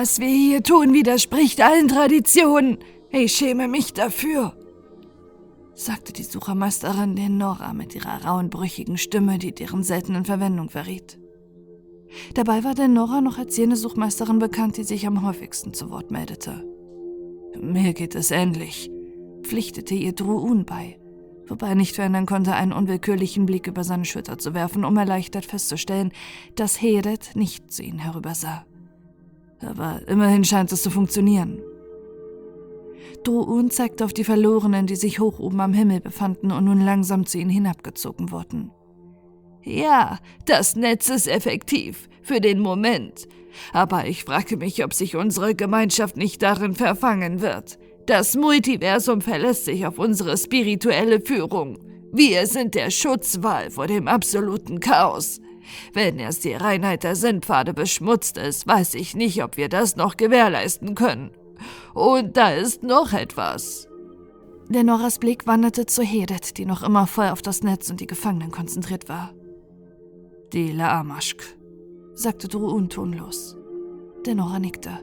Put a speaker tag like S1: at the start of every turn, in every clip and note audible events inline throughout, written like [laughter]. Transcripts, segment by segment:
S1: Was wir hier tun, widerspricht allen Traditionen. Ich schäme mich dafür, sagte die Suchermeisterin den Nora mit ihrer rauen, brüchigen Stimme, die deren seltenen Verwendung verriet. Dabei war der Nora noch als jene Suchmeisterin bekannt, die sich am häufigsten zu Wort meldete. Mir geht es ähnlich, pflichtete ihr Druun bei, wobei er nicht verändern konnte, einen unwillkürlichen Blick über seine Schulter zu werfen, um erleichtert festzustellen, dass Heret nicht zu ihnen herübersah. Aber immerhin scheint es zu funktionieren. Druun zeigte auf die Verlorenen, die sich hoch oben am Himmel befanden und nun langsam zu ihnen hinabgezogen wurden. Ja, das Netz ist effektiv, für den Moment. Aber ich frage mich, ob sich unsere Gemeinschaft nicht darin verfangen wird. Das Multiversum verlässt sich auf unsere spirituelle Führung. Wir sind der Schutzwall vor dem absoluten Chaos. Wenn erst die Reinheit der Sinnpfade beschmutzt ist, weiß ich nicht, ob wir das noch gewährleisten können. Und da ist noch etwas. Der Noras Blick wanderte zu Hedet, die noch immer voll auf das Netz und die Gefangenen konzentriert war. Die Laamaschk, sagte Druun tonlos. Der Nora nickte.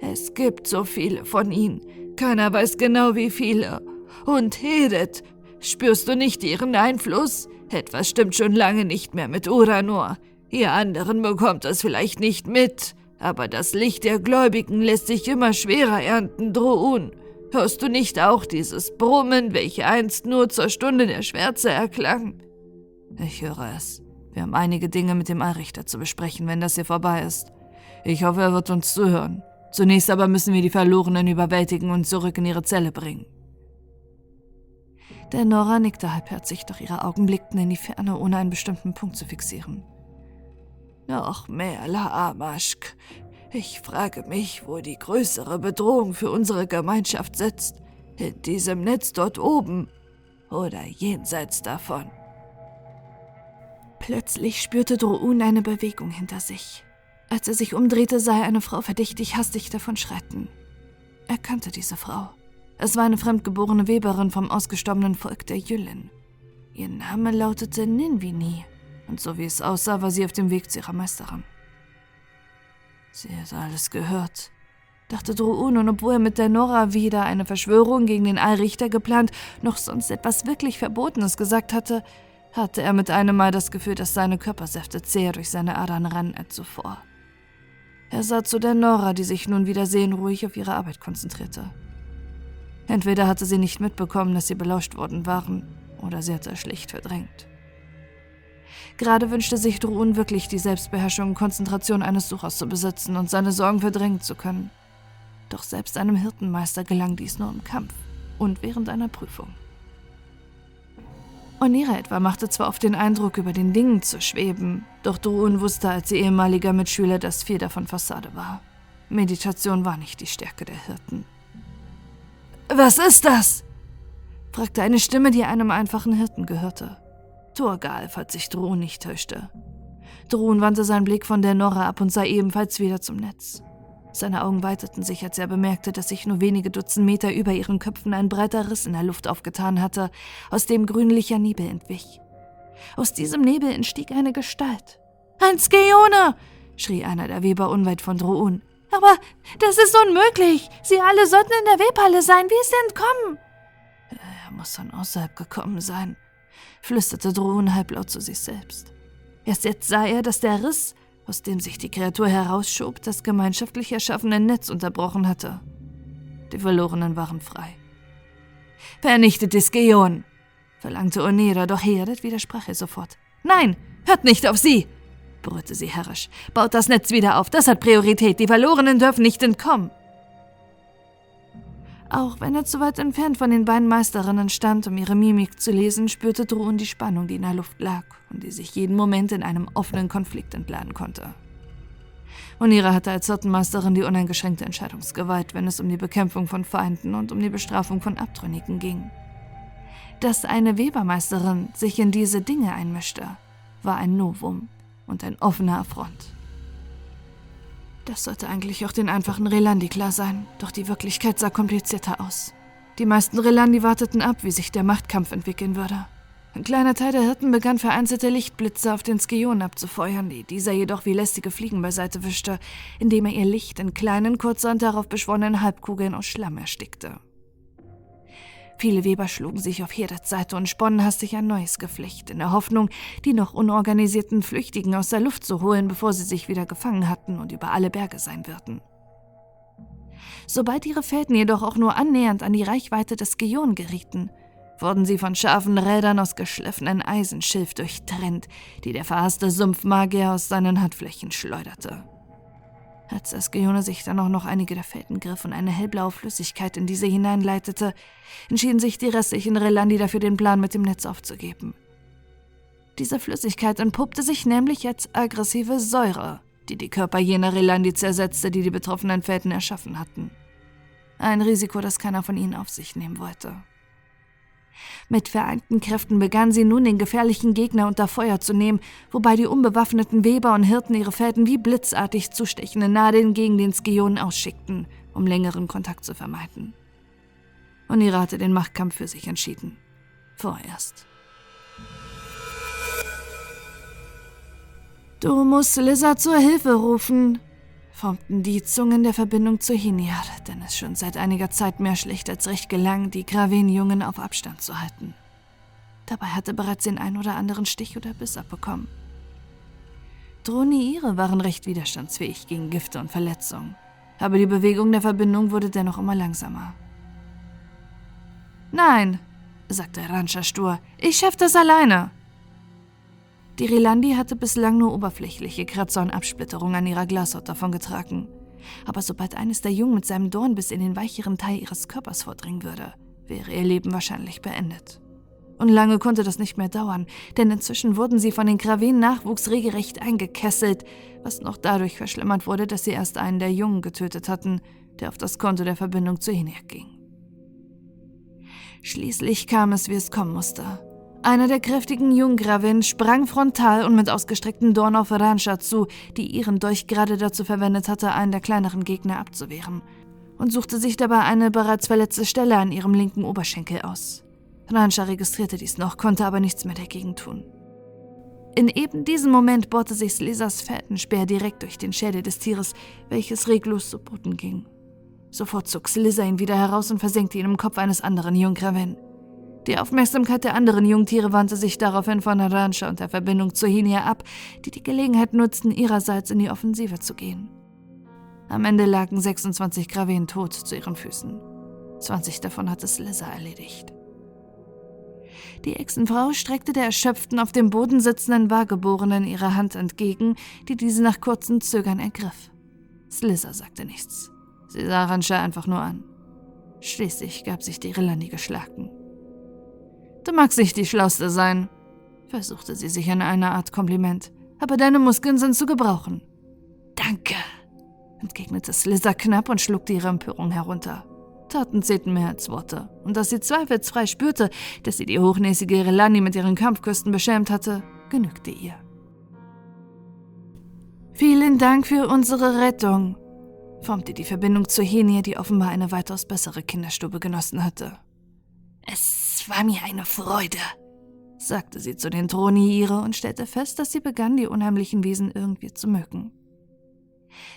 S1: Es gibt so viele von ihnen. Keiner weiß genau, wie viele. Und Hedet, spürst du nicht ihren Einfluss? Etwas stimmt schon lange nicht mehr mit Uranor. Ihr anderen bekommt es vielleicht nicht mit, aber das Licht der Gläubigen lässt sich immer schwerer ernten, Droun. Hörst du nicht auch dieses Brummen, welches einst nur zur Stunde der Schwärze erklang? Ich höre es. Wir haben einige Dinge mit dem Allrichter zu besprechen, wenn das hier vorbei ist. Ich hoffe, er wird uns zuhören. Zunächst aber müssen wir die Verlorenen überwältigen und zurück in ihre Zelle bringen. Der Nora nickte halbherzig, doch ihre Augen blickten in die Ferne, ohne einen bestimmten Punkt zu fixieren. Noch mehr, Laamaschk. Ich frage mich, wo die größere Bedrohung für unsere Gemeinschaft sitzt. In diesem Netz dort oben oder jenseits davon. Plötzlich spürte Droun eine Bewegung hinter sich. Als er sich umdrehte, sah er eine Frau verdächtig hastig davon schreiten. Er kannte diese Frau. Es war eine fremdgeborene Weberin vom ausgestorbenen Volk der Jüllen. Ihr Name lautete Ninvini, und so wie es aussah, war sie auf dem Weg zu ihrer Meisterin. Sie hat alles gehört, dachte Droun, und obwohl er mit der Nora wieder eine Verschwörung gegen den Allrichter geplant, noch sonst etwas wirklich Verbotenes gesagt hatte, hatte er mit einem Mal das Gefühl, dass seine Körpersäfte zäher durch seine Adern rannen als zuvor. Er sah zu der Nora, die sich nun wieder seelenruhig auf ihre Arbeit konzentrierte. Entweder hatte sie nicht mitbekommen, dass sie belauscht worden waren, oder sie hatte es schlicht verdrängt. Gerade wünschte sich Druun wirklich die Selbstbeherrschung und Konzentration eines Suchers zu besitzen und seine Sorgen verdrängen zu können. Doch selbst einem Hirtenmeister gelang dies nur im Kampf und während einer Prüfung. Onira etwa machte zwar oft den Eindruck, über den Dingen zu schweben, doch Druun wusste als ihr ehemaliger Mitschüler, dass viel davon Fassade war. Meditation war nicht die Stärke der Hirten. Was ist das? fragte eine Stimme, die einem einfachen Hirten gehörte. Turgal, falls sich Drohn nicht täuschte. Drohn wandte seinen Blick von der Norra ab und sah ebenfalls wieder zum Netz. Seine Augen weiteten sich, als er bemerkte, dass sich nur wenige Dutzend Meter über ihren Köpfen ein breiter Riss in der Luft aufgetan hatte, aus dem grünlicher Nebel entwich. Aus diesem Nebel entstieg eine Gestalt. Ein Skeone! schrie einer der Weber unweit von Droun. Aber das ist unmöglich. Sie alle sollten in der Webhalle sein. Wie ist er entkommen? Er muss von außerhalb gekommen sein, flüsterte Drohun halblaut zu sich selbst. Erst jetzt sah er, dass der Riss, aus dem sich die Kreatur herausschob, das gemeinschaftlich erschaffene Netz unterbrochen hatte. Die Verlorenen waren frei. Vernichtet Skeon, verlangte Onera, doch Headet widersprach ihr sofort. Nein, hört nicht auf sie! Brüllte sie herrisch. Baut das Netz wieder auf, das hat Priorität. Die Verlorenen dürfen nicht entkommen. Auch wenn er zu weit entfernt von den beiden Meisterinnen stand, um ihre Mimik zu lesen, spürte Drohn die Spannung, die in der Luft lag und die sich jeden Moment in einem offenen Konflikt entladen konnte. Onira hatte als Hirtenmeisterin die uneingeschränkte Entscheidungsgewalt, wenn es um die Bekämpfung von Feinden und um die Bestrafung von Abtrünnigen ging. Dass eine Webermeisterin sich in diese Dinge einmischte, war ein Novum, und ein offener Affront. Das sollte eigentlich auch den einfachen Relandi klar sein, doch die Wirklichkeit sah komplizierter aus. Die meisten Relandi warteten ab, wie sich der Machtkampf entwickeln würde. Ein kleiner Teil der Hirten begann vereinzelte Lichtblitze auf den Skionen abzufeuern, die dieser jedoch wie lästige Fliegen beiseite wischte, indem er ihr Licht in kleinen, kurzer und darauf beschworenen Halbkugeln aus Schlamm erstickte. Viele Weber schlugen sich auf Hirdats Seite und sponnen hastig ein neues Geflecht, in der Hoffnung, die noch unorganisierten Flüchtigen aus der Luft zu holen, bevor sie sich wieder gefangen hatten und über alle Berge sein würden. Sobald ihre Fäden jedoch auch nur annähernd an die Reichweite des Geon gerieten, wurden sie von scharfen Rädern aus geschliffenen Eisenschilf durchtrennt, die der verhasste Sumpfmagier aus seinen Handflächen schleuderte. Als das Geone sich dann auch noch einige der Fäden griff und eine hellblaue Flüssigkeit in diese hineinleitete, entschieden sich die restlichen Relandi dafür, den Plan mit dem Netz aufzugeben. Diese Flüssigkeit entpuppte sich nämlich als aggressive Säure, die die Körper jener Relandi zersetzte, die die betroffenen Fäden erschaffen hatten. Ein Risiko, das keiner von ihnen auf sich nehmen wollte. Mit vereinten Kräften begann sie nun den gefährlichen Gegner unter Feuer zu nehmen, wobei die unbewaffneten Weber und Hirten ihre Fäden wie blitzartig zustechende Nadeln gegen den Skionen ausschickten, um längeren Kontakt zu vermeiden. Onira hatte den Machtkampf für sich entschieden. Vorerst. Du musst Lizard zur Hilfe rufen, formten die Zungen der Verbindung zu Hiniar, denn es schon seit einiger Zeit mehr schlecht als recht gelang, die Graven-Jungen auf Abstand zu halten. Dabei hatte bereits den ein oder anderen Stich oder Biss abbekommen. Droniire waren recht widerstandsfähig gegen Gifte und Verletzungen, aber die Bewegung der Verbindung wurde dennoch immer langsamer. Nein, sagte Rancha stur, ich schaff das alleine. Die Rilandi hatte bislang nur oberflächliche Kratzer und Absplitterungen an ihrer Glashaut davongetragen. Aber sobald eines der Jungen mit seinem Dorn bis in den weicheren Teil ihres Körpers vordringen würde, wäre ihr Leben wahrscheinlich beendet. Und lange konnte das nicht mehr dauern, denn inzwischen wurden sie von den Kraven-Nachwuchs regelrecht eingekesselt, was noch dadurch verschlimmert wurde, dass sie erst einen der Jungen getötet hatten, der auf das Konto der Verbindung zu Hinek ging. Schließlich kam es, wie es kommen musste. Einer der kräftigen Junggravin sprang frontal und mit ausgestreckten Dorn auf Rancha zu, die ihren Dolch gerade dazu verwendet hatte, einen der kleineren Gegner abzuwehren, und suchte sich dabei eine bereits verletzte Stelle an ihrem linken Oberschenkel aus. Rancha registrierte dies noch, konnte aber nichts mehr dagegen tun. In eben diesem Moment bohrte sich Slesas Fährtenspeer direkt durch den Schädel des Tieres, welches reglos zu Boden ging. Sofort zog Slisa ihn wieder heraus und versenkte ihn im Kopf eines anderen Junggraven. Die Aufmerksamkeit der anderen Jungtiere wandte sich daraufhin von Aransha und der Verbindung zu Hinia ab, die die Gelegenheit nutzten, ihrerseits in die Offensive zu gehen. Am Ende lagen 26 Graven tot zu ihren Füßen. 20 davon hatte Slizza erledigt. Die Echsenfrau streckte der erschöpften, auf dem Boden sitzenden Wahrgeborenen ihre Hand entgegen, die diese nach kurzem Zögern ergriff. Slizza sagte nichts. Sie sah Ransha einfach nur an. Schließlich gab sich die Rillani geschlagen. Du magst nicht die Schlauste sein, versuchte sie sich in einer Art Kompliment, aber deine Muskeln sind zu gebrauchen. Danke, entgegnete Slither knapp und schluckte ihre Empörung herunter. Taten zählten mehr als Worte, und dass sie zweifelsfrei spürte, dass sie die hochnäsige Irelani mit ihren Kampfküsten beschämt hatte, genügte ihr. Vielen Dank für unsere Rettung, formte die Verbindung zu Henie, die offenbar eine weitaus bessere Kinderstube genossen hatte. Es war mir eine Freude, sagte sie zu den Troniire und stellte fest, dass sie begann, die unheimlichen Wesen irgendwie zu mögen.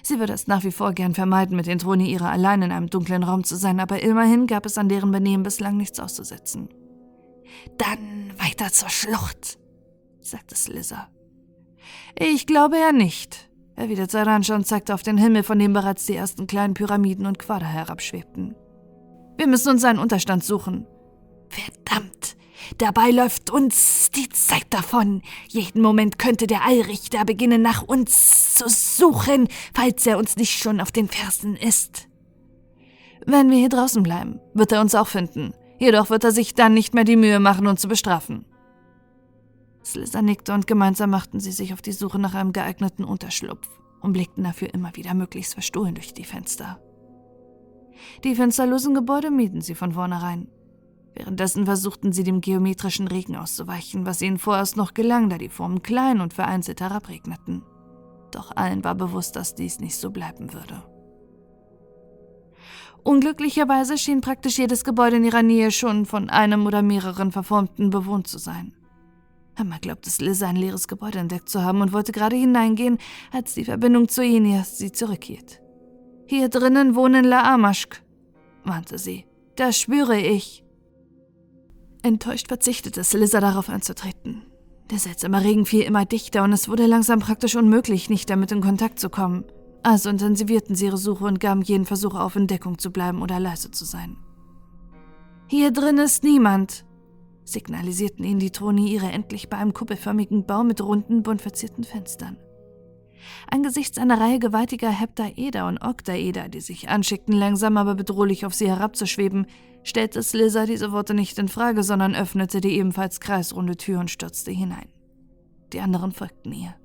S1: Sie würde es nach wie vor gern vermeiden, mit den Troniire allein in einem dunklen Raum zu sein, aber immerhin gab es an deren Benehmen bislang nichts auszusetzen. Dann weiter zur Schlucht, sagte Slizzer. Ich glaube ja nicht, erwiderte Rancha und zeigte auf den Himmel, von dem bereits die ersten kleinen Pyramiden und Quader herabschwebten. Wir müssen uns einen Unterstand suchen. Verdammt! Dabei läuft uns die Zeit davon. Jeden Moment könnte der Allrichter beginnen, nach uns zu suchen, falls er uns nicht schon auf den Fersen ist. Wenn wir hier draußen bleiben, wird er uns auch finden. Jedoch wird er sich dann nicht mehr die Mühe machen, uns zu bestrafen. Slither nickte und gemeinsam machten sie sich auf die Suche nach einem geeigneten Unterschlupf und blickten dafür immer wieder möglichst verstohlen durch die Fenster. Die fensterlosen Gebäude mieden sie von vornherein. Währenddessen versuchten sie dem geometrischen Regen auszuweichen, was ihnen vorerst noch gelang, da die Formen klein und vereinzelt herabregneten. Doch allen war bewusst, dass dies nicht so bleiben würde. Unglücklicherweise schien praktisch jedes Gebäude in ihrer Nähe schon von einem oder mehreren Verformten bewohnt zu sein. Hammer glaubte Slizzer ein leeres Gebäude entdeckt zu haben und wollte gerade hineingehen, als die Verbindung zu Enias sie zurückhielt. Hier drinnen wohnen Laamaschk, warnte sie. Das spüre ich. Enttäuscht verzichtete Slizzer darauf anzutreten. Der seltsame Regen fiel immer dichter und es wurde langsam praktisch unmöglich, nicht damit in Kontakt zu kommen. Also intensivierten sie ihre Suche und gaben jeden Versuch auf, in Deckung zu bleiben oder leise zu sein. Hier drin ist niemand, signalisierten ihnen die Troniere endlich bei einem kuppelförmigen Bau mit runden, bunt verzierten Fenstern. Angesichts einer Reihe gewaltiger Heptaeder und Oktaeder, die sich anschickten, langsam aber bedrohlich auf sie herabzuschweben, stellte Slizzer diese Worte nicht in Frage, sondern öffnete die ebenfalls kreisrunde Tür und stürzte hinein. Die anderen folgten ihr.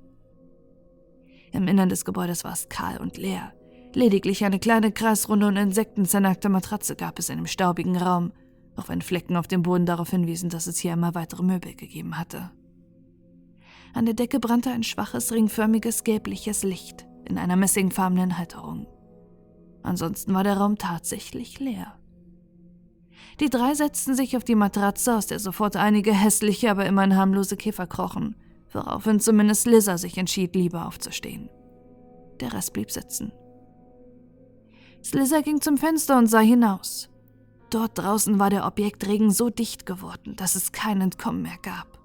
S1: Im Innern des Gebäudes war es kahl und leer. Lediglich eine kleine kreisrunde und insektenzernackte Matratze gab es in dem staubigen Raum, auch wenn Flecken auf dem Boden darauf hinwiesen, dass es hier immer weitere Möbel gegeben hatte. An der Decke brannte ein schwaches, ringförmiges, gelbliches Licht in einer messingfarbenen Halterung. Ansonsten war der Raum tatsächlich leer. Die drei setzten sich auf die Matratze, aus der sofort einige hässliche, aber immerhin harmlose Käfer krochen, woraufhin zumindest Lizzer sich entschied, lieber aufzustehen. Der Rest blieb sitzen. Slizzer ging zum Fenster und sah hinaus. Dort draußen war der Objektregen so dicht geworden, dass es kein Entkommen mehr gab.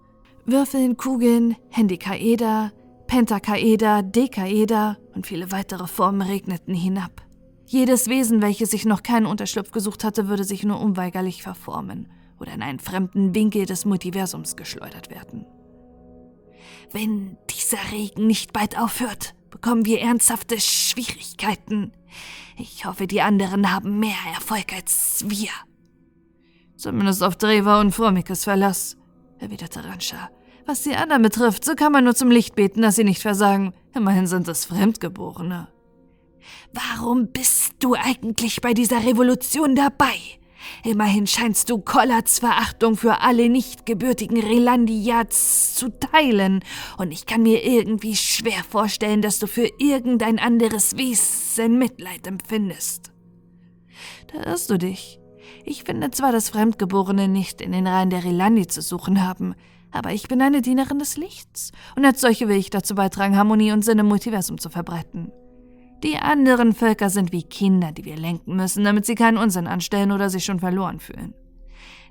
S1: Würfeln, Kugeln, Hendikaeder, Pentakaeder, Dekaeder und viele weitere Formen regneten hinab. Jedes Wesen, welches sich noch keinen Unterschlupf gesucht hatte, würde sich nur unweigerlich verformen oder in einen fremden Winkel des Multiversums geschleudert werden. Wenn dieser Regen nicht bald aufhört, bekommen wir ernsthafte Schwierigkeiten. Ich hoffe, die anderen haben mehr Erfolg als wir. Zumindest auf Dreva und Formikes Verlass, erwiderte Ranscha. Was die anderen betrifft, so kann man nur zum Licht beten, dass sie nicht versagen. Immerhin sind es Fremdgeborene. Warum bist du eigentlich bei dieser Revolution dabei? Immerhin scheinst du Kollards Verachtung für alle nicht gebürtigen Relandiats zu teilen, und ich kann mir irgendwie schwer vorstellen, dass du für irgendein anderes Wesen Mitleid empfindest. Da irrst du dich. Ich finde zwar, dass Fremdgeborene nicht in den Reihen der Relandi zu suchen haben, aber ich bin eine Dienerin des Lichts, und als solche will ich dazu beitragen, Harmonie und Sinn im Multiversum zu verbreiten. Die anderen Völker sind wie Kinder, die wir lenken müssen, damit sie keinen Unsinn anstellen oder sich schon verloren fühlen.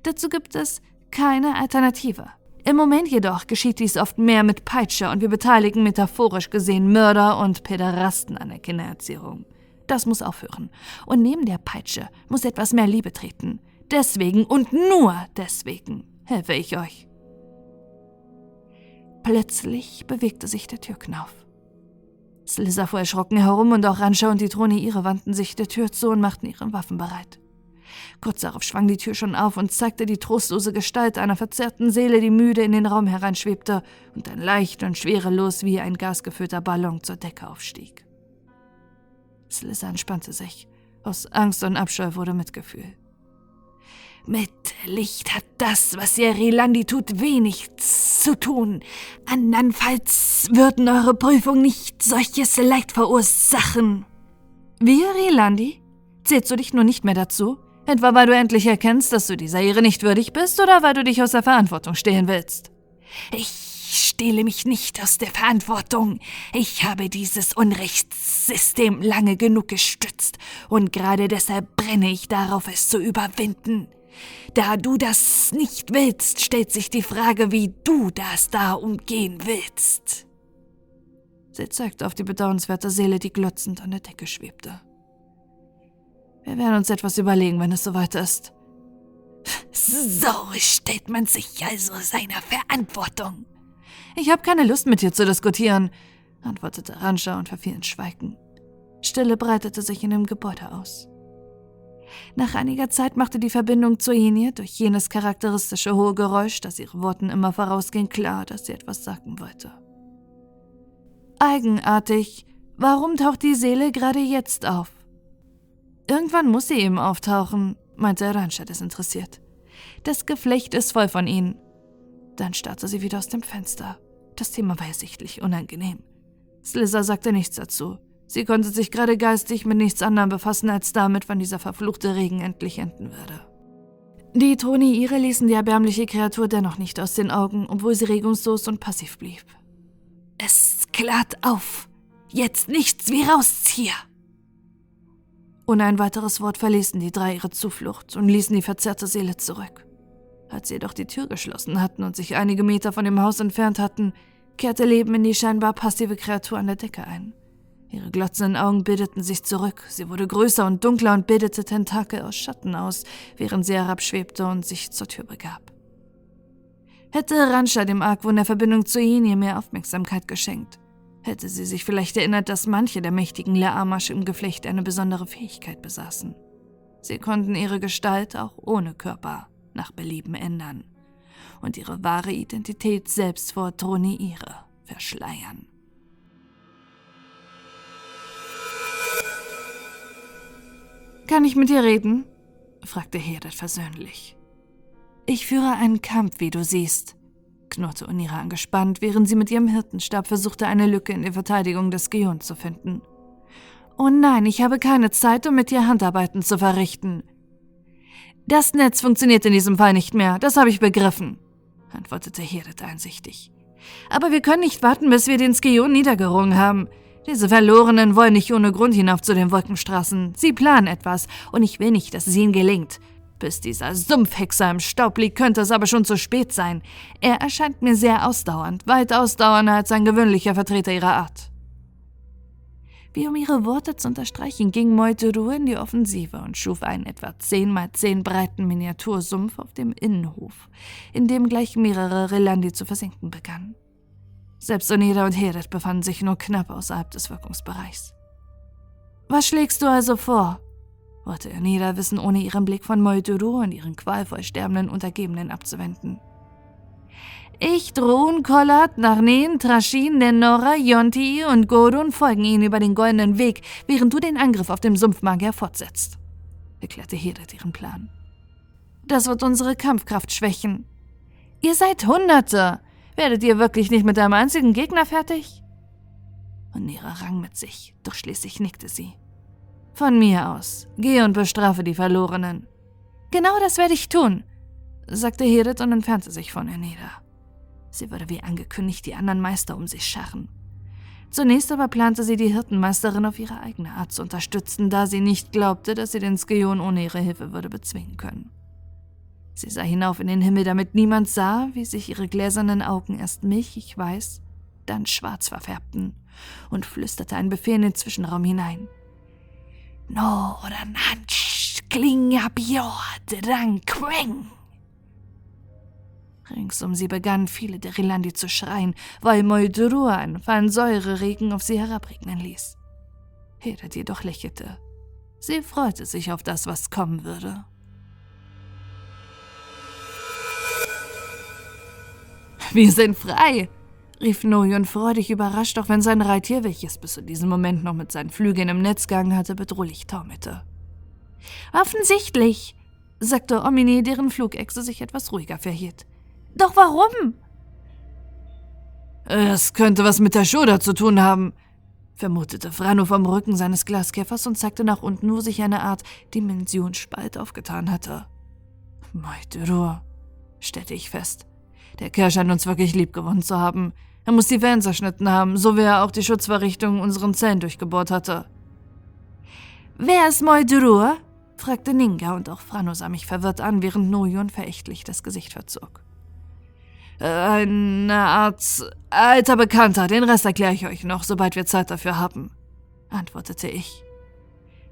S1: Dazu gibt es keine Alternative. Im Moment jedoch geschieht dies oft mehr mit Peitsche und wir beteiligen metaphorisch gesehen Mörder und Päderasten an der Kindererziehung. Das muss aufhören. Und neben der Peitsche muss etwas mehr Liebe treten. Deswegen und nur deswegen helfe ich euch. Plötzlich bewegte sich der Türknauf. Slizza fuhr erschrocken herum und auch Ranscha und die Trone ihre wandten sich der Tür zu und machten ihre Waffen bereit. Kurz darauf schwang die Tür schon auf und zeigte die trostlose Gestalt einer verzerrten Seele, die müde in den Raum hereinschwebte und dann leicht und schwerelos wie ein gasgefüllter Ballon zur Decke aufstieg. Slizza entspannte sich. Aus Angst und Abscheu wurde Mitgefühl. Mit Licht hat das, was ihr Rilandi tut, wenig zu tun. Andernfalls würden eure Prüfungen nicht solches Leid verursachen. Wir, Rilandi? Zählst du dich nur nicht mehr dazu? Etwa weil du endlich erkennst, dass du dieser Ehre nicht würdig bist oder weil du dich aus der Verantwortung stehlen willst? Ich stehle mich nicht aus der Verantwortung. Ich habe dieses Unrechtssystem lange genug gestützt und gerade deshalb brenne ich darauf, es zu überwinden. Da du das nicht willst, stellt sich die Frage, wie du das da umgehen willst. Sie zeigte auf die bedauernswerte Seele, die glotzend an der Decke schwebte. Wir werden uns etwas überlegen, wenn es soweit ist. So stellt man sich also seiner Verantwortung. Ich habe keine Lust mit dir zu diskutieren, antwortete Ranscha und verfiel ins Schweigen. Stille breitete sich in dem Gebäude aus. Nach einiger Zeit machte die Verbindung zu Enie durch jenes charakteristische hohe Geräusch, das ihren Worten immer vorausging, klar, dass sie etwas sagen wollte. Eigenartig. Warum taucht die Seele gerade jetzt auf? Irgendwann muss sie eben auftauchen, meinte Ranscha desinteressiert. Das Geflecht ist voll von ihnen. Dann starrte sie wieder aus dem Fenster. Das Thema war sichtlich unangenehm. Slizzer sagte nichts dazu. Sie konnte sich gerade geistig mit nichts anderem befassen als damit, wann dieser verfluchte Regen endlich enden würde. Die Troniire ließen die erbärmliche Kreatur dennoch nicht aus den Augen, obwohl sie regungslos und passiv blieb. Es klart auf. Jetzt nichts wie raus hier. Ohne ein weiteres Wort verließen die drei ihre Zuflucht und ließen die verzerrte Seele zurück. Als sie jedoch die Tür geschlossen hatten und sich einige Meter von dem Haus entfernt hatten, kehrte Leben in die scheinbar passive Kreatur an der Decke ein. Ihre glotzenden Augen bildeten sich zurück, sie wurde größer und dunkler und bildete Tentakel aus Schatten aus, während sie herabschwebte und sich zur Tür begab. Hätte Ranscha dem Argwohn der Verbindung zu ihr mehr Aufmerksamkeit geschenkt, hätte sie sich vielleicht erinnert, dass manche der mächtigen Leamasch im Geflecht eine besondere Fähigkeit besaßen. Sie konnten ihre Gestalt auch ohne Körper nach Belieben ändern und ihre wahre Identität selbst vor Troniire verschleiern. Kann ich mit dir reden? fragte Herdet versöhnlich. Ich führe einen Kampf, wie du siehst, knurrte Unira angespannt, während sie mit ihrem Hirtenstab versuchte, eine Lücke in der Verteidigung des Gion zu finden. Oh nein, ich habe keine Zeit, um mit dir Handarbeiten zu verrichten. Das Netz funktioniert in diesem Fall nicht mehr, das habe ich begriffen, antwortete Hirdet einsichtig. Aber wir können nicht warten, bis wir den Skion niedergerungen haben. Diese Verlorenen wollen nicht ohne Grund hinauf zu den Wolkenstraßen. Sie planen etwas, und ich will nicht, dass es ihnen gelingt. Bis dieser Sumpfhexer im Staub liegt, könnte es aber schon zu spät sein. Er erscheint mir sehr ausdauernd, weit ausdauernder als ein gewöhnlicher Vertreter ihrer Art. Wie um ihre Worte zu unterstreichen, ging Moituru in die Offensive und schuf einen etwa 10 mal 10 breiten Miniatursumpf auf dem Innenhof, in dem gleich mehrere Relandi zu versinken begannen. Selbst Oneda und Heret befanden sich nur knapp außerhalb des Wirkungsbereichs. Was schlägst du also vor? wollte Oneda wissen, ohne ihren Blick von Moituru und ihren qualvoll sterbenden Untergebenen abzuwenden. Ich, Drohn, Kollat, Narnen, Trashin, Nenora, Yonti und Godun folgen ihnen über den goldenen Weg, während du den Angriff auf dem Sumpfmagier fortsetzt, erklärte Heret ihren Plan. Das wird unsere Kampfkraft schwächen. Ihr seid Hunderte. Werdet ihr wirklich nicht mit einem einzigen Gegner fertig? Und Nera rang mit sich, doch schließlich nickte sie. Von mir aus. Geh und bestrafe die Verlorenen. Genau das werde ich tun, sagte Hedith und entfernte sich von ihr nieder. Sie würde wie angekündigt die anderen Meister um sich scharren. Zunächst aber plante sie, die Hirtenmeisterin auf ihre eigene Art zu unterstützen, da sie nicht glaubte, dass sie den Skeon ohne ihre Hilfe würde bezwingen können. Sie sah hinauf in den Himmel, damit niemand sah, wie sich ihre gläsernen Augen erst milchig weiß, dann schwarz verfärbten, und flüsterte einen Befehl in den Zwischenraum hinein. No oder Nanch, Klinga Bjord, Queng. Rings um sie begannen viele der Rilandi zu schreien, weil Moldurur einen feinen Säureregen auf sie herabregnen ließ. Hedet jedoch lächelte. Sie freute sich auf das, was kommen würde. Wir sind frei, rief Noyon freudig überrascht, auch wenn sein Reittier, welches bis zu diesem Moment noch mit seinen Flügeln im Netz gegangen hatte, bedrohlich taumelte. Offensichtlich, sagte Omini, deren Flugechse sich etwas ruhiger verhielt. Doch warum? Es könnte was mit der Schoda zu tun haben, vermutete Frano vom Rücken seines Glaskäfers und zeigte nach unten, wo sich eine Art Dimensionsspalt aufgetan hatte. Meidurur, stellte ich fest. Der Kerl scheint uns wirklich lieb gewonnen zu haben. Er muss die Wellen zerschnitten haben, so wie er auch die Schutzverrichtungen unseren Zellen durchgebohrt hatte. Wer ist Moldurur? fragte Ninga und auch Frano sah mich verwirrt an, während Noyon verächtlich das Gesicht verzog. Eine Art alter Bekannter, den Rest erkläre ich euch noch, sobald wir Zeit dafür haben, antwortete ich.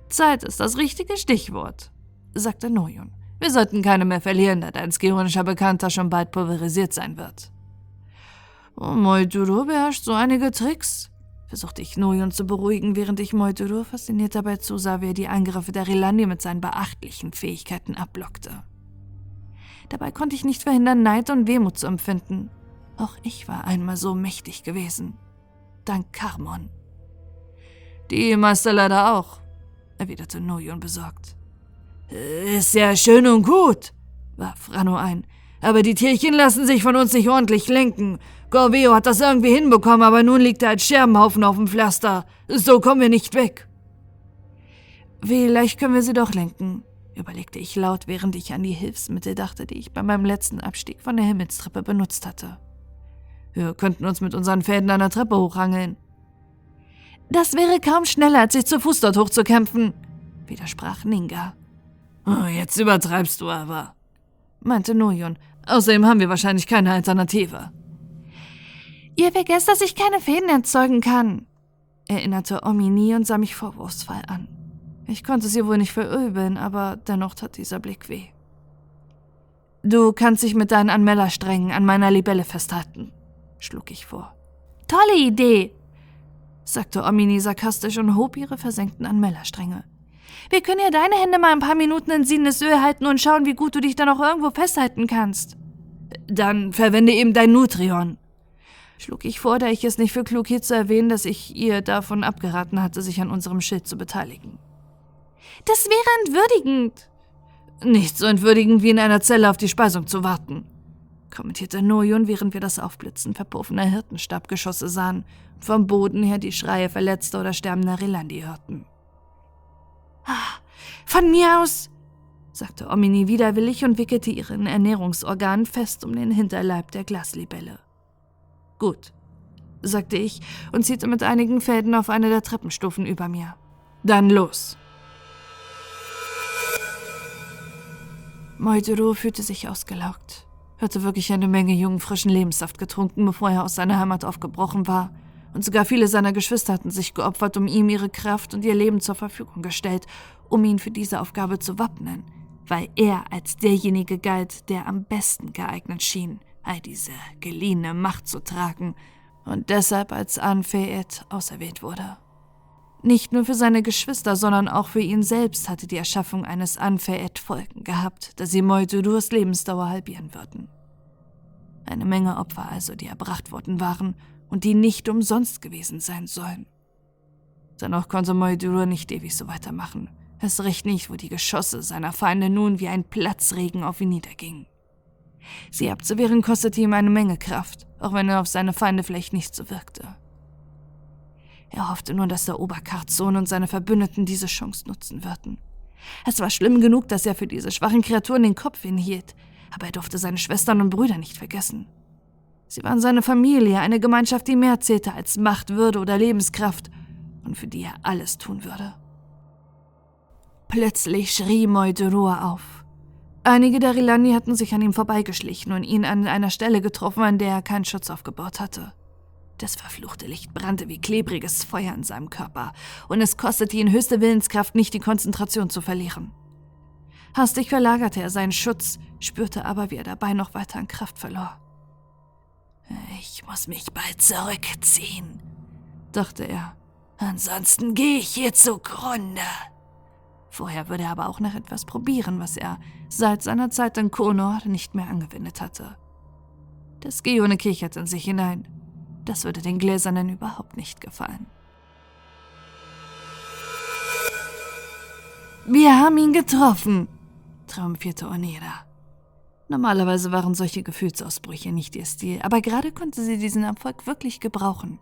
S1: Zeit ist das richtige Stichwort, sagte Noyon. Wir sollten keine mehr verlieren, da dein skionischer Bekannter schon bald pulverisiert sein wird. Oh, Moituro beherrscht so einige Tricks, versuchte ich Noyon zu beruhigen, während ich Moituro fasziniert dabei zusah, wie er die Angriffe der Rilandi mit seinen beachtlichen Fähigkeiten abblockte. Dabei konnte ich nicht verhindern, Neid und Wehmut zu empfinden. Auch ich war einmal so mächtig gewesen. Dank Karmon. Die Meister leider auch, erwiderte Noyon besorgt. Ist ja schön und gut, warf Rano ein. Aber die Tierchen lassen sich von uns nicht ordentlich lenken. Gorveo hat das irgendwie hinbekommen, aber nun liegt er als Scherbenhaufen auf dem Pflaster. So kommen wir nicht weg. Vielleicht können wir sie doch lenken, überlegte ich laut, während ich an die Hilfsmittel dachte, die ich bei meinem letzten Abstieg von der Himmelstreppe benutzt hatte. Wir könnten uns mit unseren Fäden an der Treppe hochrangeln. Das wäre kaum schneller, als sich zu Fuß dort hochzukämpfen, widersprach Ninga. Oh, jetzt übertreibst du aber, meinte Nojon. Außerdem haben wir wahrscheinlich keine Alternative. Ihr vergesst, dass ich keine Fäden erzeugen kann, erinnerte Omini und sah mich vorwurfsvoll an. Ich konnte es ihr wohl nicht verübeln, aber dennoch tat dieser Blick weh. Du kannst dich mit deinen Anmellersträngen an meiner Libelle festhalten, schlug ich vor. Tolle Idee, sagte Omini sarkastisch und hob ihre versenkten Anmellerstränge. Wir können ja deine Hände mal ein paar Minuten in siedendes Öl halten und schauen, wie gut du dich da noch irgendwo festhalten kannst. Dann verwende eben dein Nutrion, schlug ich vor, da ich es nicht für klug hielt zu erwähnen, dass ich ihr davon abgeraten hatte, sich an unserem Schild zu beteiligen. Das wäre entwürdigend. Nicht so entwürdigend wie in einer Zelle auf die Speisung zu warten, kommentierte Nojon, während wir das Aufblitzen verpuffender Hirtenstabgeschosse sahen und vom Boden her die Schreie verletzter oder sterbender Relandi hörten. Von mir aus, sagte Omini widerwillig und wickelte ihren Ernährungsorgan fest um den Hinterleib der Glaslibelle. Gut, sagte ich und zielte mit einigen Fäden auf eine der Treppenstufen über mir. Dann los. Moiduro fühlte sich ausgelaugt, hatte wirklich eine Menge jungen, frischen Lebenssaft getrunken, bevor er aus seiner Heimat aufgebrochen war, und sogar viele seiner Geschwister hatten sich geopfert, um ihm ihre Kraft und ihr Leben zur Verfügung gestellt, um ihn für diese Aufgabe zu wappnen, weil er als derjenige galt, der am besten geeignet schien, all diese geliehene Macht zu tragen und deshalb als Anfeet auserwählt wurde. Nicht nur für seine Geschwister, sondern auch für ihn selbst hatte die Erschaffung eines Anfeet Folgen gehabt, da sie Moitudurs Lebensdauer halbieren würden. Eine Menge Opfer also, die erbracht worden waren und die nicht umsonst gewesen sein sollen. Dennoch konnte Moidur nicht ewig so weitermachen. Es recht nicht, wo die Geschosse seiner Feinde nun wie ein Platzregen auf ihn niedergingen. Sie abzuwehren kostete ihm eine Menge Kraft, auch wenn er auf seine Feinde vielleicht nicht so wirkte. Er hoffte nur, dass der Oberkartsohn und seine Verbündeten diese Chance nutzen würden. Es war schlimm genug, dass er für diese schwachen Kreaturen den Kopf hinhielt, aber er durfte seine Schwestern und Brüder nicht vergessen. Sie waren seine Familie, eine Gemeinschaft, die mehr zählte als Macht, Würde oder Lebenskraft und für die er alles tun würde. Plötzlich schrie Moidurua auf. Einige der Rilani hatten sich an ihm vorbeigeschlichen und ihn an einer Stelle getroffen, an der er keinen Schutz aufgebaut hatte. Das verfluchte Licht brannte wie klebriges Feuer in seinem Körper, und es kostete ihn höchste Willenskraft, nicht die Konzentration zu verlieren. Hastig verlagerte er seinen Schutz, spürte aber, wie er dabei noch weiter an Kraft verlor. Ich muss mich bald zurückziehen, dachte er. Ansonsten gehe ich hier zugrunde. Vorher würde er aber auch noch etwas probieren, was er seit seiner Zeit in Konor nicht mehr angewendet hatte. Das Geone kicherte in sich hinein. Das würde den Gläsernen überhaupt nicht gefallen. Wir haben ihn getroffen, triumphierte Onera. Normalerweise waren solche Gefühlsausbrüche nicht ihr Stil, aber gerade konnte sie diesen Erfolg wirklich gebrauchen.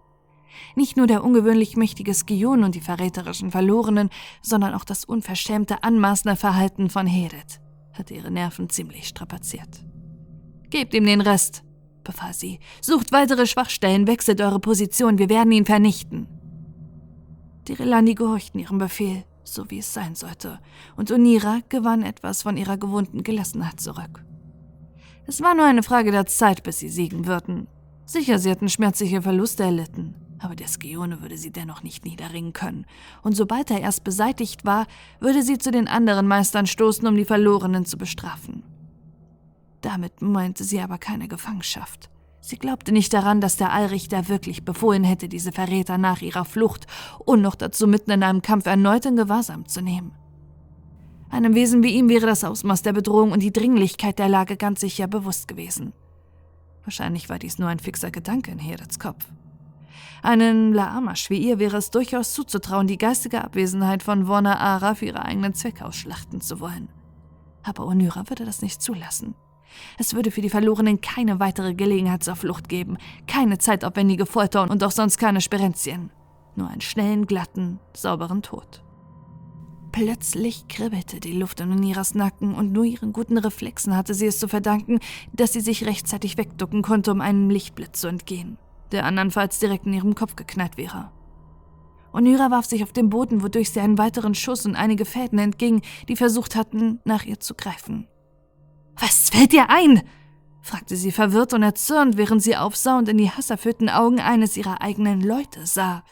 S1: Nicht nur der ungewöhnlich mächtige Skion und die verräterischen Verlorenen, sondern auch das unverschämte, anmaßende Verhalten von Heret hatte ihre Nerven ziemlich strapaziert. Gebt ihm den Rest, befahl sie. Sucht weitere Schwachstellen, wechselt eure Position, wir werden ihn vernichten. Die Relani gehorchten ihrem Befehl, so wie es sein sollte, und Unira gewann etwas von ihrer gewohnten Gelassenheit zurück. Es war nur eine Frage der Zeit, bis sie siegen würden. Sicher, sie hatten schmerzliche Verluste erlitten, aber der Skione würde sie dennoch nicht niederringen können, und sobald er erst beseitigt war, würde sie zu den anderen Meistern stoßen, um die Verlorenen zu bestrafen. Damit meinte sie aber keine Gefangenschaft. Sie glaubte nicht daran, dass der Allrichter wirklich befohlen hätte, diese Verräter nach ihrer Flucht und noch dazu mitten in einem Kampf erneut in Gewahrsam zu nehmen. Einem Wesen wie ihm wäre das Ausmaß der Bedrohung und die Dringlichkeit der Lage ganz sicher bewusst gewesen. Wahrscheinlich war dies nur ein fixer Gedanke in Herets Kopf. Einen Laamasch wie ihr wäre es durchaus zuzutrauen, die geistige Abwesenheit von Wona Ara für ihre eigenen Zwecke ausschlachten zu wollen. Aber Onyra würde das nicht zulassen. Es würde für die Verlorenen keine weitere Gelegenheit zur Flucht geben, keine zeitaufwendige Folter und auch sonst keine Sperenzien. Nur einen schnellen, glatten, sauberen Tod. Plötzlich kribbelte die Luft in Oniras Nacken und nur ihren guten Reflexen hatte sie es zu verdanken, dass sie sich rechtzeitig wegducken konnte, um einem Lichtblitz zu entgehen, der andernfalls direkt in ihrem Kopf geknallt wäre. Onira warf sich auf den Boden, wodurch sie einen weiteren Schuss und einige Fäden entging, die versucht hatten, nach ihr zu greifen. Was fällt dir ein? fragte sie verwirrt und erzürnt, während sie aufsah und in die hasserfüllten Augen eines ihrer eigenen Leute sah,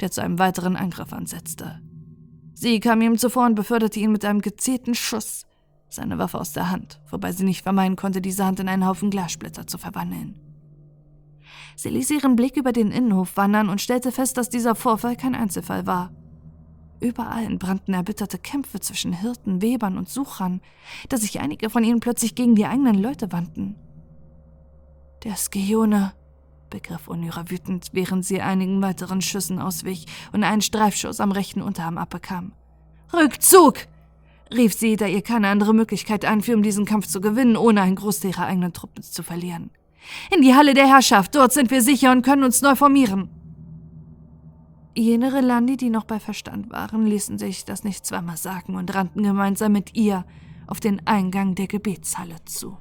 S1: der zu einem weiteren Angriff ansetzte. Sie kam ihm zuvor und beförderte ihn mit einem gezielten Schuss, seine Waffe aus der Hand, wobei sie nicht vermeiden konnte, diese Hand in einen Haufen Glassplitter zu verwandeln. Sie ließ ihren Blick über den Innenhof wandern und stellte fest, dass dieser Vorfall kein Einzelfall war. Überall entbrannten erbitterte Kämpfe zwischen Hirten, Webern und Suchern, dass sich einige von ihnen plötzlich gegen die eigenen Leute wandten. Der Skione, begriff Onyra wütend, während sie einigen weiteren Schüssen auswich und einen Streifschuss am rechten Unterarm abbekam. Rückzug! rief sie, da ihr keine andere Möglichkeit einfiel, um diesen Kampf zu gewinnen, ohne einen Großteil ihrer eigenen Truppen zu verlieren. In die Halle der Herrschaft, dort sind wir sicher und können uns neu formieren. Jene Relandi, die noch bei Verstand waren, ließen sich das nicht zweimal sagen und rannten gemeinsam mit ihr auf den Eingang der Gebetshalle zu.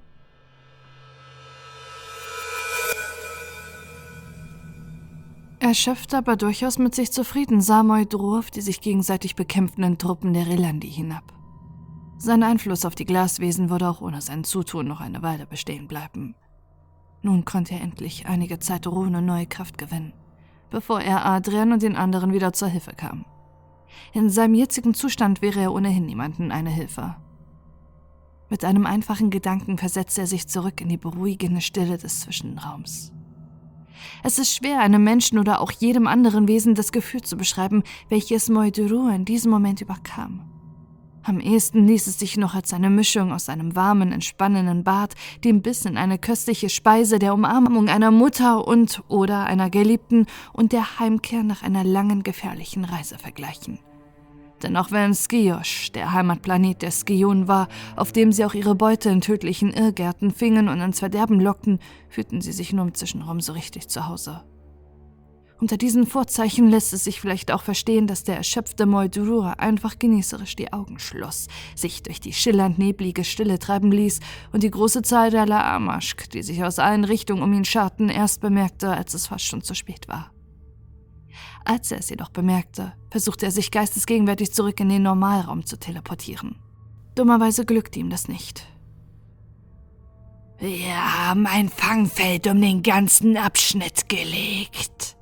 S1: Erschöpft, aber durchaus mit sich zufrieden, sah Moidro auf die sich gegenseitig bekämpfenden Truppen der Relandi hinab. Sein Einfluss auf die Glaswesen würde auch ohne sein Zutun noch eine Weile bestehen bleiben. Nun konnte er endlich einige Zeit ruhen und neue Kraft gewinnen, bevor er Adrian und den anderen wieder zur Hilfe kam. In seinem jetzigen Zustand wäre er ohnehin niemanden eine Hilfe. Mit einem einfachen Gedanken versetzte er sich zurück in die beruhigende Stille des Zwischenraums. Es ist schwer, einem Menschen oder auch jedem anderen Wesen das Gefühl zu beschreiben, welches Moiduru in diesem Moment überkam. Am ehesten ließ es sich noch als eine Mischung aus einem warmen, entspannenden Bad, dem Biss in eine köstliche Speise, der Umarmung einer Mutter und oder einer Geliebten und der Heimkehr nach einer langen, gefährlichen Reise vergleichen. Denn auch wenn Skiosch der Heimatplanet der Skionen war, auf dem sie auch ihre Beute in tödlichen Irrgärten fingen und ins Verderben lockten, fühlten sie sich nur im Zwischenraum so richtig zu Hause. Unter diesen Vorzeichen lässt es sich vielleicht auch verstehen, dass der erschöpfte Moldurur einfach genießerisch die Augen schloss, sich durch die schillernd neblige Stille treiben ließ und die große Zahl der Laamaschk, die sich aus allen Richtungen um ihn scharten, erst bemerkte, als es fast schon zu spät war. Als er es jedoch bemerkte, versuchte er sich geistesgegenwärtig zurück in den Normalraum zu teleportieren. Dummerweise glückte ihm das nicht.
S2: Wir haben ein Fangfeld um den ganzen Abschnitt gelegt,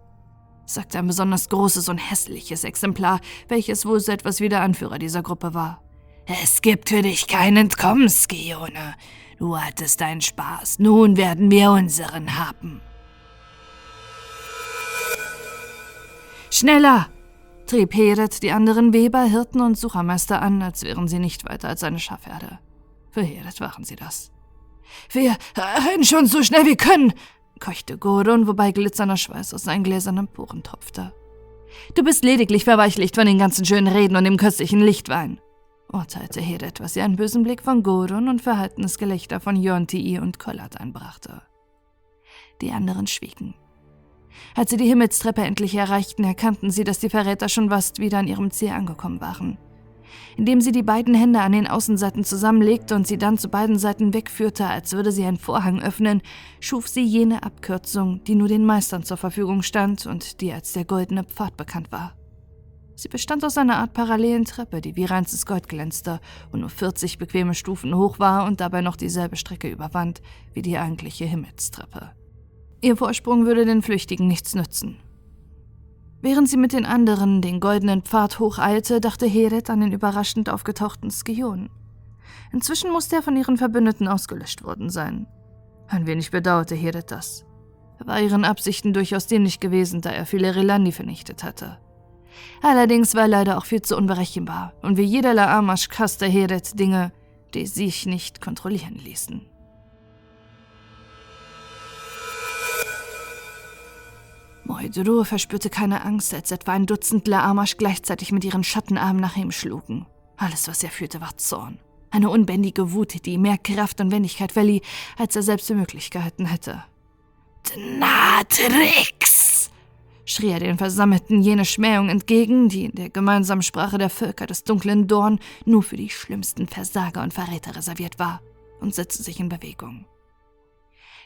S2: sagte ein besonders großes und hässliches Exemplar, welches wohl so etwas wie der Anführer dieser Gruppe war. Es gibt für dich kein Entkommen, Skione. Du hattest deinen Spaß, nun werden wir unseren haben.
S1: Schneller! trieb Heret die anderen Weber, Hirten und Suchermeister an, als wären sie nicht weiter als eine Schafherde. Für Heret waren sie das. Wir rennen schon so schnell wir können, keuchte Gordon, wobei glitzernder Schweiß aus seinen gläsernen Poren tropfte. Du bist lediglich verweichlicht von den ganzen schönen Reden und dem köstlichen Lichtwein, urteilte Heret, was ihr einen bösen Blick von Gordon und verhaltenes Gelächter von Yonti und Kollat einbrachte. Die anderen schwiegen. Als sie die Himmelstreppe endlich erreichten, erkannten sie, dass die Verräter schon fast wieder an ihrem Ziel angekommen waren. Indem sie die beiden Hände an den Außenseiten zusammenlegte und sie dann zu beiden Seiten wegführte, als würde sie einen Vorhang öffnen, schuf sie jene Abkürzung, die nur den Meistern zur Verfügung stand und die als der goldene Pfad bekannt war. Sie bestand aus einer Art parallelen Treppe, die wie reinstes Gold glänzte und nur 40 bequeme Stufen hoch war und dabei noch dieselbe Strecke überwand wie die eigentliche Himmelstreppe. Ihr Vorsprung würde den Flüchtigen nichts nützen. Während sie mit den anderen den goldenen Pfad hocheilte, dachte Heret an den überraschend aufgetauchten Skion. Inzwischen musste er von ihren Verbündeten ausgelöscht worden sein. Ein wenig bedauerte Heret das. Er war ihren Absichten durchaus dienlich gewesen, da er viele Relandi vernichtet hatte. Allerdings war er leider auch viel zu unberechenbar, und wie jeder Laamasch kasste Heret Dinge, die sich nicht kontrollieren ließen. Moiduru verspürte keine Angst, als etwa ein Dutzend Laamasch gleichzeitig mit ihren Schattenarmen nach ihm schlugen. Alles, was er fühlte, war Zorn. Eine unbändige Wut, die mehr Kraft und Wendigkeit verlieh, als er selbst die Möglichkeiten hätte.
S2: Dnatrix!
S1: schrie er den Versammelten jene Schmähung entgegen, die in der gemeinsamen Sprache der Völker des dunklen Dorn nur für die schlimmsten Versager und Verräter reserviert war, und setzte sich in Bewegung.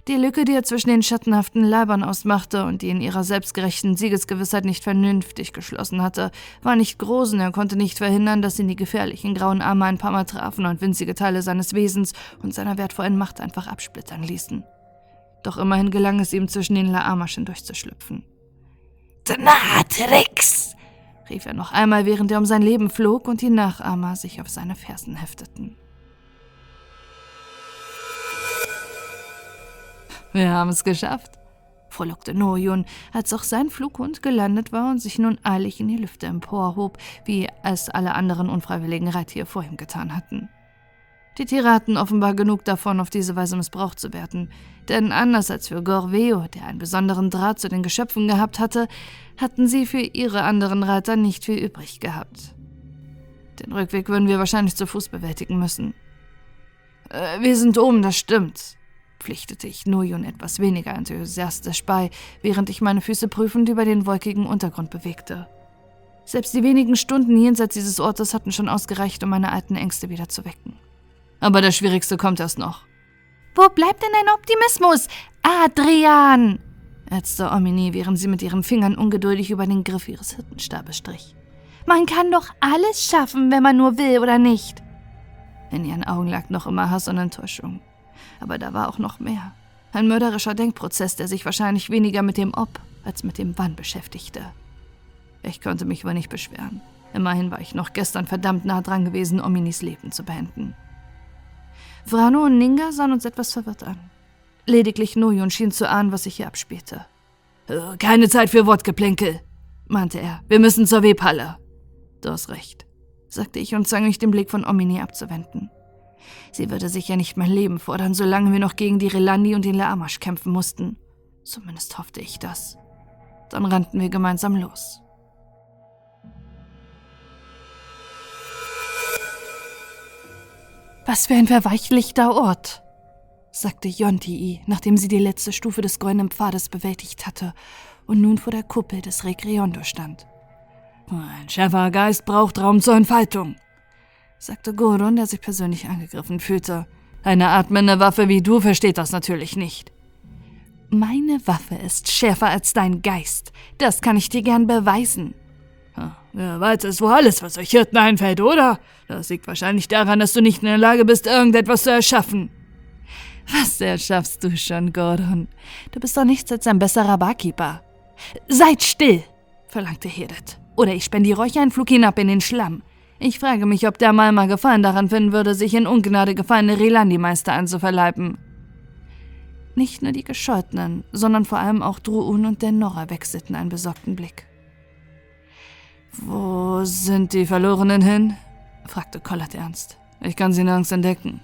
S1: Die Lücke, die er zwischen den schattenhaften Leibern ausmachte und die in ihrer selbstgerechten Siegesgewissheit nicht vernünftig geschlossen hatte, war nicht groß und er konnte nicht verhindern, dass ihn die gefährlichen grauen Arme ein paar Mal trafen und winzige Teile seines Wesens und seiner wertvollen Macht einfach absplittern ließen. Doch immerhin gelang es ihm, zwischen den Laamaschen durchzuschlüpfen.
S2: Natrix!
S1: rief er noch einmal, während er um sein Leben flog und die Nachahmer sich auf seine Fersen hefteten. Wir haben es geschafft, frohlockte Noyun, als auch sein Flughund gelandet war und sich nun eilig in die Lüfte emporhob, wie es alle anderen unfreiwilligen Reittiere vor ihm getan hatten. Die Tiere hatten offenbar genug davon, auf diese Weise missbraucht zu werden, denn anders als für Gorveo, der einen besonderen Draht zu den Geschöpfen gehabt hatte, hatten sie für ihre anderen Reiter nicht viel übrig gehabt. Den Rückweg würden wir wahrscheinlich zu Fuß bewältigen müssen. Äh, wir sind oben, das stimmt, pflichtete ich Nuyun etwas weniger enthusiastisch bei, während ich meine Füße prüfend über den wolkigen Untergrund bewegte. Selbst die wenigen Stunden jenseits dieses Ortes hatten schon ausgereicht, um meine alten Ängste wieder zu wecken. Aber das Schwierigste kommt erst noch.
S2: Wo bleibt denn dein Optimismus? Adrian!
S1: ärzte Omini, während sie mit ihren Fingern ungeduldig über den Griff ihres Hirtenstabes strich.
S2: Man kann doch alles schaffen, wenn man nur will, oder nicht?
S1: In ihren Augen lag noch immer Hass und Enttäuschung. Aber da war auch noch mehr. Ein mörderischer Denkprozess, der sich wahrscheinlich weniger mit dem Ob als mit dem Wann beschäftigte. Ich konnte mich wohl nicht beschweren. Immerhin war ich noch gestern verdammt nah dran gewesen, Ominis Leben zu beenden. Vrano und Ninga sahen uns etwas verwirrt an. Lediglich Noyun schien zu ahnen, was sich hier abspielte. Äh, keine Zeit für Wortgeplänkel, meinte er. Wir müssen zur Webhalle. Du hast recht, sagte ich und zwang mich, den Blick von Omini abzuwenden. Sie würde sicher nicht mein Leben fordern, solange wir noch gegen die Relandi und den Laamash kämpfen mussten. Zumindest hoffte ich das. Dann rannten wir gemeinsam los. Was für ein verweichlichter Ort, sagte Yontii, nachdem sie die letzte Stufe des goldenen Pfades bewältigt hatte und nun vor der Kuppel des Rekriondo stand. Ein schärferer Geist braucht Raum zur Entfaltung sagte Gordon, der sich persönlich angegriffen fühlte. Eine atmende Waffe wie du versteht das natürlich nicht. Meine Waffe ist schärfer als dein Geist. Das kann ich dir gern beweisen. Wer weiß es wohl alles, was euch Hirten einfällt, oder? Das liegt wahrscheinlich daran, dass du nicht in der Lage bist, irgendetwas zu erschaffen. Was erschaffst du schon, Gordon? Du bist doch nichts als ein besserer Barkeeper. Seid still, verlangte Hirdet. Oder ich spendiere euch einen Flug hinab in den Schlamm. Ich frage mich, ob der Malma Gefallen daran finden würde, sich in Ungnade gefallene Relandi-Meister anzuverleiben. Nicht nur die Gescholtenen, sondern vor allem auch Druun und der Norra wechselten einen besorgten Blick. Wo sind die Verlorenen hin? fragte Collard ernst. Ich kann sie nirgends entdecken.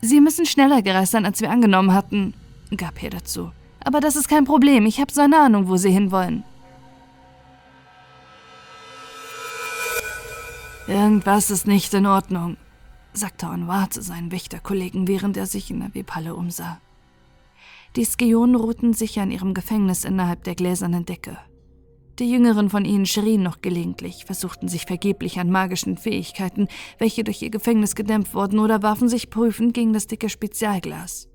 S1: Sie müssen schneller gereist sein, als wir angenommen hatten, gab er dazu. Aber das ist kein Problem, ich habe so eine Ahnung, wo sie hinwollen. Irgendwas ist nicht in Ordnung, sagte Anwar zu seinen Wächterkollegen, während er sich in der Webhalle umsah. Die Skionen ruhten sicher in ihrem Gefängnis innerhalb der gläsernen Decke. Die Jüngeren von ihnen schrien noch gelegentlich, versuchten sich vergeblich an magischen Fähigkeiten, welche durch ihr Gefängnis gedämpft wurden, oder warfen sich prüfend gegen das dicke Spezialglas.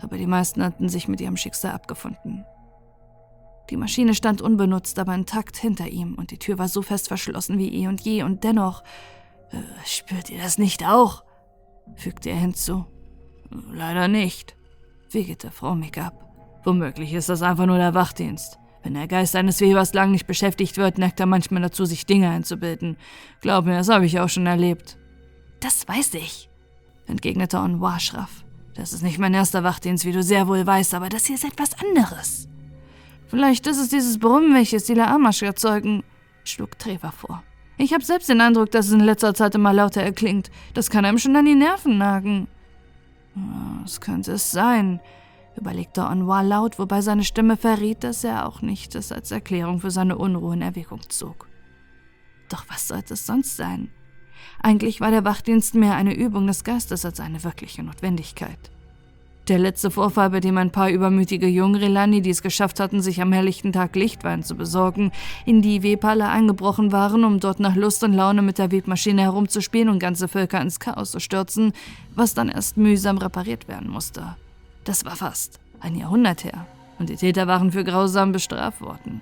S1: Aber die meisten hatten sich mit ihrem Schicksal abgefunden. Die Maschine stand unbenutzt, aber intakt hinter ihm, und die Tür war so fest verschlossen wie eh und je, und dennoch. Äh, spürt ihr das nicht auch? fügte er hinzu. Leider nicht, wiegelte Frau Mikab. Womöglich ist das einfach nur der Wachdienst. Wenn der Geist eines Webers lang nicht beschäftigt wird, neigt er manchmal dazu, sich Dinge einzubilden. Glaub mir, das habe ich auch schon erlebt. Das weiß ich, entgegnete Onwar schraff. Das ist nicht mein erster Wachdienst, wie du sehr wohl weißt, aber das hier ist etwas anderes. Vielleicht ist es dieses Brummen, welches die Laamasch erzeugen, schlug Trevor vor. Ich habe selbst den Eindruck, dass es in letzter Zeit immer lauter erklingt. Das kann einem schon an die Nerven nagen. Was könnte es sein? überlegte Anwar laut, wobei seine Stimme verriet, dass er auch nicht das als Erklärung für seine Unruhe in Erwägung zog. Doch was sollte es sonst sein? Eigentlich war der Wachdienst mehr eine Übung des Geistes als eine wirkliche Notwendigkeit. Der letzte Vorfall, bei dem ein paar übermütige Jungrelani, die es geschafft hatten, sich am helllichten Tag Lichtwein zu besorgen, in die Webhalle eingebrochen waren, um dort nach Lust und Laune mit der Webmaschine herumzuspielen und ganze Völker ins Chaos zu stürzen, was dann erst mühsam repariert werden musste. Das war fast ein Jahrhundert her, und die Täter waren für grausam bestraft worden.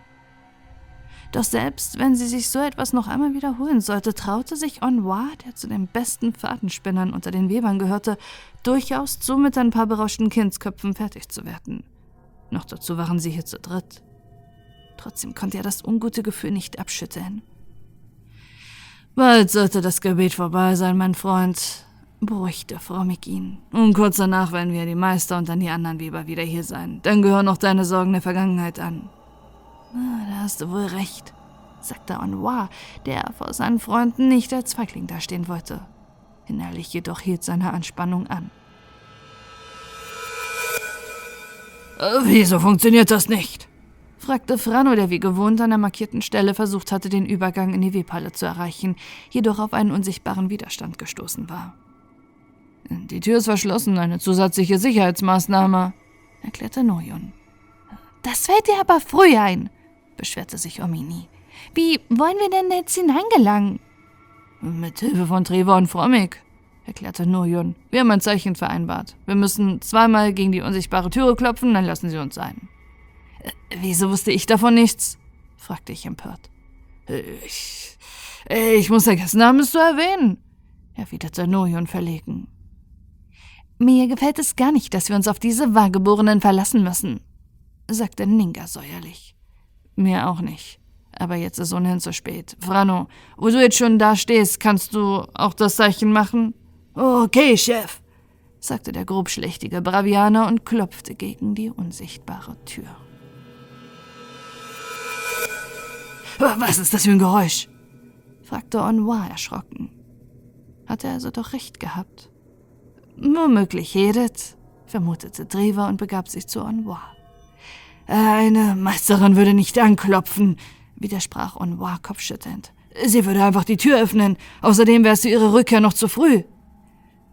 S1: Doch selbst wenn sie sich so etwas noch einmal wiederholen sollte, traute sich Onwa, der zu den besten Fadenspinnern unter den Webern gehörte, durchaus zu, mit ein paar berauschten Kindsköpfen fertig zu werden. Noch dazu waren sie hier zu dritt. Trotzdem konnte er das ungute Gefühl nicht abschütteln. Bald sollte das Gebet vorbei sein, mein Freund, beruhigte Frau ihn. Und kurz danach werden wir die Meister und dann die anderen Weber wieder hier sein. Dann gehören noch deine Sorgen der Vergangenheit an.
S2: Da hast du wohl recht, sagte Anwar, der vor seinen Freunden nicht als Feigling dastehen wollte. Innerlich jedoch hielt seine Anspannung an.
S1: Äh, wieso funktioniert das nicht? fragte Frano, der wie gewohnt an der markierten Stelle versucht hatte, den Übergang in die Webhalle zu erreichen, jedoch auf einen unsichtbaren Widerstand gestoßen war. Die Tür ist verschlossen, eine zusätzliche Sicherheitsmaßnahme, erklärte Noyon.
S2: Das fällt dir aber früh ein, beschwerte sich Omini. Wie wollen wir denn jetzt hineingelangen?
S1: Mit Hilfe von Trevor und Fromig, erklärte Nurjun. Wir haben ein Zeichen vereinbart. Wir müssen zweimal gegen die unsichtbare Türe klopfen, dann lassen sie uns ein. Äh, wieso wusste ich davon nichts? fragte ich empört. Ich, ich muss vergessen haben, es zu erwähnen, erwiderte Nurjun verlegen.
S2: Mir gefällt es gar nicht, dass wir uns auf diese Wahrgeborenen verlassen müssen, sagte Ninga säuerlich.
S1: Mir auch nicht. Aber jetzt ist ohnehin zu spät. Frano, wo du jetzt schon da stehst, kannst du auch das Zeichen machen?
S2: Okay, Chef, sagte der grobschlächtige Bravianer und klopfte gegen die unsichtbare Tür.
S1: Was ist das für ein Geräusch?
S2: fragte Onwa erschrocken. Hatte er also doch recht gehabt?
S1: Womöglich Hedith, vermutete Dreva und begab sich zu Onwa. Eine Meisterin würde nicht anklopfen, widersprach Onwa kopfschüttelnd. Sie würde einfach die Tür öffnen. Außerdem wärst du ihre Rückkehr noch zu früh.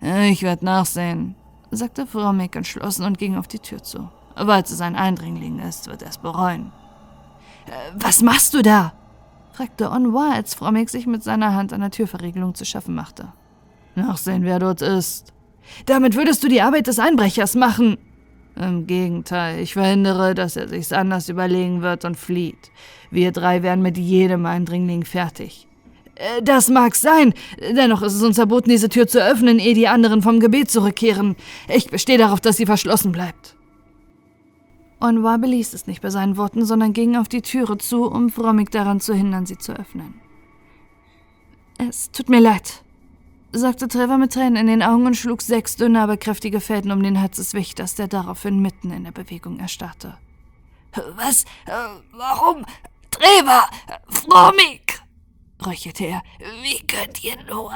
S1: Ich werde nachsehen, sagte Frau Mick entschlossen und ging auf die Tür zu. Weil es ein Eindringling ist, wird er es bereuen. Was machst du da? fragte Onwa, als Frau Mick sich mit seiner Hand an der Türverriegelung zu schaffen machte. Nachsehen, wer dort ist. Damit würdest du die Arbeit des Einbrechers machen, im Gegenteil, ich verhindere, dass er sich's anders überlegen wird und flieht. Wir drei werden mit jedem Eindringling fertig. Äh, das mag sein, dennoch ist es uns verboten, diese Tür zu öffnen, ehe die anderen vom Gebet zurückkehren. Ich bestehe darauf, dass sie verschlossen bleibt.
S2: Onwa beließ es nicht bei seinen Worten, sondern ging auf die Türe zu, um Frommig daran zu hindern, sie zu öffnen. Es tut mir leid, sagte Trevor mit Tränen in den Augen und schlug sechs dünne, aber kräftige Fäden um den Hals des Wächters, der daraufhin mitten in der Bewegung erstarrte.
S3: Was? Warum? Trevor! Fromig! räucherte er. Wie könnt ihr nur?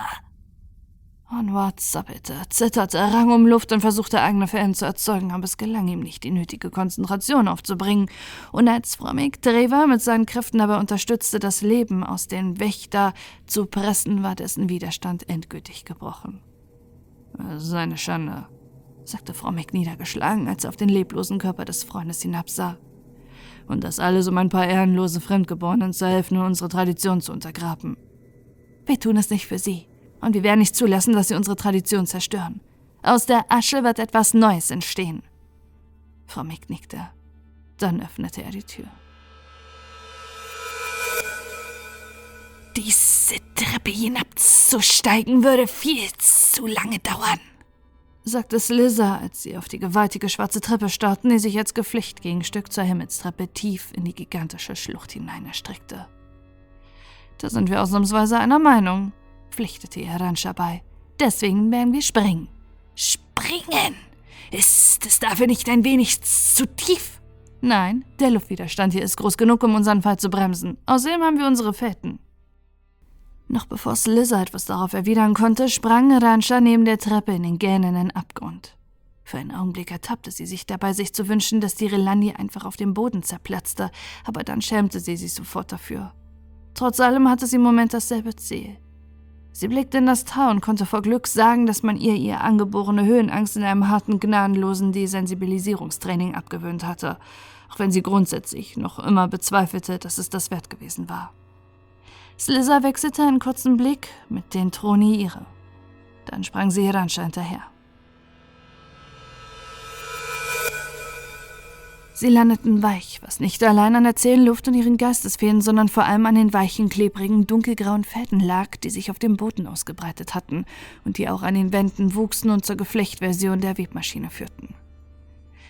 S2: Onward zappelte, zitterte, rang um Luft und versuchte eigene Fäden zu erzeugen, aber es gelang ihm nicht, die nötige Konzentration aufzubringen. Und als Fromig Treva mit seinen Kräften dabei unterstützte, das Leben aus den Wächter zu pressen, war dessen Widerstand endgültig gebrochen.
S1: Seine Schande, sagte Fromig niedergeschlagen, als er auf den leblosen Körper des Freundes hinabsah. Und das alles, um ein paar ehrenlose Fremdgeborenen zu helfen und unsere Tradition zu untergraben.
S2: Wir tun es nicht für sie, und wir werden nicht zulassen, dass sie unsere Tradition zerstören. Aus der Asche wird etwas Neues entstehen.
S1: Frau Mick nickte. Dann öffnete er die Tür.
S3: Diese Treppe hinabzusteigen würde viel zu lange dauern,
S1: sagte Slizza, als sie auf die gewaltige schwarze Treppe starrten, die sich als Geflechtgegenstück zur Himmelstreppe tief in die gigantische Schlucht hinein erstreckte. Da sind wir ausnahmsweise einer Meinung, pflichtete ihr Rancha bei. Deswegen werden wir springen.
S3: Springen? Ist es dafür nicht ein wenig zu tief?
S1: Nein, der Luftwiderstand hier ist groß genug, um unseren Fall zu bremsen. Außerdem haben wir unsere Fäden. Noch bevor Slizzer etwas darauf erwidern konnte, sprang Rancha neben der Treppe in den gähnenden Abgrund. Für einen Augenblick ertappte sie sich dabei, sich zu wünschen, dass die Relani einfach auf dem Boden zerplatzte, aber dann schämte sie sich sofort dafür. Trotz allem hatte sie im Moment dasselbe Ziel. Sie blickte in das Tau und konnte vor Glück sagen, dass man ihr ihr angeborene Höhenangst in einem harten, gnadenlosen Desensibilisierungstraining abgewöhnt hatte, auch wenn sie grundsätzlich noch immer bezweifelte, dass es das wert gewesen war. Slizza wechselte einen kurzen Blick mit den Troni ihre. Dann sprang sie Hiranscha hinterher. Sie landeten weich, was nicht allein an der zähen Luft und ihren Geistesfehlen, sondern vor allem an den weichen, klebrigen, dunkelgrauen Fäden lag, die sich auf dem Boden ausgebreitet hatten und die auch an den Wänden wuchsen und zur Geflechtversion der Webmaschine führten.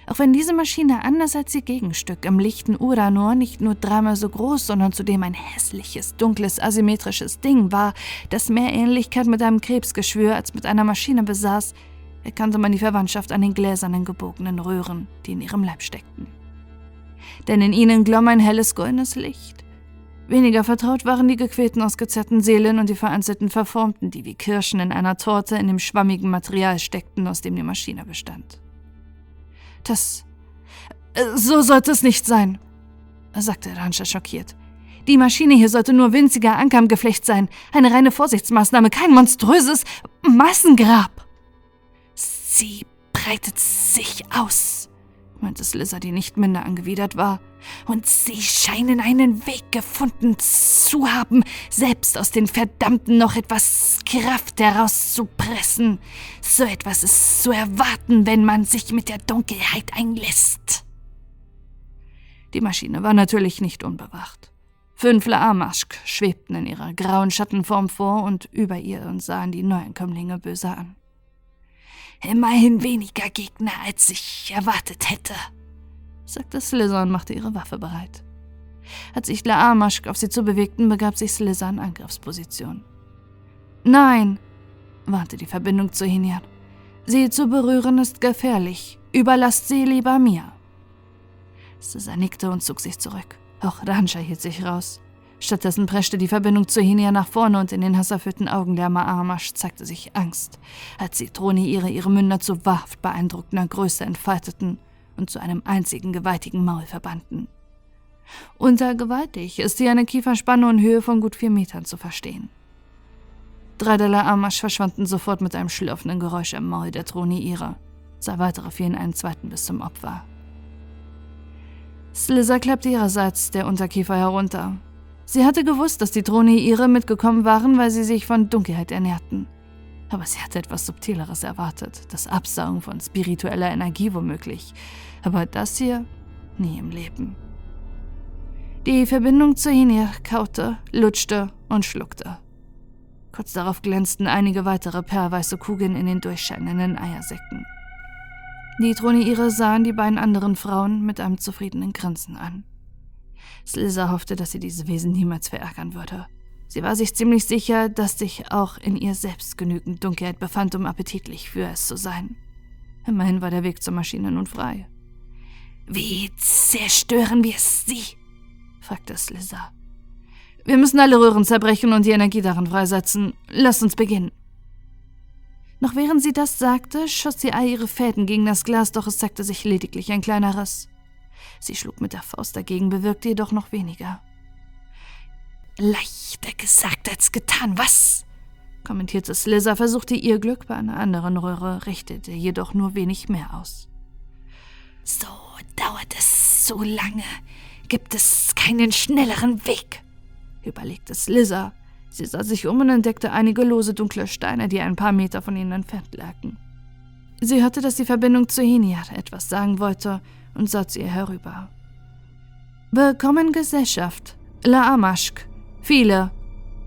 S1: Auch wenn diese Maschine anders als ihr Gegenstück im lichten Uranor nicht nur dreimal so groß, sondern zudem ein hässliches, dunkles, asymmetrisches Ding war, das mehr Ähnlichkeit mit einem Krebsgeschwür als mit einer Maschine besaß, erkannte man die Verwandtschaft an den gläsernen, gebogenen Röhren, die in ihrem Leib steckten denn in ihnen glomm ein helles goldenes Licht. Weniger vertraut waren die gequälten, ausgezerrten Seelen und die vereinzelten Verformten, die wie Kirschen in einer Torte in dem schwammigen Material steckten, aus dem die Maschine bestand. Das. Äh, so sollte es nicht sein, sagte Ranscha schockiert. Die Maschine hier sollte nur winziger Anker im Geflecht sein, eine reine Vorsichtsmaßnahme, kein monströses Massengrab.
S3: Sie breitet sich aus,
S1: meinte Slizzer, die nicht minder angewidert war.
S3: Und sie scheinen einen Weg gefunden zu haben, selbst aus den Verdammten noch etwas Kraft herauszupressen. So etwas ist zu erwarten, wenn man sich mit der Dunkelheit einlässt.
S1: Die Maschine war natürlich nicht unbewacht. Fünf Laamaschk schwebten in ihrer grauen Schattenform vor und über ihr und sahen die Neuankömmlinge böse an.
S3: Immerhin weniger Gegner, als ich erwartet hätte,
S1: sagte Slizzer und machte ihre Waffe bereit. Als sich Laamaschk auf sie zubewegten, begab sich Slizzer in Angriffsposition. Nein, warnte die Verbindung zu Hinian. Sie zu berühren ist gefährlich. Überlasst sie lieber mir. Slizzer nickte und zog sich zurück. Auch Ranscha hielt sich raus. Stattdessen preschte die Verbindung zu Hinia nach vorne und in den hasserfüllten Augen der Maamasch zeigte sich Angst, als die Throne ihre ihre Münder zu wahrhaft beeindruckender Größe entfalteten und zu einem einzigen gewaltigen Maul verbanden. Unter gewaltig ist hier eine Kieferspanne und Höhe von gut vier Metern zu verstehen. Drei der Laamasch verschwanden sofort mit einem schlürfenden Geräusch im Maul der Throne ihrer. Zwei weitere fielen einen zweiten bis zum Opfer. Slizzer klappte ihrerseits der Unterkiefer herunter Sie hatte gewusst, dass die Drohne ihre mitgekommen waren, weil sie sich von Dunkelheit ernährten. Aber sie hatte etwas Subtileres erwartet, das Absaugen von spiritueller Energie womöglich. Aber das hier nie im Leben. Die Verbindung zu Hinir kaute, lutschte und schluckte. Kurz darauf glänzten einige weitere perlweiße Kugeln in den durchscheinenden Eiersäcken. Die Troniere sahen die beiden anderen Frauen mit einem zufriedenen Grinsen an. Slizzer hoffte, dass sie diese Wesen niemals verärgern würde. Sie war sich ziemlich sicher, dass sich auch in ihr selbst genügend Dunkelheit befand, um appetitlich für es zu sein. Immerhin war der Weg zur Maschine nun frei.
S3: Wie zerstören wir sie? fragte Slizzer.
S1: Wir müssen alle Röhren zerbrechen und die Energie darin freisetzen. Lasst uns beginnen. Noch während sie das sagte, schoss sie all ihre Fäden gegen das Glas, doch es zeigte sich lediglich ein kleiner Riss. Sie schlug mit der Faust dagegen, bewirkte jedoch noch weniger.
S3: Leichter gesagt als getan, was?
S1: kommentierte Slizzer, versuchte ihr Glück bei einer anderen Röhre, richtete jedoch nur wenig mehr aus.
S3: So dauert es so lange. Gibt es keinen schnelleren Weg?
S1: überlegte Slizzer. Sie sah sich um und entdeckte einige lose dunkle Steine, die ein paar Meter von ihnen entfernt lagen. Sie hörte, dass die Verbindung zu Hiniat etwas sagen wollte und sah zu ihr herüber. Willkommen Gesellschaft, La Amaschk, viele,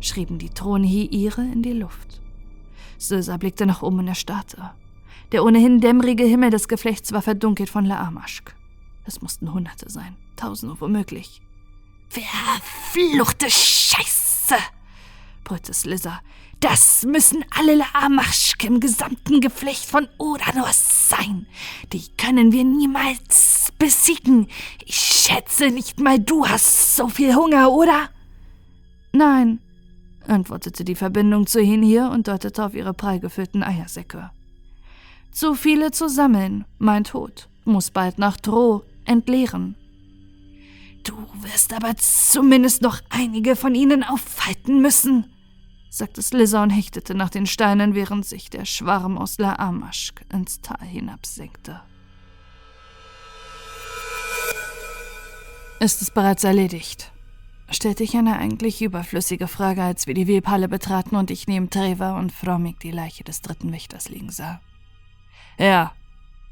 S1: schrieben die Thronhiire in die Luft. Silsa blickte nach oben und erstarrte. Der ohnehin dämmerige Himmel des Geflechts war verdunkelt von La Amaschk. Es mussten Hunderte sein, Tausende womöglich.
S3: Verfluchte Scheiße! brüllte Slizzer. Das müssen alle Laamaschk im gesamten Geflecht von Uranus sein. Die können wir niemals besiegen. Ich schätze nicht mal du hast so viel Hunger, oder?
S1: Nein, antwortete die Verbindung zu Hinir und deutete auf ihre prall Eiersäcke. Zu viele zu sammeln, mein Tod, muss bald nach Droh entleeren.
S3: Du wirst aber zumindest noch einige von ihnen aufhalten müssen,
S1: sagte Slizzer und hechtete nach den Steinen, während sich der Schwarm aus La Amaschk ins Tal hinabsenkte. Ist es bereits erledigt? stellte ich eine eigentlich überflüssige Frage, als wir die Webhalle betraten und ich neben Trevor und Fromig die Leiche des dritten Wächters liegen sah. Ja,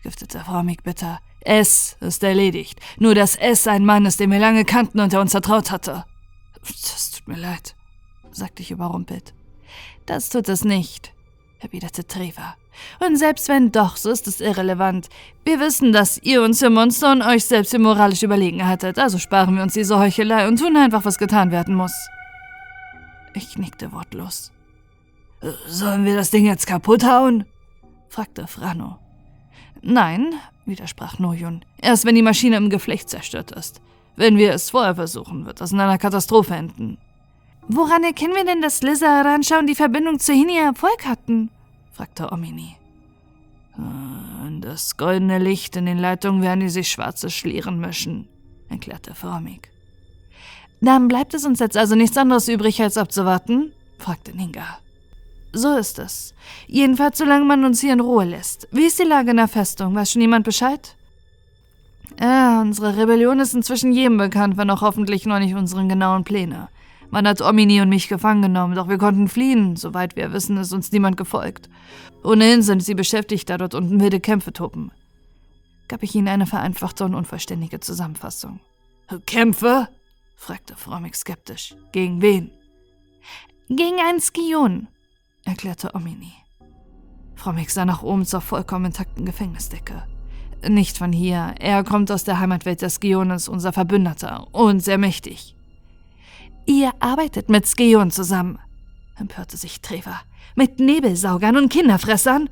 S1: giftete Fromig bitter. Es ist erledigt. Nur dass es ein Mann ist, den wir lange kannten und der uns vertraut hatte. Das tut mir leid, sagte ich überrumpelt. Das tut es nicht, erwiderte Trevor. Und selbst wenn doch, so ist es irrelevant. Wir wissen, dass ihr uns für Monster und euch selbst für moralisch überlegen hattet, also sparen wir uns diese Heuchelei und tun einfach, was getan werden muss. Ich nickte wortlos. Sollen wir das Ding jetzt kaputt hauen? fragte Frano. Nein, widersprach Nojun. Erst wenn die Maschine im Geflecht zerstört ist. Wenn wir es vorher versuchen, wird das in einer Katastrophe enden.
S3: Woran erkennen wir denn, dass Lizza, Rancha und die Verbindung zu Hinia Erfolg hatten?
S1: fragte Omini. Äh, das goldene Licht in den Leitungen werden die sich schwarze Schlieren mischen, erklärte Formig.
S3: Dann bleibt es uns jetzt also nichts anderes übrig, als abzuwarten? fragte Ninga.
S1: So ist es. Jedenfalls, solange man uns hier in Ruhe lässt. Wie ist die Lage in der Festung? Weiß schon jemand Bescheid? Ja, unsere Rebellion ist inzwischen jedem bekannt, wenn auch hoffentlich noch nicht unseren genauen Pläne. Man hat Omini und mich gefangen genommen, doch wir konnten fliehen. Soweit wir wissen, ist uns niemand gefolgt. Ohnehin sind sie beschäftigt, da dort unten wilde Kämpfe toben. Gab ich ihnen eine vereinfachte und unvollständige Zusammenfassung. Kämpfe? fragte Fromig skeptisch. Gegen wen?
S3: Gegen einen Skion,
S1: erklärte Omini. Fromig sah nach oben zur vollkommen intakten Gefängnisdecke. Nicht von hier. Er kommt aus der Heimatwelt des Skiones, unser Verbündeter, und sehr mächtig.
S3: Ihr arbeitet mit Skeon zusammen, empörte sich Trevor. Mit Nebelsaugern und Kinderfressern?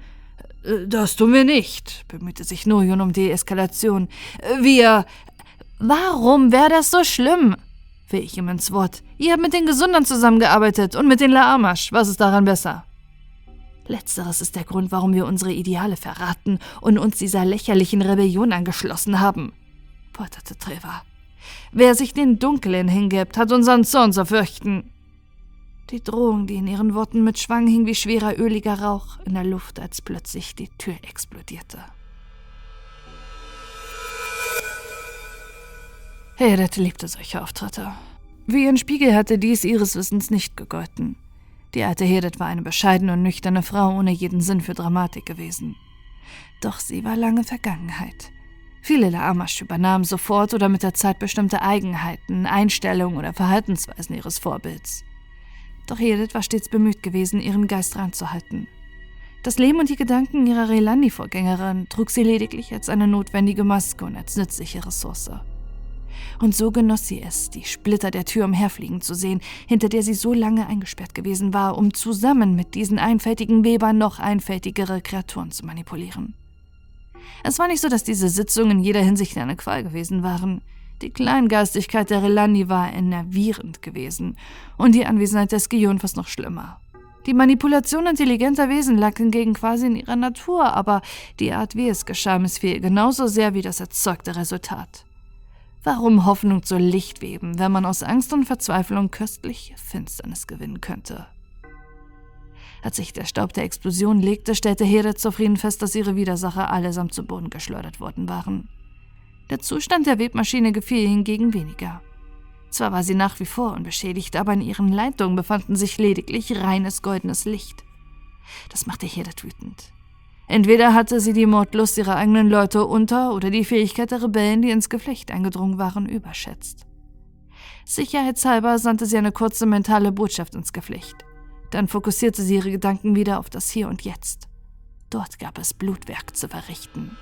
S1: Äh, das tun wir nicht, bemühte sich Nojon um Deeskalation. Wir.
S3: Warum wäre das so schlimm?
S1: fiel ich ihm ins Wort. Ihr habt mit den Gesundern zusammengearbeitet und mit den Laamasch. Was ist daran besser? Letzteres ist der Grund, warum wir unsere Ideale verraten und uns dieser lächerlichen Rebellion angeschlossen haben, polterte Trevor. Wer sich den Dunklen hingibt, hat unseren Zorn zu fürchten. Die Drohung, die in ihren Worten mitschwang, hing wie schwerer öliger Rauch in der Luft, als plötzlich die Tür explodierte. Hedet liebte solche Auftritte. Wie ein Spiegel hatte dies ihres Wissens nicht gegolten. Die alte Hedet war eine bescheidene und nüchterne Frau ohne jeden Sinn für Dramatik gewesen. Doch sie war lange Vergangenheit. Viele der Amasch übernahmen sofort oder mit der Zeit bestimmte Eigenheiten, Einstellungen oder Verhaltensweisen ihres Vorbilds. Doch Edith war stets bemüht gewesen, ihren Geist reinzuhalten. Das Leben und die Gedanken ihrer Relandi-Vorgängerin trug sie lediglich als eine notwendige Maske und als nützliche Ressource. Und so genoss sie es, die Splitter der Tür umherfliegen zu sehen, hinter der sie so lange eingesperrt gewesen war, um zusammen mit diesen einfältigen Webern noch einfältigere Kreaturen zu manipulieren. Es war nicht so, dass diese Sitzungen in jeder Hinsicht eine Qual gewesen waren. Die Kleingeistigkeit der Relani war enervierend gewesen und die Anwesenheit des Gion fast noch schlimmer. Die Manipulation intelligenter Wesen lag hingegen quasi in ihrer Natur, aber die Art, wie es geschah, missfiel genauso sehr wie das erzeugte Resultat. Warum Hoffnung zu Licht weben, wenn man aus Angst und Verzweiflung köstliche Finsternis gewinnen könnte? Als sich der Staub der Explosion legte, stellte Hera zufrieden fest, dass ihre Widersacher allesamt zu Boden geschleudert worden waren. Der Zustand der Webmaschine gefiel hingegen weniger. Zwar war sie nach wie vor unbeschädigt, aber in ihren Leitungen befanden sich lediglich reines goldenes Licht. Das machte Hera wütend. Entweder hatte sie die Mordlust ihrer eigenen Leute unter oder die Fähigkeit der Rebellen, die ins Geflecht eingedrungen waren, überschätzt. Sicherheitshalber sandte sie eine kurze mentale Botschaft ins Geflecht. Dann fokussierte sie ihre Gedanken wieder auf das Hier und Jetzt. Dort gab es Blutwerk zu verrichten.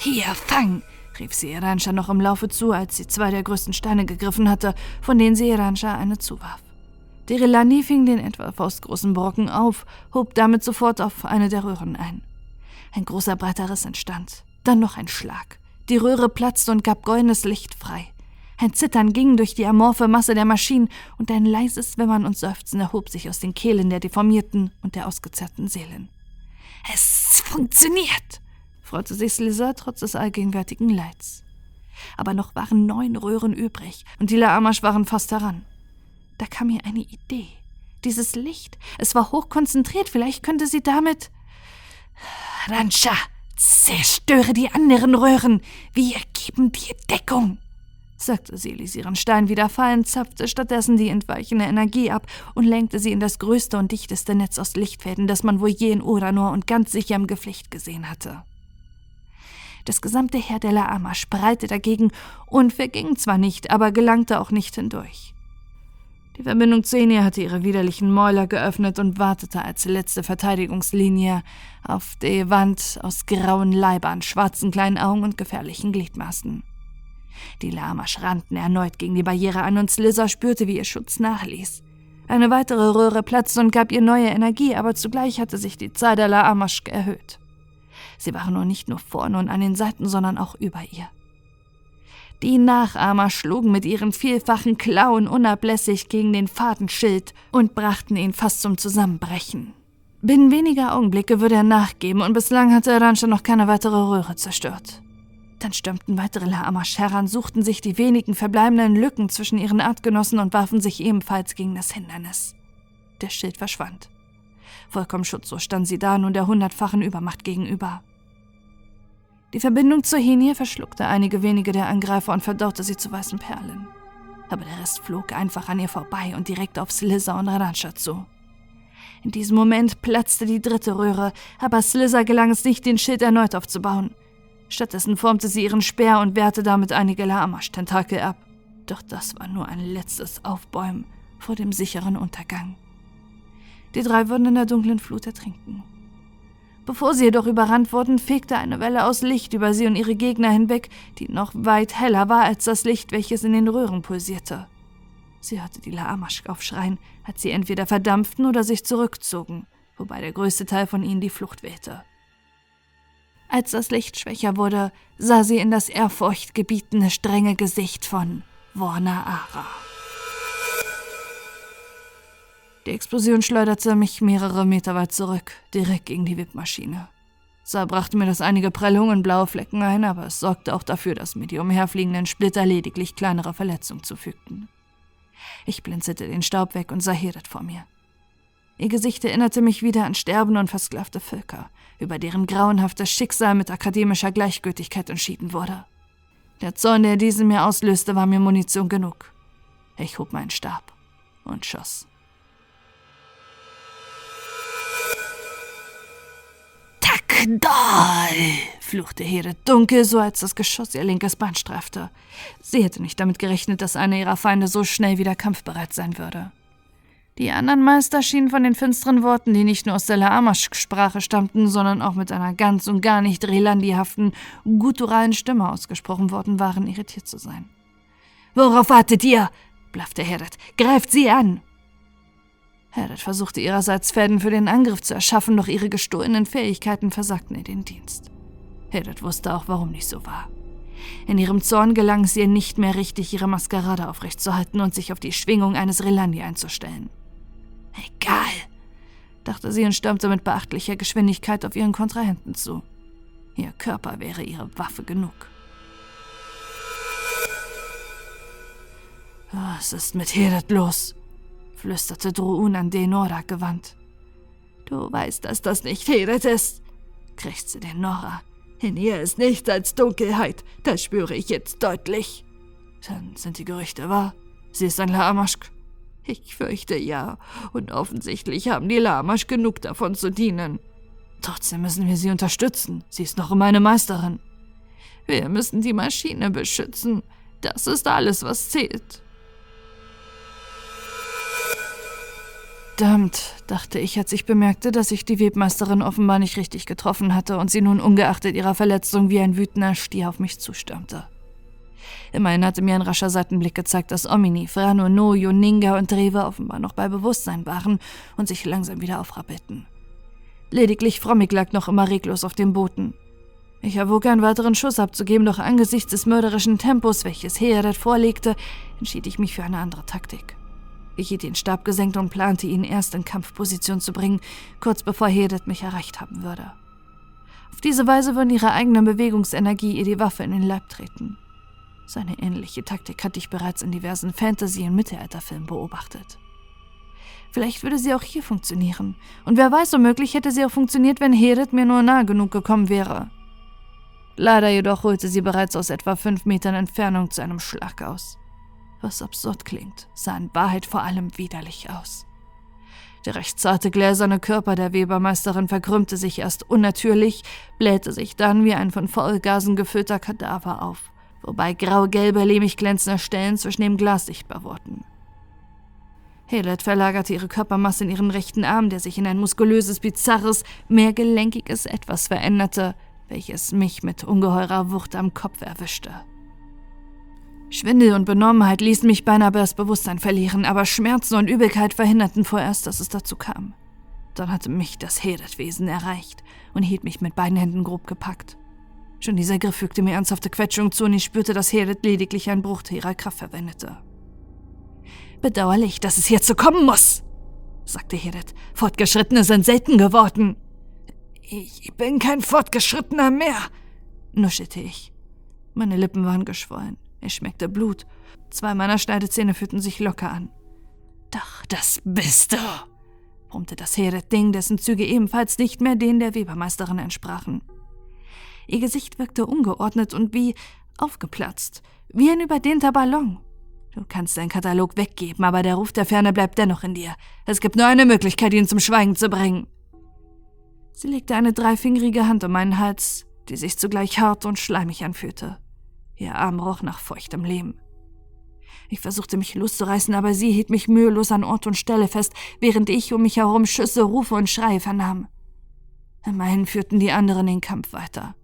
S1: Hier, fang! rief sie Iransha noch im Laufe zu, als sie zwei der größten Steine gegriffen hatte, von denen sie Iransha eine zuwarf. Derilani fing den etwa faustgroßen Brocken auf, hob damit sofort auf eine der Röhren ein. Ein großer breiter Riss entstand, dann noch ein Schlag. Die Röhre platzte und gab goldenes Licht frei. Ein Zittern ging durch die amorphe Masse der Maschinen und ein leises Wimmern und Seufzen erhob sich aus den Kehlen der deformierten und der ausgezerrten Seelen. Es funktioniert, freute sich Slizzer trotz des allgegenwärtigen Leids. Aber noch waren neun Röhren übrig und die Laamasch waren fast heran. Da kam mir eine Idee. Dieses Licht, es war hochkonzentriert, vielleicht könnte sie damit.
S3: Rancha, zerstöre die anderen Röhren. Wir geben dir Deckung
S1: sagte sie, ließ ihren Stein wieder fallen, zapfte stattdessen die entweichende Energie ab und lenkte sie in das größte und dichteste Netz aus Lichtfäden, das man wohl je in Uranor und ganz sicher im Geflecht gesehen hatte. Das gesamte Heer der Laama spreite dagegen und verging zwar nicht, aber gelangte auch nicht hindurch. Die Verbindung zu Enia hatte ihre widerlichen Mäuler geöffnet und wartete als letzte Verteidigungslinie auf die Wand aus grauen Leibern, schwarzen kleinen Augen und gefährlichen Gliedmaßen. Die Lamasch rannten erneut gegen die Barriere an und Slizzer spürte, wie ihr Schutz nachließ. Eine weitere Röhre platzte und gab ihr neue Energie, aber zugleich hatte sich die Zahl der Laamasch erhöht. Sie waren nun nicht nur vorne und an den Seiten, sondern auch über ihr. Die Nachahmer schlugen mit ihren vielfachen Klauen unablässig gegen den Fadenschild und brachten ihn fast zum Zusammenbrechen. Binnen weniger Augenblicke würde er nachgeben und bislang hatte Rancha noch keine weitere Röhre zerstört. Dann stürmten weitere Laamasch heran, suchten sich die wenigen verbleibenden Lücken zwischen ihren Artgenossen und warfen sich ebenfalls gegen das Hindernis. Der Schild verschwand. Vollkommen schutzlos stand sie da, nun der hundertfachen Übermacht gegenüber. Die Verbindung zur Henie verschluckte einige wenige der Angreifer und verdaute sie zu weißen Perlen. Aber der Rest flog einfach an ihr vorbei und direkt auf Slizzer und Radancha zu. In diesem Moment platzte die dritte Röhre, aber Slizzer gelang es nicht, den Schild erneut aufzubauen. Stattdessen formte sie ihren Speer und wehrte damit einige Lamasch-Tentakel ab. Doch das war nur ein letztes Aufbäumen vor dem sicheren Untergang. Die drei würden in der dunklen Flut ertrinken. Bevor sie jedoch überrannt wurden, fegte eine Welle aus Licht über sie und ihre Gegner hinweg, die noch weit heller war als das Licht, welches in den Röhren pulsierte. Sie hörte die Laamasch aufschreien, als sie entweder verdampften oder sich zurückzogen, wobei der größte Teil von ihnen die Flucht wählte. Als das Licht schwächer wurde, sah sie in das ehrfurchtgebietende, strenge Gesicht von Warner Ara. Die Explosion schleuderte mich mehrere Meter weit zurück, direkt gegen die Wippmaschine. Zwar brachte mir das einige Prellungen blaue Flecken ein, aber es sorgte auch dafür, dass mir die umherfliegenden Splitter lediglich kleinere Verletzungen zufügten. Ich blinzelte den Staub weg und sah Hirat vor mir. Ihr Gesicht erinnerte mich wieder an sterbende und versklavte Völker, über deren grauenhaftes Schicksal mit akademischer Gleichgültigkeit entschieden wurde. Der Zorn, der diese mir auslöste, war mir Munition genug. Ich hob meinen Stab und schoss.
S3: Takdal!
S1: fluchte Hede dunkel, so als das Geschoss ihr linkes Bein streifte. Sie hätte nicht damit gerechnet, dass einer ihrer Feinde so schnell wieder kampfbereit sein würde. Die anderen Meister schienen von den finsteren Worten, die nicht nur aus der Laamasch-Sprache stammten, sondern auch mit einer ganz und gar nicht relandihaften, gutturalen Stimme ausgesprochen worden waren, irritiert zu sein.
S3: Worauf wartet ihr? blaffte Herbert. Greift sie an!
S1: Herbert versuchte ihrerseits Fäden für den Angriff zu erschaffen, doch ihre gestohlenen Fähigkeiten versagten ihr den Dienst. Herbert wusste auch, warum nicht so war. In ihrem Zorn gelang es ihr nicht mehr richtig, ihre Maskerade aufrechtzuerhalten und sich auf die Schwingung eines Relandi einzustellen.
S3: Egal,
S1: dachte sie und stürmte mit beachtlicher Geschwindigkeit auf ihren Kontrahenten zu. Ihr Körper wäre ihre Waffe genug. Was ist mit Hedet los? flüsterte Druun an Denora gewandt.
S3: Du weißt, dass das nicht Hedet ist, krächzte Denora. In ihr ist nichts als Dunkelheit, das spüre ich jetzt deutlich.
S1: Dann sind die Gerüchte wahr. Sie ist ein Lamaschk.
S3: Ich fürchte ja, und offensichtlich haben die Lamasch genug davon zu dienen.
S1: Trotzdem müssen wir sie unterstützen. Sie ist noch immer eine Meisterin.
S3: Wir müssen die Maschine beschützen. Das ist alles, was zählt.
S1: Verdammt, dachte ich, als ich bemerkte, dass ich die Webmeisterin offenbar nicht richtig getroffen hatte und sie nun ungeachtet ihrer Verletzung wie ein wütender Stier auf mich zustürmte. Immerhin hatte mir ein rascher Seitenblick gezeigt, dass Omini, Frano, Noyo, Ninga und Rewe offenbar noch bei Bewusstsein waren und sich langsam wieder aufrappelten. Lediglich Frommig lag noch immer reglos auf dem Boden. Ich erwog einen weiteren Schuss abzugeben, doch angesichts des mörderischen Tempos, welches Heered vorlegte, entschied ich mich für eine andere Taktik. Ich hielt den Stab gesenkt und plante, ihn erst in Kampfposition zu bringen, kurz bevor Hedet mich erreicht haben würde. Auf diese Weise würden ihre eigene Bewegungsenergie ihr die Waffe in den Leib treten. Seine ähnliche Taktik hatte ich bereits in diversen Fantasy- und Mittelalterfilmen beobachtet. Vielleicht würde sie auch hier funktionieren. Und wer weiß, womöglich hätte sie auch funktioniert, wenn Heret mir nur nah genug gekommen wäre. Leider jedoch holte sie bereits aus etwa fünf Metern Entfernung zu einem Schlag aus. Was absurd klingt, sah in Wahrheit vor allem widerlich aus. Der recht zarte gläserne Körper der Webermeisterin verkrümmte sich erst unnatürlich, blähte sich dann wie ein von Faulgasen gefüllter Kadaver auf, wobei grau-gelbe, lehmig glänzende Stellen zwischen dem Glas sichtbar wurden. Helet verlagerte ihre Körpermasse in ihren rechten Arm, der sich in ein muskulöses, bizarres, mehr gelenkiges Etwas veränderte, welches mich mit ungeheurer Wucht am Kopf erwischte. Schwindel und Benommenheit ließen mich beinahe das Bewusstsein verlieren, aber Schmerzen und Übelkeit verhinderten vorerst, dass es dazu kam. Dann hatte mich das Hedet-Wesen erreicht und hielt mich mit beiden Händen grob gepackt. Schon dieser Griff fügte mir ernsthafte Quetschung zu und ich spürte, dass Hedet lediglich einen Bruchteil ihrer Kraft verwendete. Bedauerlich, dass es hierzu kommen muss, sagte Hedet. Fortgeschrittene sind selten geworden. Ich bin kein Fortgeschrittener mehr, nuschelte ich. Meine Lippen waren geschwollen. Ich schmeckte Blut. Zwei meiner Schneidezähne fühlten sich locker an. Doch, das bist du, brummte das Heeret-Ding, dessen Züge ebenfalls nicht mehr denen der Webermeisterin entsprachen. Ihr Gesicht wirkte ungeordnet und wie aufgeplatzt, wie ein überdehnter Ballon. Du kannst deinen Katalog weggeben, aber der Ruf der Ferne bleibt dennoch in dir. Es gibt nur eine Möglichkeit, ihn zum Schweigen zu bringen. Sie legte eine dreifingerige Hand um meinen Hals, die sich zugleich hart und schleimig anfühlte. Ihr Arm roch nach feuchtem Lehm. Ich versuchte mich loszureißen, aber sie hielt mich mühelos an Ort und Stelle fest, während ich um mich herum Schüsse, Rufe und Schreie vernahm. Immerhin führten die anderen den Kampf weiter.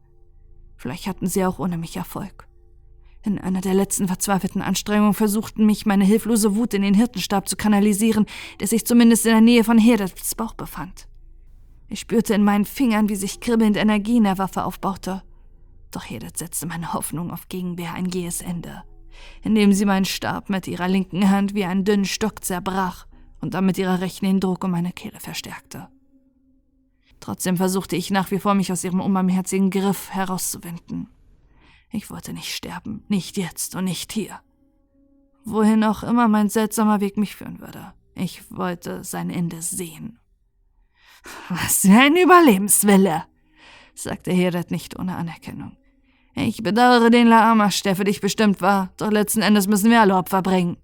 S1: Vielleicht hatten sie auch ohne mich Erfolg. In einer der letzten verzweifelten Anstrengungen versuchten mich meine hilflose Wut in den Hirtenstab zu kanalisieren, der sich zumindest in der Nähe von Herdets Bauch befand. Ich spürte in meinen Fingern, wie sich kribbelnd Energie in der Waffe aufbaute. Doch Hedet setzte meine Hoffnung auf Gegenwehr ein jähes Ende, indem sie meinen Stab mit ihrer linken Hand wie einen dünnen Stock zerbrach und dann mit ihrer rechten den Druck um meine Kehle verstärkte. Trotzdem versuchte ich nach wie vor, mich aus ihrem unbarmherzigen Griff herauszuwinden. Ich wollte nicht sterben, nicht jetzt und nicht hier. Wohin auch immer mein seltsamer Weg mich führen würde. Ich wollte sein Ende sehen. Was für ein Überlebenswille, sagte Heret nicht ohne Anerkennung. Ich bedauere den Laamasch, der für dich bestimmt war, doch letzten Endes müssen wir alle Opfer bringen.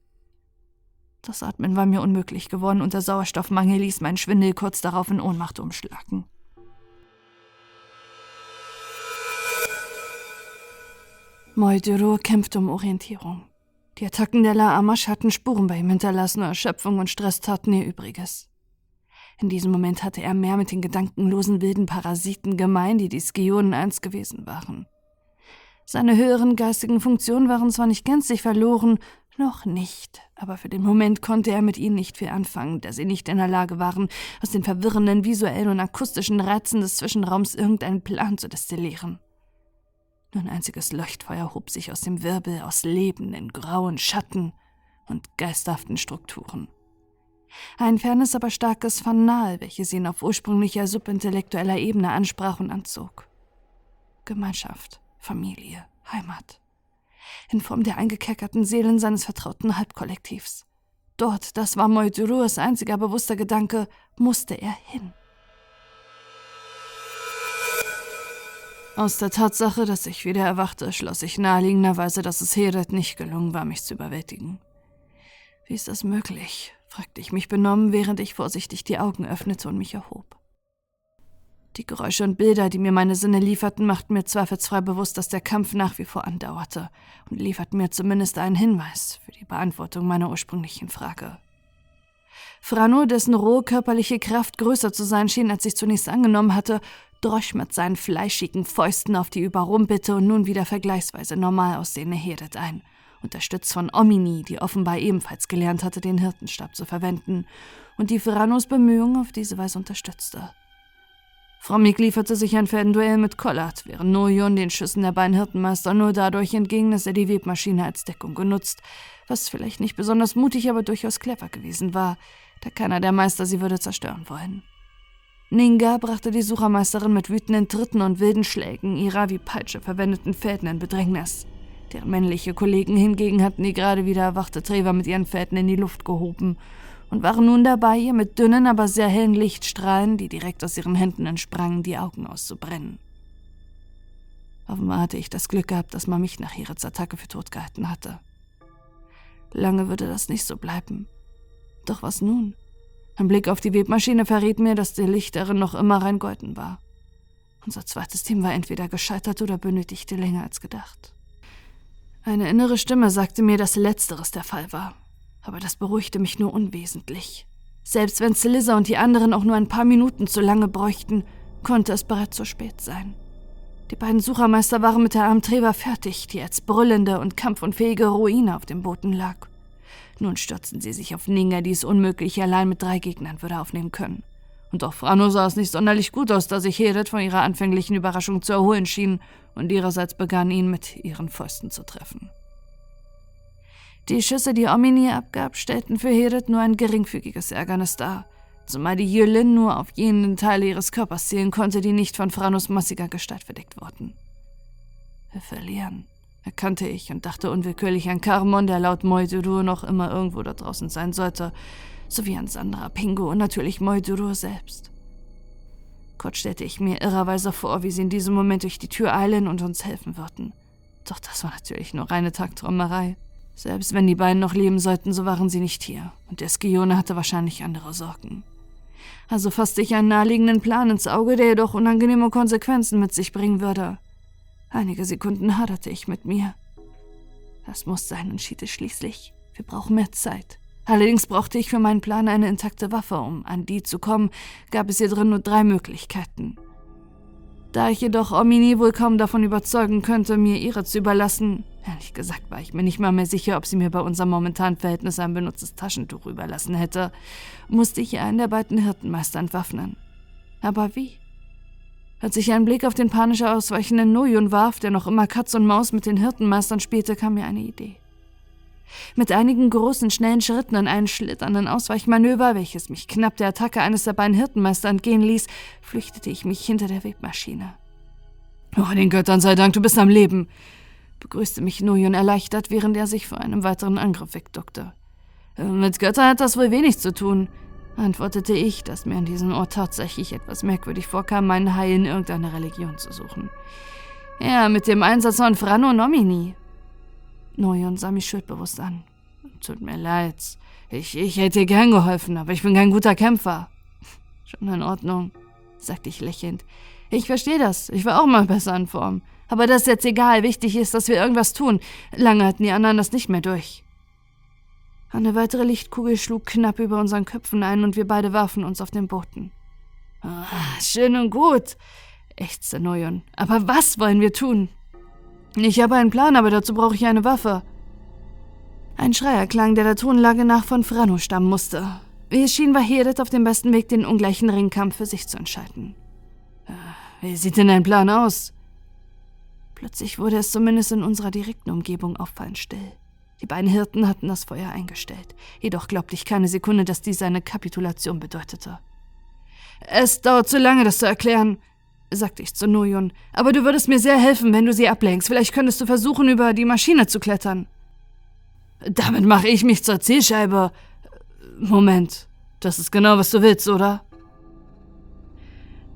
S1: Das Atmen war mir unmöglich geworden und der Sauerstoffmangel ließ meinen Schwindel kurz darauf in Ohnmacht umschlagen. Molduro kämpfte um Orientierung. Die Attacken der La Amash hatten Spuren bei ihm hinterlassen, Erschöpfung und Stress taten ihr Übriges. In diesem Moment hatte er mehr mit den gedankenlosen wilden Parasiten gemein, die die Skionen einst gewesen waren. Seine höheren geistigen Funktionen waren zwar nicht gänzlich verloren, noch nicht, aber für den Moment konnte er mit ihnen nicht viel anfangen, da sie nicht in der Lage waren, aus den verwirrenden visuellen und akustischen Reizen des Zwischenraums irgendeinen Plan zu destillieren. Nur ein einziges Leuchtfeuer hob sich aus dem Wirbel aus lebenden, grauen Schatten und geisterhaften Strukturen. Ein fernes, aber starkes Fanal, welches ihn auf ursprünglicher subintellektueller Ebene ansprach und anzog. Gemeinschaft, Familie, Heimat. In Form der eingekerkerten Seelen seines vertrauten Halbkollektivs. Dort, das war Moidurus einziger bewusster Gedanke, musste er hin. Aus der Tatsache, dass ich wieder erwachte, schloss ich naheliegenderweise, dass es Heret nicht gelungen war, mich zu überwältigen. Wie ist das möglich? fragte ich mich benommen, während ich vorsichtig die Augen öffnete und mich erhob. Die Geräusche und Bilder, die mir meine Sinne lieferten, machten mir zweifelsfrei bewusst, dass der Kampf nach wie vor andauerte und lieferten mir zumindest einen Hinweis für die Beantwortung meiner ursprünglichen Frage. Frano, dessen rohe körperliche Kraft größer zu sein schien, als ich zunächst angenommen hatte, drosch mit seinen fleischigen Fäusten auf die überrumpelte und nun wieder vergleichsweise normal aussehende Hedet ein – unterstützt von Omini, die offenbar ebenfalls gelernt hatte, den Hirtenstab zu verwenden und die Ferranos Bemühungen auf diese Weise unterstützte. Frommig lieferte sich ein Fädenduell mit Collard, während Nojon den Schüssen der beiden Hirtenmeister nur dadurch entging, dass er die Webmaschine als Deckung genutzt, was vielleicht nicht besonders mutig, aber durchaus clever gewesen war, da keiner der Meister sie würde zerstören wollen. Ninga brachte die Suchermeisterin mit wütenden Tritten und wilden Schlägen ihrer wie Peitsche verwendeten Fäden in Bedrängnis. Deren männliche Kollegen hingegen hatten die gerade wieder erwachte Treva mit ihren Fäden in die Luft gehoben und waren nun dabei, ihr mit dünnen, aber sehr hellen Lichtstrahlen, die direkt aus ihren Händen entsprangen, die Augen auszubrennen. Offenbar hatte ich das Glück gehabt, dass man mich nach Herets Attacke für tot gehalten hatte. Lange würde das nicht so bleiben. Doch was nun? Ein Blick auf die Webmaschine verriet mir, dass der Lichterin noch immer rein golden war. Unser zweites Team war entweder gescheitert oder benötigte länger als gedacht. Eine innere Stimme sagte mir, dass letzteres der Fall war. Aber das beruhigte mich nur unwesentlich. Selbst wenn Celissa und die anderen auch nur ein paar Minuten zu lange bräuchten, konnte es bereits zu spät sein. Die beiden Suchermeister waren mit der Armtreva fertig, die als brüllende und kampfunfähige Ruine auf dem Boden lag. Nun stürzten sie sich auf Ninga, die es unmöglich allein mit drei Gegnern würde aufnehmen können. Und auch Frano sah es nicht sonderlich gut aus, da sich Heret von ihrer anfänglichen Überraschung zu erholen schien und ihrerseits begann, ihn mit ihren Fäusten zu treffen. Die Schüsse, die Omini abgab, stellten für Heret nur ein geringfügiges Ärgernis dar, zumal die Jülin nur auf jenen Teile ihres Körpers zielen konnte, die nicht von Franos massiger Gestalt verdeckt wurden. Wir verlieren, erkannte ich und dachte unwillkürlich an Carmon, der laut Moidudur noch immer irgendwo da draußen sein sollte, sowie an Sandra Pingo und natürlich Moidudur selbst. Kurz stellte ich mir irrerweise vor, wie sie in diesem Moment durch die Tür eilen und uns helfen würden. Doch das war natürlich nur reine Tagträumerei. Selbst wenn die beiden noch leben sollten, so waren sie nicht hier, und der Skione hatte wahrscheinlich andere Sorgen. Also fasste ich einen naheliegenden Plan ins Auge, der jedoch unangenehme Konsequenzen mit sich bringen würde. Einige Sekunden haderte ich mit mir. Das muss sein, entschied es schließlich. Wir brauchen mehr Zeit. Allerdings brauchte ich für meinen Plan eine intakte Waffe. Um an die zu kommen, gab es hier drin nur drei Möglichkeiten. Da ich jedoch Omini wohl kaum davon überzeugen könnte, mir ihre zu überlassen, ehrlich gesagt war ich mir nicht mal mehr sicher, ob sie mir bei unserem momentanen Verhältnis ein benutztes Taschentuch überlassen hätte, musste ich einen der beiden Hirtenmeister entwaffnen. Aber wie? Als ich einen Blick auf den panisch ausweichenden Nojun warf, der noch immer Katz und Maus mit den Hirtenmeistern spielte, kam mir eine Idee. Mit einigen großen, schnellen Schritten und einem schlitternden Ausweichmanöver, welches mich knapp der Attacke eines der beiden Hirtenmeister entgehen ließ, flüchtete ich mich hinter der Webmaschine. Oh, den Göttern sei Dank, du bist am Leben, begrüßte mich Nojun erleichtert, während er sich vor einem weiteren Angriff wegduckte. Äh, mit Göttern hat das wohl wenig zu tun antwortete ich, dass mir an diesem Ort tatsächlich etwas merkwürdig vorkam, meinen Heil in irgendeiner Religion zu suchen. Ja, mit dem Einsatz von Frano Nomini. Noyon sah mich schuldbewusst an. Tut mir leid. Ich, ich hätte dir gern geholfen, aber ich bin kein guter Kämpfer. [laughs] Schon in Ordnung, sagte ich lächelnd. Ich verstehe das. Ich war auch mal besser in Form. Aber das ist jetzt egal. Wichtig ist, dass wir irgendwas tun. Lange hatten die anderen das nicht mehr durch. Eine weitere Lichtkugel schlug knapp über unseren Köpfen ein und wir beide warfen uns auf den Boden. Ah, schön und gut, ächzte Noyon. Aber was wollen wir tun? Ich habe einen Plan, aber dazu brauche ich eine Waffe. Ein Schrei erklang, der der Tonlage nach von Frano stammen musste. Wie es schien, war Hedet auf dem besten Weg, den ungleichen Ringkampf für sich zu entscheiden. Ah, wie sieht denn dein Plan aus? Plötzlich wurde es zumindest in unserer direkten Umgebung auffallend still. Die beiden Hirten hatten das Feuer eingestellt. Jedoch glaubte ich keine Sekunde, dass dies eine Kapitulation bedeutete. Es dauert zu lange, das zu erklären, sagte ich zu Nuyun. Aber du würdest mir sehr helfen, wenn du sie ablenkst. Vielleicht könntest du versuchen, über die Maschine zu klettern. Damit mache ich mich zur Zielscheibe. Moment, das ist genau, was du willst, oder?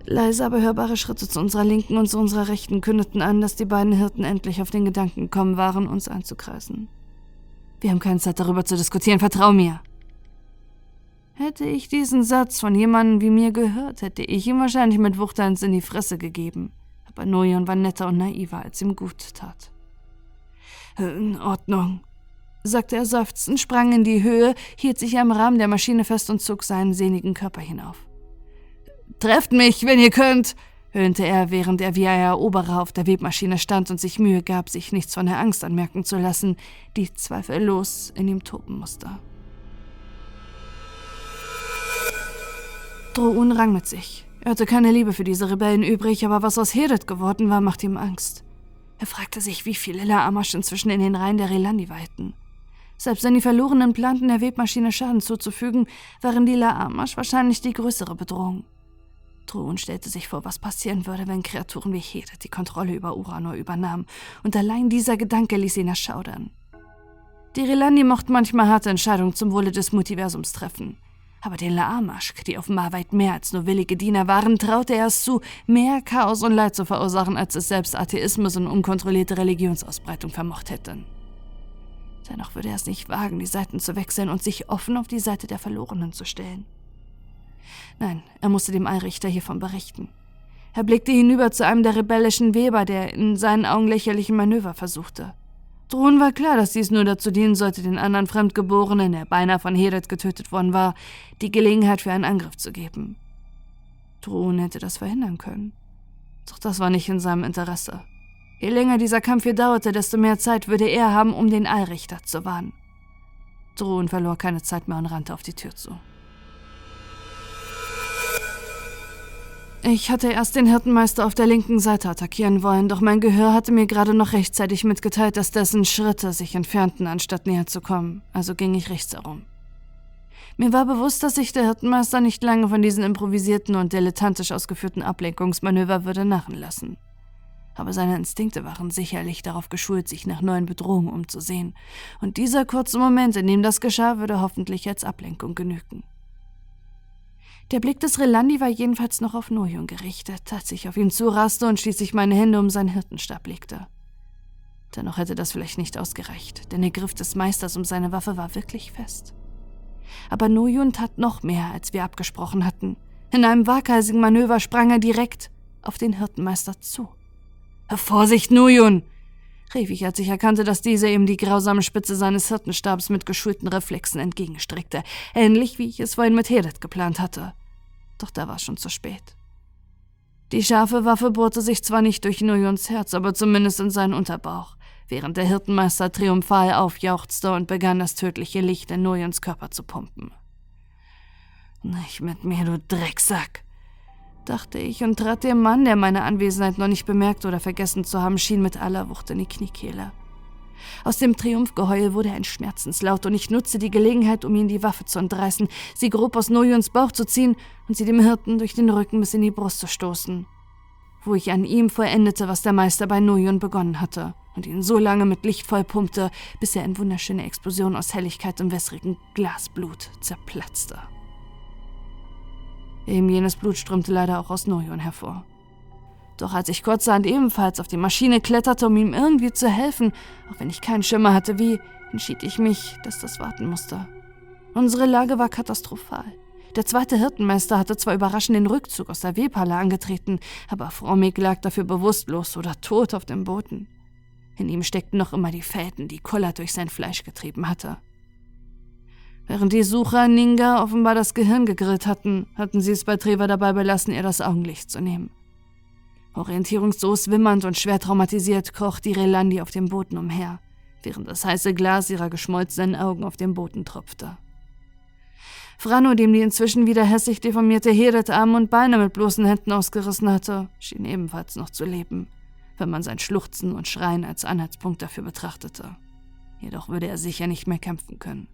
S1: Leise, aber hörbare Schritte zu unserer Linken und zu unserer Rechten kündeten an, dass die beiden Hirten endlich auf den Gedanken gekommen waren, uns anzukreisen. Wir haben keine Zeit darüber zu diskutieren, vertrau mir. Hätte ich diesen Satz von jemandem wie mir gehört, hätte ich ihm wahrscheinlich mit Wucht eins in die Fresse gegeben. Aber Nojon war netter und naiver, als ihm gut tat. In Ordnung, sagte er seufzend, sprang in die Höhe, hielt sich am Rahmen der Maschine fest und zog seinen sehnigen Körper hinauf. Trefft mich, wenn ihr könnt, höhnte er, während er wie ein Eroberer auf der Webmaschine stand und sich Mühe gab, sich nichts von der Angst anmerken zu lassen, die zweifellos in ihm toben musste. Drohun rang mit sich. Er hatte keine Liebe für diese Rebellen übrig, aber was aus Hedet geworden war, machte ihm Angst. Er fragte sich, wie viele La Amash inzwischen in den Reihen der Relandi weilten. Selbst wenn die Verlorenen planten, der Webmaschine Schaden zuzufügen, waren die La Amash wahrscheinlich die größere Bedrohung. Truun stellte sich vor, was passieren würde, wenn Kreaturen wie Hede die Kontrolle über Uranor übernahmen, und allein dieser Gedanke ließ ihn erschaudern. Die Rilandi mochten manchmal harte Entscheidungen zum Wohle des Multiversums treffen. Aber den Laamaschk, die offenbar weit mehr als nur willige Diener waren, traute er es zu, mehr Chaos und Leid zu verursachen, als es selbst Atheismus und unkontrollierte Religionsausbreitung vermocht hätten. Dennoch würde er es nicht wagen, die Seiten zu wechseln und sich offen auf die Seite der Verlorenen zu stellen. Nein, er musste dem Allrichter hiervon berichten. Er blickte hinüber zu einem der rebellischen Weber, der in seinen Augen lächerlichen Manöver versuchte. Drohnen war klar, dass dies nur dazu dienen sollte, den anderen Fremdgeborenen, der beinahe von Heret getötet worden war, die Gelegenheit für einen Angriff zu geben. Drohnen hätte das verhindern können. Doch das war nicht in seinem Interesse. Je länger dieser Kampf hier dauerte, desto mehr Zeit würde er haben, um den Allrichter zu warnen. Drohnen verlor keine Zeit mehr und rannte auf die Tür zu. Ich hatte erst den Hirtenmeister auf der linken Seite attackieren wollen, doch mein Gehör hatte mir gerade noch rechtzeitig mitgeteilt, dass dessen Schritte sich entfernten, anstatt näher zu kommen, also ging ich rechts herum. Mir war bewusst, dass sich der Hirtenmeister nicht lange von diesen improvisierten und dilettantisch ausgeführten Ablenkungsmanöver würde narren lassen. Aber seine Instinkte waren sicherlich darauf geschult, sich nach neuen Bedrohungen umzusehen, und dieser kurze Moment, in dem das geschah, würde hoffentlich als Ablenkung genügen. Der Blick des Relandi war jedenfalls noch auf Nojon gerichtet, als ich auf ihn zuraste und schließlich meine Hände um seinen Hirtenstab legte. Dennoch hätte das vielleicht nicht ausgereicht, denn der Griff des Meisters um seine Waffe war wirklich fest. Aber Nojon tat noch mehr, als wir abgesprochen hatten. In einem waghalsigen Manöver sprang er direkt auf den Hirtenmeister zu. Vorsicht, Nojon! rief ich, als ich erkannte, dass dieser ihm die grausame Spitze seines Hirtenstabs mit geschulten Reflexen entgegenstreckte, ähnlich wie ich es vorhin mit Hedet geplant hatte. Doch da war schon zu spät. Die scharfe Waffe bohrte sich zwar nicht durch Nujons Herz, aber zumindest in seinen Unterbauch, während der Hirtenmeister triumphal aufjauchzte und begann, das tödliche Licht in Nujons Körper zu pumpen. Nicht mit mir, du Drecksack! dachte ich und trat dem Mann, der meine Anwesenheit noch nicht bemerkt oder vergessen zu haben schien, mit aller Wucht in die Kniekehle. Aus dem Triumphgeheul wurde ein Schmerzenslaut und ich nutzte die Gelegenheit, um ihn die Waffe zu entreißen, sie grob aus Nojons Bauch zu ziehen und sie dem Hirten durch den Rücken bis in die Brust zu stoßen. Wo ich an ihm vollendete, was der Meister bei Nojon begonnen hatte und ihn so lange mit Licht vollpumpte, bis er in wunderschöne Explosion aus Helligkeit und wässrigem Glasblut zerplatzte. Eben jenes Blut strömte leider auch aus Nojon hervor. Doch als ich kurzerhand ebenfalls auf die Maschine kletterte, um ihm irgendwie zu helfen, auch wenn ich keinen Schimmer hatte wie, entschied ich mich, dass das warten musste. Unsere Lage war katastrophal. Der zweite Hirtenmeister hatte zwar überraschend den Rückzug aus der Webhalle angetreten, aber Fromig lag dafür bewusstlos oder tot auf dem Boden. In ihm steckten noch immer die Fäden, die Koller durch sein Fleisch getrieben hatte. Während die Sucher Ninga offenbar das Gehirn gegrillt hatten, hatten sie es bei Trevor dabei belassen, ihr das Augenlicht zu nehmen. Orientierungslos wimmernd und schwer traumatisiert kroch die Relandi auf dem Boden umher, während das heiße Glas ihrer geschmolzenen Augen auf dem Boden tropfte. Frano, dem die inzwischen wieder hässlich deformierte Heret Arme und Beine mit bloßen Händen ausgerissen hatte, schien ebenfalls noch zu leben, wenn man sein Schluchzen und Schreien als Anhaltspunkt dafür betrachtete. Jedoch würde er sicher nicht mehr kämpfen können.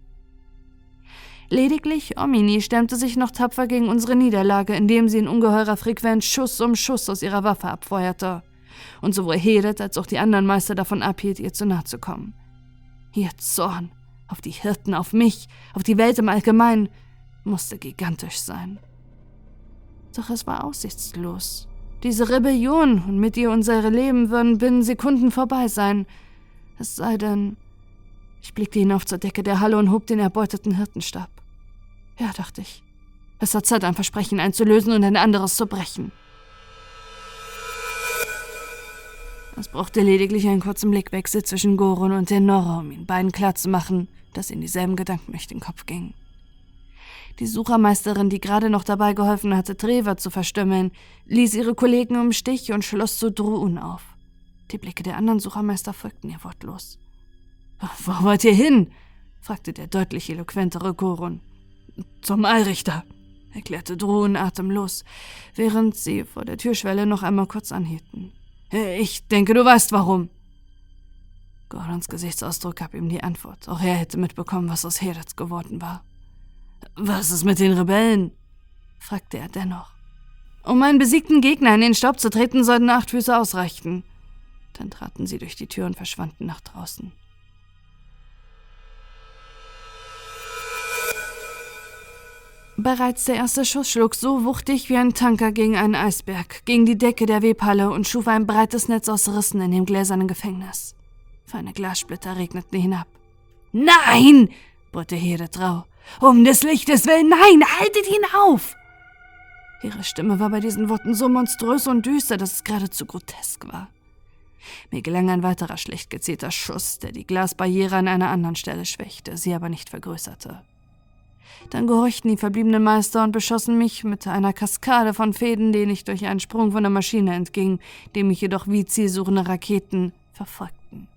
S1: Lediglich Omini stemmte sich noch tapfer gegen unsere Niederlage, indem sie in ungeheurer Frequenz Schuss um Schuss aus ihrer Waffe abfeuerte und sowohl Hedet als auch die anderen Meister davon abhielt, ihr zu nahe zu kommen. Ihr Zorn auf die Hirten, auf mich, auf die Welt im Allgemeinen musste gigantisch sein. Doch es war aussichtslos. Diese Rebellion und mit ihr unsere Leben würden binnen Sekunden vorbei sein. Es sei denn, ich blickte hinauf zur Decke der Halle und hob den erbeuteten Hirtenstab. Ja, dachte ich. Es hat Zeit, ein Versprechen einzulösen und ein anderes zu brechen. Es brauchte lediglich einen kurzen Blickwechsel zwischen Goron und den Norra, um ihnen beiden klarzumachen, dass ihnen dieselben Gedanken durch den Kopf gingen. Die Suchermeisterin, die gerade noch dabei geholfen hatte, Treva zu verstümmeln, ließ ihre Kollegen im Stich und schloss zu Druun auf. Die Blicke der anderen Suchermeister folgten ihr wortlos. Wo wollt ihr hin? fragte der deutlich eloquentere Korun. Zum Allrichter, erklärte Drohen atemlos, während sie vor der Türschwelle noch einmal kurz anhielten. Ich denke, du weißt warum. Gordons Gesichtsausdruck gab ihm die Antwort. Auch er hätte mitbekommen, was aus Heretz geworden war. Was ist mit den Rebellen? fragte er dennoch. Um einen besiegten Gegner in den Staub zu treten, sollten acht Füße ausreichen. Dann traten sie durch die Tür und verschwanden nach draußen. Bereits der erste Schuss schlug so wuchtig wie ein Tanker gegen einen Eisberg, gegen die Decke der Webhalle und schuf ein breites Netz aus Rissen in dem gläsernen Gefängnis. Feine Glassplitter regneten hinab.
S3: Nein! brüllte Hede Trau. Um des Lichtes willen, nein, haltet ihn auf!
S1: Ihre Stimme war bei diesen Worten so monströs und düster, dass es geradezu grotesk war. Mir gelang ein weiterer schlecht gezielter Schuss, der die Glasbarriere an einer anderen Stelle schwächte, sie aber nicht vergrößerte. Dann gehorchten die verbliebenen Meister und beschossen mich mit einer Kaskade von Fäden, denen ich durch einen Sprung von der Maschine entging, dem mich jedoch wie zielsuchende Raketen verfolgten.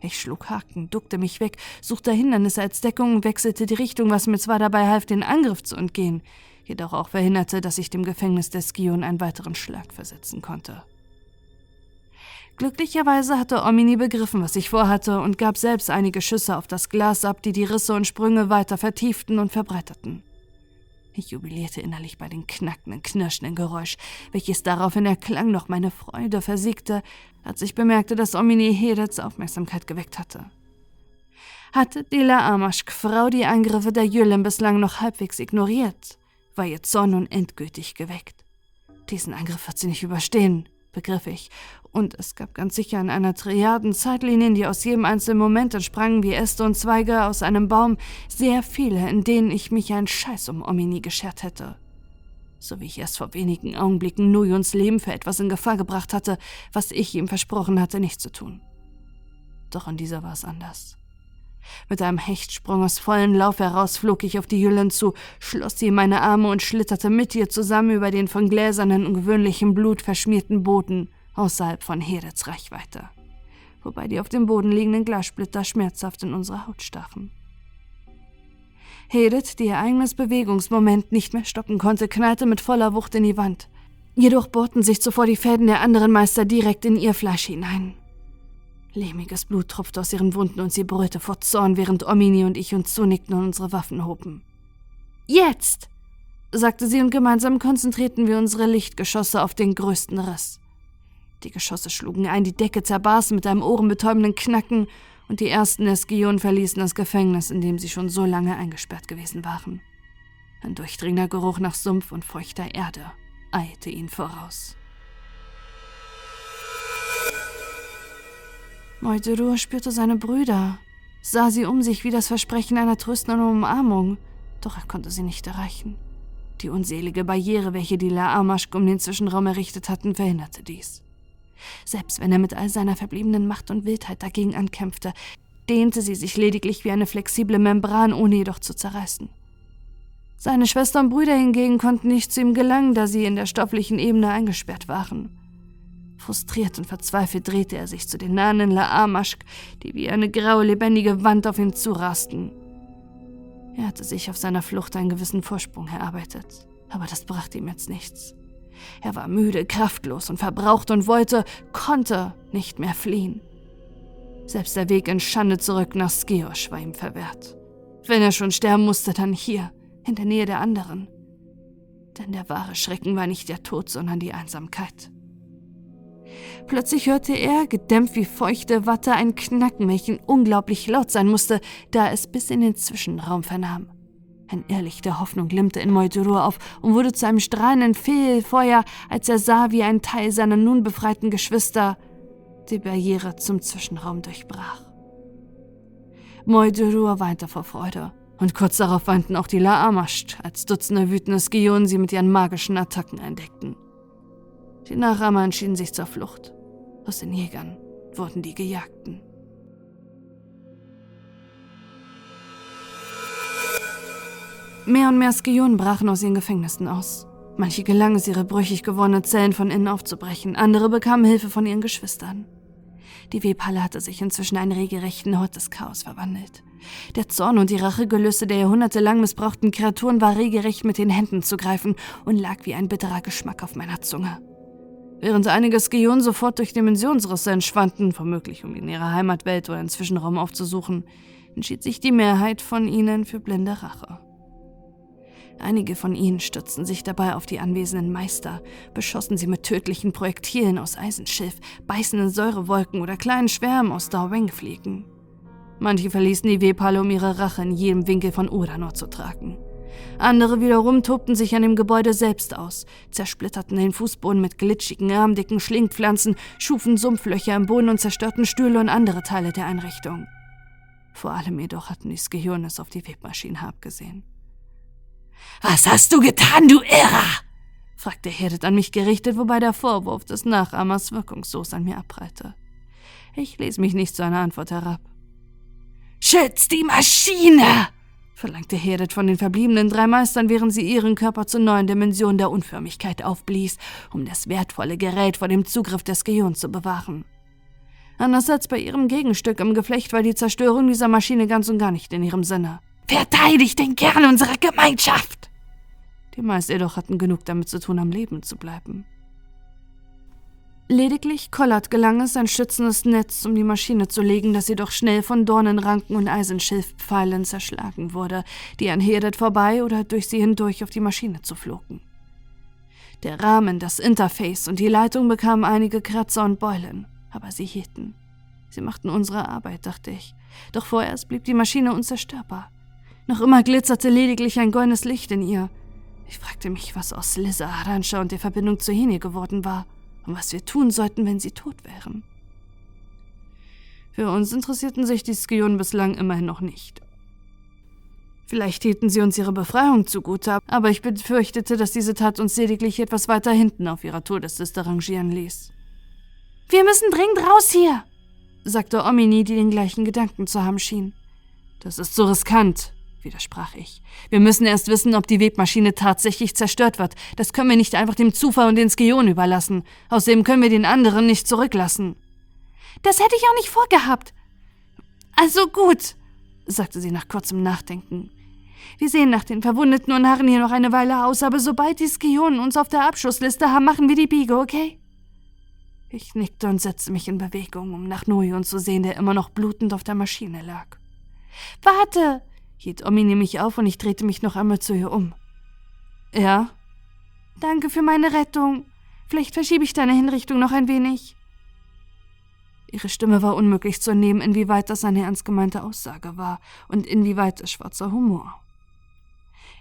S1: Ich schlug Haken, duckte mich weg, suchte Hindernisse als Deckung und wechselte die Richtung, was mir zwar dabei half, den Angriff zu entgehen, jedoch auch verhinderte, dass ich dem Gefängnis der Skion einen weiteren Schlag versetzen konnte. Glücklicherweise hatte Omini begriffen, was ich vorhatte, und gab selbst einige Schüsse auf das Glas ab, die die Risse und Sprünge weiter vertieften und verbreiterten. Ich jubilierte innerlich bei dem knackenden, knirschenden Geräusch, welches daraufhin erklang, doch meine Freude versiegte, als ich bemerkte, dass Omini Hedets Aufmerksamkeit geweckt hatte. Hatte Dila Amaschk Frau die Angriffe der Jüllen bislang noch halbwegs ignoriert, war ihr Zorn nun endgültig geweckt. Diesen Angriff wird sie nicht überstehen, begriff ich, und es gab ganz sicher in einer Triaden Zeitlinien, die aus jedem einzelnen Moment entsprangen wie Äste und Zweige aus einem Baum, sehr viele, in denen ich mich einen Scheiß um Omini geschert hätte. So wie ich erst vor wenigen Augenblicken Nuyuns Leben für etwas in Gefahr gebracht hatte, was ich ihm versprochen hatte, nicht zu tun. Doch in dieser war es anders. Mit einem Hechtsprung aus vollem Lauf heraus flog ich auf die Jüllen zu, schloss sie in meine Arme und schlitterte mit ihr zusammen über den von gläsernen und gewöhnlichem Blut verschmierten Boden außerhalb von Hedets Reichweite, wobei die auf dem Boden liegenden Glassplitter schmerzhaft in unsere Haut stachen. Hedet, die ihr eigenes Bewegungsmoment nicht mehr stoppen konnte, knallte mit voller Wucht in die Wand. Jedoch bohrten sich zuvor die Fäden der anderen Meister direkt in ihr Fleisch hinein. Lehmiges Blut tropfte aus ihren Wunden und sie brüllte vor Zorn, während Omini und ich uns zunickten und unsere Waffen hoben. Jetzt! sagte sie und gemeinsam konzentrierten wir unsere Lichtgeschosse auf den größten Riss. Die Geschosse schlugen ein, die Decke zerbarsten mit einem ohrenbetäubenden Knacken und die ersten Eskionen verließen das Gefängnis, in dem sie schon so lange eingesperrt gewesen waren. Ein durchdringender Geruch nach Sumpf und feuchter Erde eilte ihnen voraus. Moiderur spürte seine Brüder, sah sie um sich wie das Versprechen einer tröstenden Umarmung, doch er konnte sie nicht erreichen. Die unselige Barriere, welche die Laamaschk um den Zwischenraum errichtet hatten, verhinderte dies. Selbst wenn er mit all seiner verbliebenen Macht und Wildheit dagegen ankämpfte, dehnte sie sich lediglich wie eine flexible Membran, ohne jedoch zu zerreißen. Seine Schwester und Brüder hingegen konnten nicht zu ihm gelangen, da sie in der stofflichen Ebene eingesperrt waren. Frustriert und verzweifelt drehte er sich zu den nahenden Laamaschk, die wie eine graue, lebendige Wand auf ihn zurasten. Er hatte sich auf seiner Flucht einen gewissen Vorsprung erarbeitet, aber das brachte ihm jetzt nichts. Er war müde, kraftlos und verbraucht und wollte, konnte nicht mehr fliehen. Selbst der Weg in Schande zurück nach Skeosch war ihm verwehrt. Wenn er schon sterben musste, dann hier, in der Nähe der anderen. Denn der wahre Schrecken war nicht der Tod, sondern die Einsamkeit. Plötzlich hörte er, gedämpft wie feuchte Watte, ein Knacken, welchen unglaublich laut sein musste, da es bis in den Zwischenraum vernahm. Ein Irrlicht Hoffnung glimmte in Moldurur auf und wurde zu einem strahlenden Fehlfeuer, als er sah, wie ein Teil seiner nun befreiten Geschwister die Barriere zum Zwischenraum durchbrach. Moldurur weinte vor Freude, und kurz darauf weinten auch die Laamascht, als Dutzende wütende Skionen sie mit ihren magischen Attacken entdeckten. Die Nachahmer entschieden sich zur Flucht. Aus den Jägern wurden die Gejagten. Mehr und mehr Skionen brachen aus ihren Gefängnissen aus. Manche gelang es, ihre brüchig gewordenen Zellen von innen aufzubrechen, andere bekamen Hilfe von ihren Geschwistern. Die Webhalle hatte sich inzwischen einen regelrechten Hort des Chaos verwandelt. Der Zorn und die Rachegelüste der jahrhundertelang missbrauchten Kreaturen war regelrecht mit den Händen zu greifen und lag wie ein bitterer Geschmack auf meiner Zunge. Während einige Skionen sofort durch Dimensionsrisse entschwanden, womöglich um in ihrer Heimatwelt oder einen Zwischenraum aufzusuchen, entschied sich die Mehrheit von ihnen für blinde Rache. Einige von ihnen stützten sich dabei auf die anwesenden Meister, beschossen sie mit tödlichen Projektilen aus Eisenschilf, beißenden Säurewolken oder kleinen Schwärmen aus Darweng-Fliegen. Manche verließen die Webhalle, um ihre Rache in jedem Winkel von Uranor zu tragen. Andere wiederum tobten sich an dem Gebäude selbst aus, zersplitterten den Fußboden mit glitschigen, armdicken Schlingpflanzen, schufen Sumpflöcher im Boden und zerstörten Stühle und andere Teile der Einrichtung. Vor allem jedoch hatten die Skiones auf die Webmaschine abgesehen.
S3: Was hast du getan, du Irrer?
S1: fragte Hedet an mich gerichtet, wobei der Vorwurf des Nachahmers wirkungslos an mir abprallte. Ich ließ mich nicht zu einer Antwort herab.
S3: Schütz die Maschine!
S1: verlangte Hedet von den verbliebenen drei Meistern, während sie ihren Körper zur neuen Dimension der Unförmigkeit aufblies, um das wertvolle Gerät vor dem Zugriff des Geons zu bewahren. Anders als bei ihrem Gegenstück im Geflecht war die Zerstörung dieser Maschine ganz und gar nicht in ihrem Sinne.
S3: Verteidigt den Kern unserer Gemeinschaft!
S1: Die Meister jedoch hatten genug damit zu tun, am Leben zu bleiben. Lediglich Collard gelang es, ein schützendes Netz um die Maschine zu legen, das jedoch schnell von Dornenranken und Eisenschilfpfeilen zerschlagen wurde, die an Hedet vorbei oder durch sie hindurch auf die Maschine zu flogen. Der Rahmen, das Interface und die Leitung bekamen einige Kratzer und Beulen, aber sie hielten. Sie machten unsere Arbeit, dachte ich. Doch vorerst blieb die Maschine unzerstörbar. Noch immer glitzerte lediglich ein goldenes Licht in ihr. Ich fragte mich, was aus Lisa, Aranscha und der Verbindung zu Heni geworden war und was wir tun sollten, wenn sie tot wären. Für uns interessierten sich die Skionen bislang immerhin noch nicht. Vielleicht hielten sie uns ihre Befreiung zugute, aber ich befürchtete, dass diese Tat uns lediglich etwas weiter hinten auf ihrer Todesliste rangieren ließ.
S3: Wir müssen dringend raus hier,
S1: sagte Omini, die den gleichen Gedanken zu haben schien. Das ist so riskant, widersprach ich. Wir müssen erst wissen, ob die Webmaschine tatsächlich zerstört wird. Das können wir nicht einfach dem Zufall und den Skeon überlassen. Außerdem können wir den anderen nicht zurücklassen.
S3: Das hätte ich auch nicht vorgehabt. Also gut, sagte sie nach kurzem Nachdenken. Wir sehen nach den Verwundeten und harren hier noch eine Weile aus, aber sobald die Skionen uns auf der Abschussliste haben, machen wir die Biege, okay?
S1: Ich nickte und setzte mich in Bewegung, um nach Noyon zu sehen, der immer noch blutend auf der Maschine lag.
S3: Warte,
S1: hielt Omi nämlich auf und ich drehte mich noch einmal zu ihr um. Ja?
S3: Danke für meine Rettung. Vielleicht verschiebe ich deine Hinrichtung noch ein wenig.
S1: Ihre Stimme war unmöglich zu entnehmen, inwieweit das eine ernst gemeinte Aussage war und inwieweit es schwarzer Humor.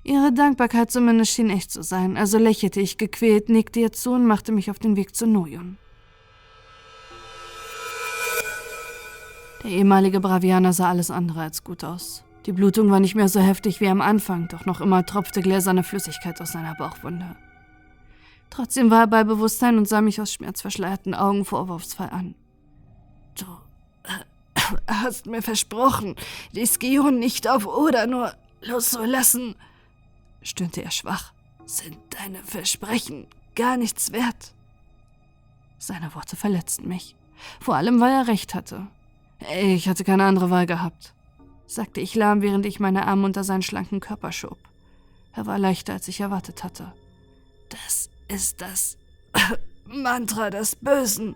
S1: Ihre Dankbarkeit zumindest schien echt zu sein, also lächelte ich gequält, nickte ihr zu und machte mich auf den Weg zu Noyon. Der ehemalige Bravianer sah alles andere als gut aus. Die Blutung war nicht mehr so heftig wie am Anfang, doch noch immer tropfte gläserne Flüssigkeit aus seiner Bauchwunde. Trotzdem war er bei Bewusstsein und sah mich aus schmerzverschleierten Augen vorwurfsvoll an.
S2: Du äh, hast mir versprochen, die Skion nicht auf oder nur loszulassen, stöhnte er schwach. Sind deine Versprechen gar nichts wert?
S1: Seine Worte verletzten mich. Vor allem, weil er recht hatte. Ich hatte keine andere Wahl gehabt sagte ich lahm, während ich meine Arme unter seinen schlanken Körper schob. Er war leichter, als ich erwartet hatte.
S2: Das ist das [coughs] Mantra des Bösen.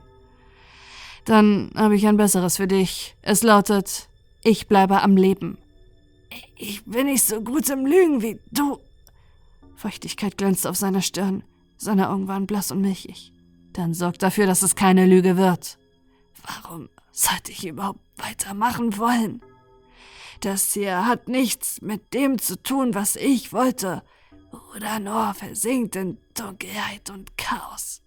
S1: Dann habe ich ein besseres für dich. Es lautet, ich bleibe am Leben.
S2: Ich bin nicht so gut im Lügen wie du.
S1: Feuchtigkeit glänzte auf seiner Stirn. Seine Augen waren blass und milchig. Dann sorg dafür, dass es keine Lüge wird.
S2: Warum sollte ich überhaupt weitermachen wollen? Das hier hat nichts mit dem zu tun, was ich wollte. Nur versinkt in Dunkelheit und Chaos.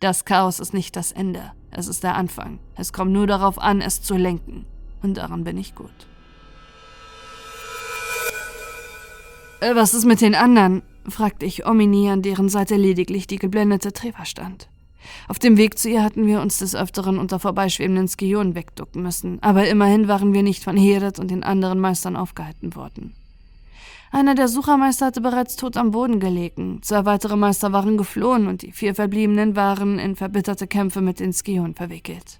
S1: Das Chaos ist nicht das Ende, es ist der Anfang. Es kommt nur darauf an, es zu lenken. Und daran bin ich gut. Äh, was ist mit den anderen? fragte ich Omini, an deren Seite lediglich die geblendete Treva stand. Auf dem Weg zu ihr hatten wir uns des Öfteren unter vorbeischwebenden Skionen wegducken müssen, aber immerhin waren wir nicht von Heret und den anderen Meistern aufgehalten worden. Einer der Suchermeister hatte bereits tot am Boden gelegen, zwei weitere Meister waren geflohen und die vier Verbliebenen waren in verbitterte Kämpfe mit den Skionen verwickelt.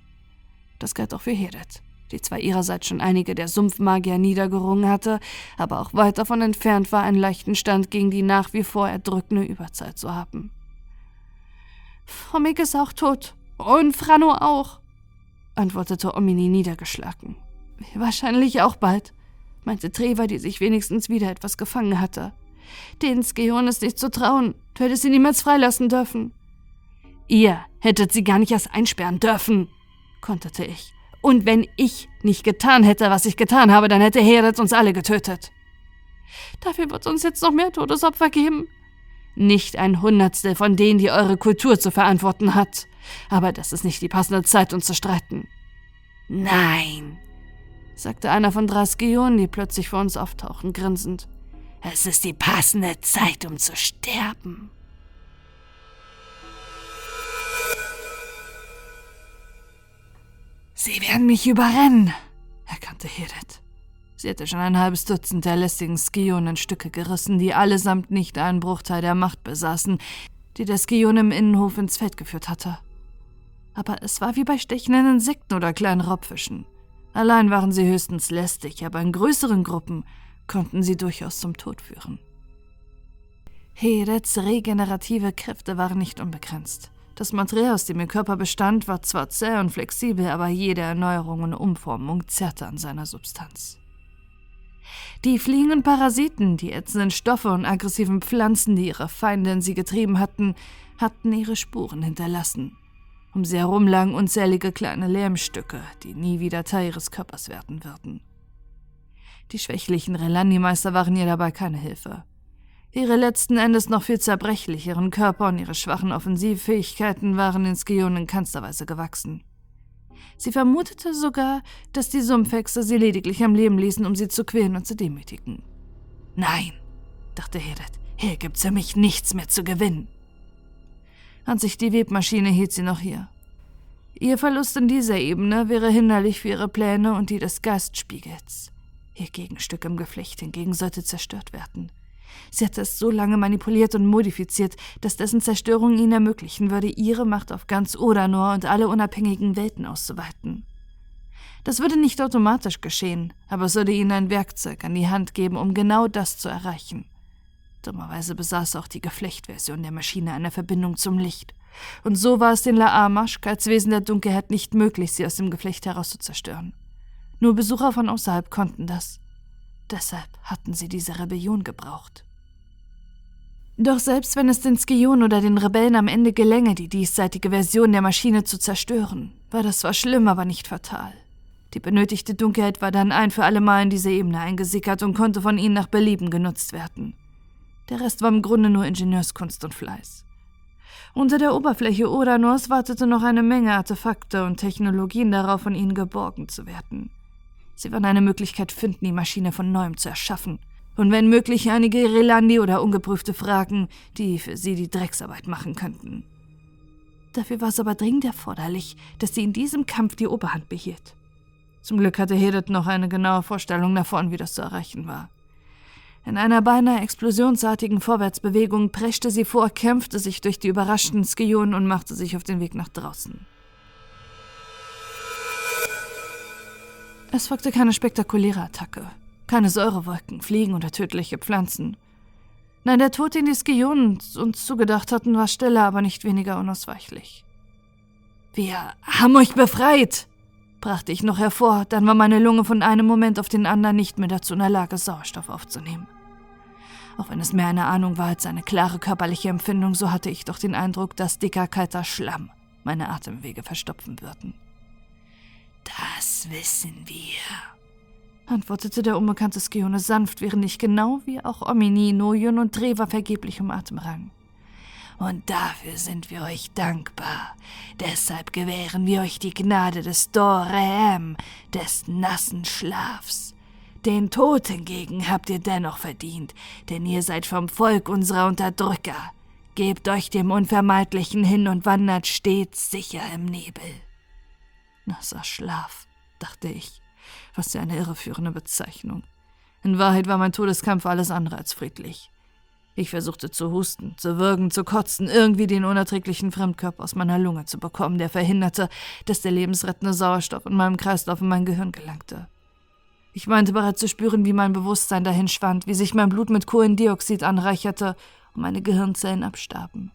S1: Das galt auch für Heret, die zwar ihrerseits schon einige der Sumpfmagier niedergerungen hatte, aber auch weit davon entfernt war, einen leichten Stand gegen die nach wie vor erdrückende Überzeit zu haben.
S3: Fromig ist auch tot. Und Frano auch, antwortete Omini niedergeschlagen.
S1: Wahrscheinlich auch bald, meinte Treva, die sich wenigstens wieder etwas gefangen hatte.
S4: Den Skeon ist nicht zu trauen. Du hättest sie niemals freilassen dürfen.
S1: Ihr hättet sie gar nicht erst einsperren dürfen, konterte ich. Und wenn ich nicht getan hätte, was ich getan habe, dann hätte Heretz uns alle getötet.
S4: Dafür wird uns jetzt noch mehr Todesopfer geben.
S1: Nicht ein Hundertstel von denen, die eure Kultur zu verantworten hat. Aber das ist nicht die passende Zeit, uns zu streiten.
S5: Nein,
S4: sagte einer von Draskion, die plötzlich vor uns auftauchen, grinsend.
S5: Es ist die passende Zeit, um zu sterben.
S1: Sie werden mich überrennen, erkannte Hedet. Sie hatte schon ein halbes Dutzend der lästigen Skion in Stücke gerissen, die allesamt nicht einen Bruchteil der Macht besaßen, die der Skion im Innenhof ins Feld geführt hatte. Aber es war wie bei stechenden Insekten oder kleinen Raubfischen. Allein waren sie höchstens lästig, aber in größeren Gruppen konnten sie durchaus zum Tod führen. Herets regenerative Kräfte waren nicht unbegrenzt. Das Material, aus dem ihr Körper bestand, war zwar zäh und flexibel, aber jede Erneuerung und Umformung zerrte an seiner Substanz. Die fliegenden Parasiten, die ätzenden Stoffe und aggressiven Pflanzen, die ihre Feinde in sie getrieben hatten, hatten ihre Spuren hinterlassen. Um sie herum lagen unzählige kleine Lärmstücke, die nie wieder Teil ihres Körpers werden würden. Die schwächlichen Relandi-Meister waren ihr dabei keine Hilfe. Ihre letzten Endes noch viel zerbrechlicheren Körper und ihre schwachen Offensivfähigkeiten waren in Skion in keinster Weise gewachsen. Sie vermutete sogar, dass die Sumpfhexe sie lediglich am Leben ließen, um sie zu quälen und zu demütigen. Nein, dachte Hedet, hier gibt's für mich nichts mehr zu gewinnen. An sich die Webmaschine hielt sie noch hier. Ihr Verlust in dieser Ebene wäre hinderlich für ihre Pläne und die des Geistspiegels. Ihr Gegenstück im Geflecht hingegen sollte zerstört werden. Sie hatte es so lange manipuliert und modifiziert, dass dessen Zerstörung ihnen ermöglichen würde, ihre Macht auf ganz Odanor und alle unabhängigen Welten auszuweiten. Das würde nicht automatisch geschehen, aber es würde ihnen ein Werkzeug an die Hand geben, um genau das zu erreichen. Dummerweise besaß auch die Geflechtversion der Maschine eine Verbindung zum Licht. Und so war es den Laamaschk als Wesen der Dunkelheit nicht möglich, sie aus dem Geflecht heraus zu zerstören. Nur Besucher von außerhalb konnten das. Deshalb hatten sie diese Rebellion gebraucht. Doch selbst wenn es den Skion oder den Rebellen am Ende gelänge, die diesseitige Version der Maschine zu zerstören, war das zwar schlimm, aber nicht fatal. Die benötigte Dunkelheit war dann ein für alle Mal in diese Ebene eingesickert und konnte von ihnen nach Belieben genutzt werden. Der Rest war im Grunde nur Ingenieurskunst und Fleiß. Unter der Oberfläche Uranus wartete noch eine Menge Artefakte und Technologien darauf, von ihnen geborgen zu werden. Sie werden eine Möglichkeit finden, die Maschine von neuem zu erschaffen. Und wenn möglich einige Relandi oder ungeprüfte Fragen, die für sie die Drecksarbeit machen könnten. Dafür war es aber dringend erforderlich, dass sie in diesem Kampf die Oberhand behielt. Zum Glück hatte Hedet noch eine genaue Vorstellung davon, wie das zu erreichen war. In einer beinahe explosionsartigen Vorwärtsbewegung preschte sie vor, kämpfte sich durch die überraschten Skionen und machte sich auf den Weg nach draußen. Es folgte keine spektakuläre Attacke. Keine Säurewolken, Fliegen oder tödliche Pflanzen. Nein, der Tod, den die Skionen uns zugedacht hatten, war stiller, aber nicht weniger unausweichlich. Wir haben euch befreit, brachte ich noch hervor, dann war meine Lunge von einem Moment auf den anderen nicht mehr dazu in der Lage, Sauerstoff aufzunehmen. Auch wenn es mehr eine Ahnung war als eine klare körperliche Empfindung, so hatte ich doch den Eindruck, dass dicker, kalter Schlamm meine Atemwege verstopfen würden.
S5: Das wissen wir,
S1: antwortete der unbekannte Skione sanft, während ich genau wie auch Omini, Nojon und Treva vergeblich um Atem rang.
S5: Und dafür sind wir euch dankbar. Deshalb gewähren wir euch die Gnade des Dorehem, des nassen Schlafs. Den Tod hingegen habt ihr dennoch verdient, denn ihr seid vom Volk unserer Unterdrücker. Gebt euch dem Unvermeidlichen hin und wandert stets sicher im Nebel.
S1: Nasser Schlaf, dachte ich. Was für eine irreführende Bezeichnung. In Wahrheit war mein Todeskampf alles andere als friedlich. Ich versuchte zu husten, zu würgen, zu kotzen, irgendwie den unerträglichen Fremdkörper aus meiner Lunge zu bekommen, der verhinderte, dass der lebensrettende Sauerstoff in meinem Kreislauf in mein Gehirn gelangte. Ich meinte bereits zu spüren, wie mein Bewusstsein dahin schwand, wie sich mein Blut mit Kohlendioxid anreicherte und meine Gehirnzellen abstarben.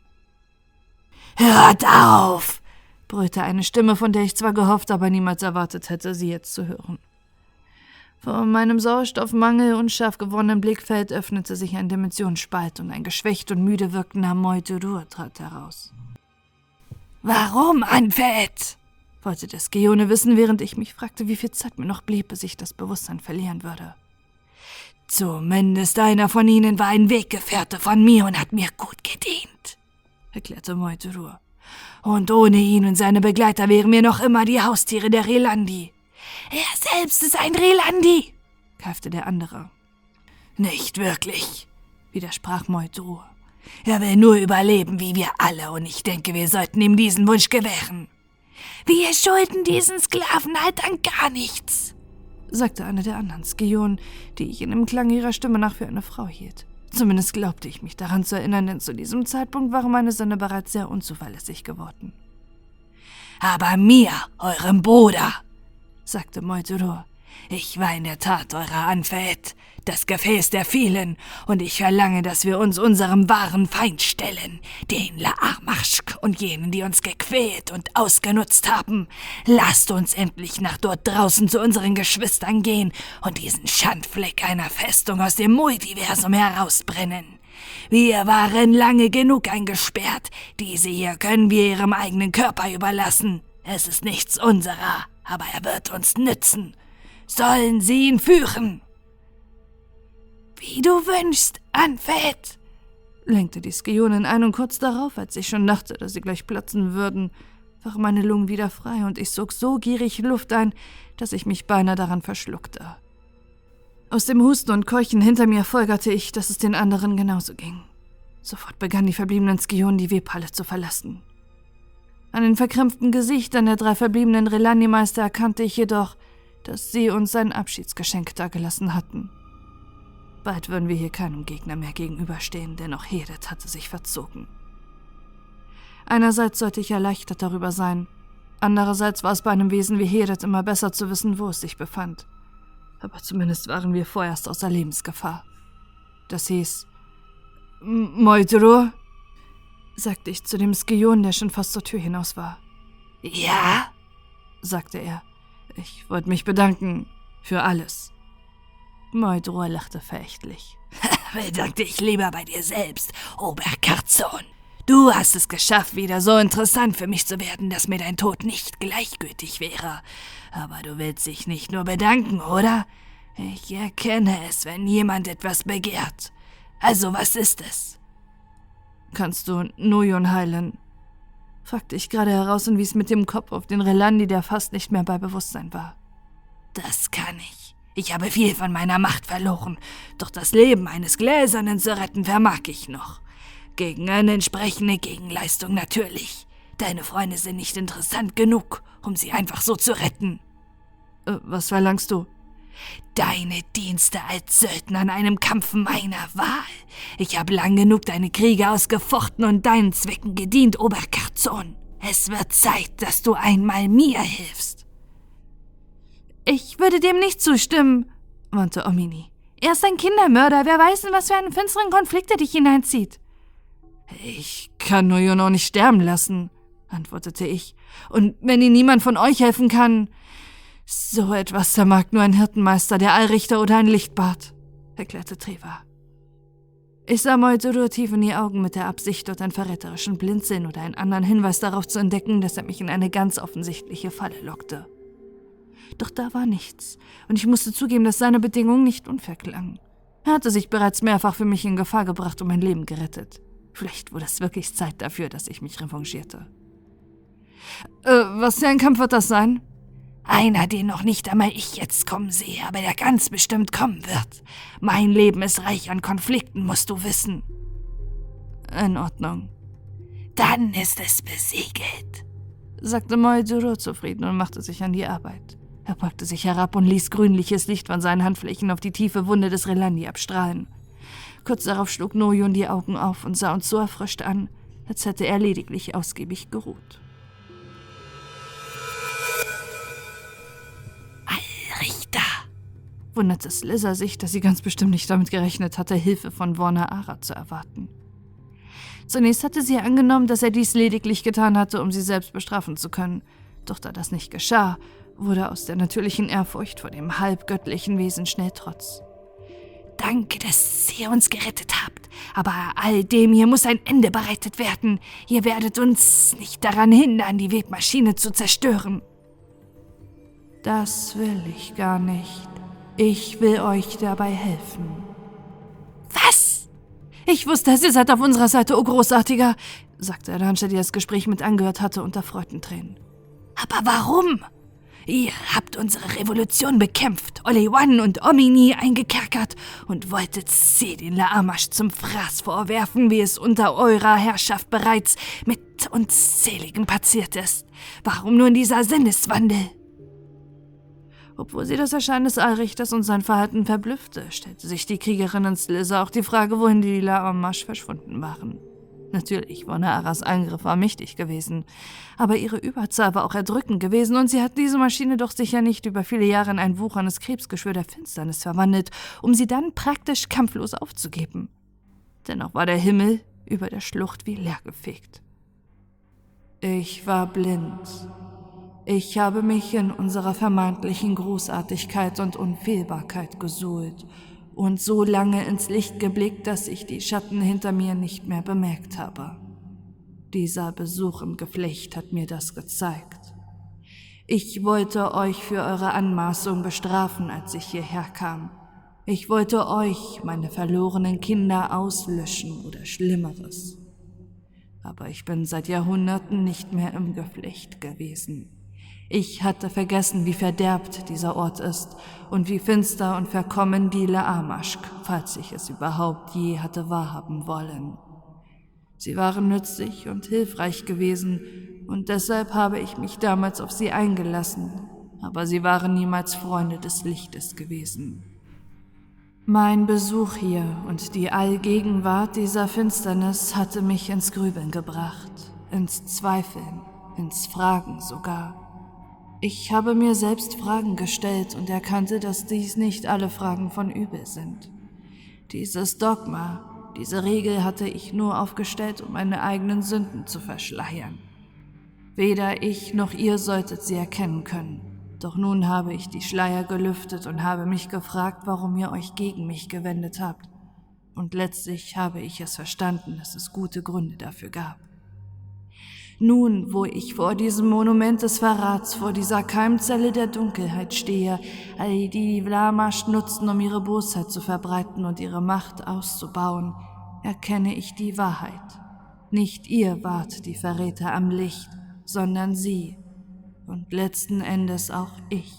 S5: Hört auf!
S1: Brüllte eine Stimme, von der ich zwar gehofft, aber niemals erwartet hätte, sie jetzt zu hören. Vor meinem Sauerstoffmangel und scharf gewonnenen Blickfeld öffnete sich ein Dimensionsspalt und ein geschwächt und müde wirkender Moiturur trat heraus.
S3: Warum, Anfett?
S1: wollte der Skeone wissen, während ich mich fragte, wie viel Zeit mir noch blieb, bis ich das Bewusstsein verlieren würde.
S3: Zumindest einer von ihnen war ein Weggefährte von mir und hat mir gut gedient,
S1: erklärte Moiturur.
S3: Und ohne ihn und seine Begleiter wären wir noch immer die Haustiere der Relandi. Er selbst ist ein Relandi, keifte der andere. Nicht wirklich, widersprach Moitur. Er will nur überleben wie wir alle, und ich denke, wir sollten ihm diesen Wunsch gewähren. Wir schulden diesen Sklavenhaltern gar nichts,
S1: sagte eine der anderen Skionen, die ich in dem Klang ihrer Stimme nach für eine Frau hielt. Zumindest glaubte ich mich daran zu erinnern, denn zu diesem Zeitpunkt waren meine Sinne bereits sehr unzuverlässig geworden.
S3: Aber mir, eurem Bruder, sagte Moldurur. Ich war in der Tat eurer Anfät, das Gefäß der vielen, und ich verlange, dass wir uns unserem wahren Feind stellen, den Laamarschk und jenen, die uns gequält und ausgenutzt haben. Lasst uns endlich nach dort draußen zu unseren Geschwistern gehen und diesen Schandfleck einer Festung aus dem Multiversum herausbrennen. Wir waren lange genug eingesperrt, diese hier können wir ihrem eigenen Körper überlassen. Es ist nichts unserer aber er wird uns nützen. Sollen sie ihn führen? Wie du wünschst, Anfett,
S1: lenkte die Skionin ein und kurz darauf, als ich schon dachte, dass sie gleich platzen würden, waren meine Lungen wieder frei und ich sog so gierig Luft ein, dass ich mich beinahe daran verschluckte. Aus dem Husten und Keuchen hinter mir folgerte ich, dass es den anderen genauso ging. Sofort begannen die verbliebenen Skionen die Webhalle zu verlassen. An den verkrampften Gesichtern der drei verbliebenen Relani-Meister erkannte ich jedoch, dass sie uns ein Abschiedsgeschenk dagelassen hatten. Bald würden wir hier keinem Gegner mehr gegenüberstehen, denn auch Hedet hatte sich verzogen. Einerseits sollte ich erleichtert darüber sein, andererseits war es bei einem Wesen wie Hedet immer besser zu wissen, wo es sich befand. Aber zumindest waren wir vorerst außer Lebensgefahr. Das hieß, Moitro, sagte ich zu dem Skion, der schon fast zur Tür hinaus war.
S3: Ja?
S1: sagte er. Ich wollte mich bedanken für alles. Meudror lachte verächtlich. [laughs]
S3: Bedank dich lieber bei dir selbst, Oberkarzon. Du hast es geschafft, wieder so interessant für mich zu werden, dass mir dein Tod nicht gleichgültig wäre. Aber du willst dich nicht nur bedanken, oder? Ich erkenne es, wenn jemand etwas begehrt. Also was ist es?
S1: Kannst du Nujon heilen? Fragte ich gerade heraus und wies mit dem Kopf auf den Relandi, der fast nicht mehr bei Bewusstsein war.
S3: Das kann ich. Ich habe viel von meiner Macht verloren, doch das Leben eines Gläsernen zu retten vermag ich noch. Gegen eine entsprechende Gegenleistung natürlich. Deine Freunde sind nicht interessant genug, um sie einfach so zu retten.
S1: Äh, was verlangst du?
S3: Deine Dienste als Söldner an einem Kampf meiner Wahl. Ich habe lang genug deine Kriege ausgefochten und deinen Zwecken gedient, Oberkarzon. Es wird Zeit, dass du einmal mir hilfst.
S1: Ich würde dem nicht zustimmen, warnte Omini. Er ist ein Kindermörder. Wer weiß, in was für einen finsteren Konflikt er dich hineinzieht. Ich kann noch nicht sterben lassen, antwortete ich. Und wenn ihm niemand von euch helfen kann, so etwas vermag nur ein Hirtenmeister, der Allrichter oder ein Lichtbart, erklärte Treva. Ich sah Moizuru tief in die Augen mit der Absicht, dort einen verräterischen Blindsinn oder einen anderen Hinweis darauf zu entdecken, dass er mich in eine ganz offensichtliche Falle lockte. Doch da war nichts, und ich musste zugeben, dass seine Bedingungen nicht unfair klangen. Er hatte sich bereits mehrfach für mich in Gefahr gebracht und mein Leben gerettet. Vielleicht wurde es wirklich Zeit dafür, dass ich mich revanchierte. Äh, was für ein Kampf wird das sein?
S3: Einer, den noch nicht einmal ich jetzt kommen sehe, aber der ganz bestimmt kommen wird. Mein Leben ist reich an Konflikten, musst du wissen.
S1: In Ordnung.
S3: Dann ist es besiegelt,
S1: sagte Moiduro zufrieden und machte sich an die Arbeit. Er packte sich herab und ließ grünliches Licht von seinen Handflächen auf die tiefe Wunde des Relandi abstrahlen. Kurz darauf schlug Noyun die Augen auf und sah uns so erfrischt an, als hätte er lediglich ausgiebig geruht. Wunderte Slizzer sich, dass sie ganz bestimmt nicht damit gerechnet hatte, Hilfe von Warner Ara zu erwarten. Zunächst hatte sie angenommen, dass er dies lediglich getan hatte, um sie selbst bestrafen zu können. Doch da das nicht geschah, wurde aus der natürlichen Ehrfurcht vor dem halbgöttlichen Wesen schnell Trotz.
S3: Danke, dass ihr uns gerettet habt. Aber all dem hier muss ein Ende bereitet werden. Ihr werdet uns nicht daran hindern, die Webmaschine zu zerstören.
S1: Das will ich gar nicht. Ich will euch dabei helfen.
S3: Was?
S1: Ich wusste, ihr seid auf unserer Seite, oh Großartiger, sagte Arancha, die das Gespräch mit angehört hatte, unter Freudentränen.
S3: Aber warum? Ihr habt unsere Revolution bekämpft, One und Omini eingekerkert und wolltet sie den Laamash zum Fraß vorwerfen, wie es unter eurer Herrschaft bereits mit unzähligen passiert ist. Warum nun dieser Sinneswandel?
S1: Obwohl sie das Erscheinen des Allrichters und sein Verhalten verblüffte, stellte sich die Kriegerin in Slizza auch die Frage, wohin die Laamash verschwunden waren. Natürlich, Wonaras Angriff war mächtig gewesen, aber ihre Überzahl war auch erdrückend gewesen und sie hat diese Maschine doch sicher nicht über viele Jahre in ein wucherndes Krebsgeschwür der Finsternis verwandelt, um sie dann praktisch kampflos aufzugeben. Dennoch war der Himmel über der Schlucht wie leergefegt. Ich war blind. Ich habe mich in unserer vermeintlichen Großartigkeit und Unfehlbarkeit gesuhlt und so lange ins Licht geblickt, dass ich die Schatten hinter mir nicht mehr bemerkt habe. Dieser Besuch im Geflecht hat mir das gezeigt. Ich wollte euch für eure Anmaßung bestrafen, als ich hierher kam. Ich wollte euch, meine verlorenen Kinder, auslöschen oder Schlimmeres. Aber ich bin seit Jahrhunderten nicht mehr im Geflecht gewesen. Ich hatte vergessen, wie verderbt dieser Ort ist und wie finster und verkommen die Laamaschk, falls ich es überhaupt je hatte wahrhaben wollen. Sie waren nützlich und hilfreich gewesen, und deshalb habe ich mich damals auf sie eingelassen, aber sie waren niemals Freunde des Lichtes gewesen. Mein Besuch hier und die Allgegenwart dieser Finsternis hatte mich ins Grübeln gebracht, ins Zweifeln, ins Fragen sogar. Ich habe mir selbst Fragen gestellt und erkannte, dass dies nicht alle Fragen von übel sind. Dieses Dogma, diese Regel hatte ich nur aufgestellt, um meine eigenen Sünden zu verschleiern. Weder ich noch ihr solltet sie erkennen können. Doch nun habe ich die Schleier gelüftet und habe mich gefragt, warum ihr euch gegen mich gewendet habt. Und letztlich habe ich es verstanden, dass es gute Gründe dafür gab. Nun, wo ich vor diesem Monument des Verrats, vor dieser Keimzelle der Dunkelheit stehe, all die die nutzten, um ihre Bosheit zu verbreiten und ihre Macht auszubauen, erkenne ich die Wahrheit. Nicht ihr wart die Verräter am Licht, sondern sie und letzten Endes auch ich.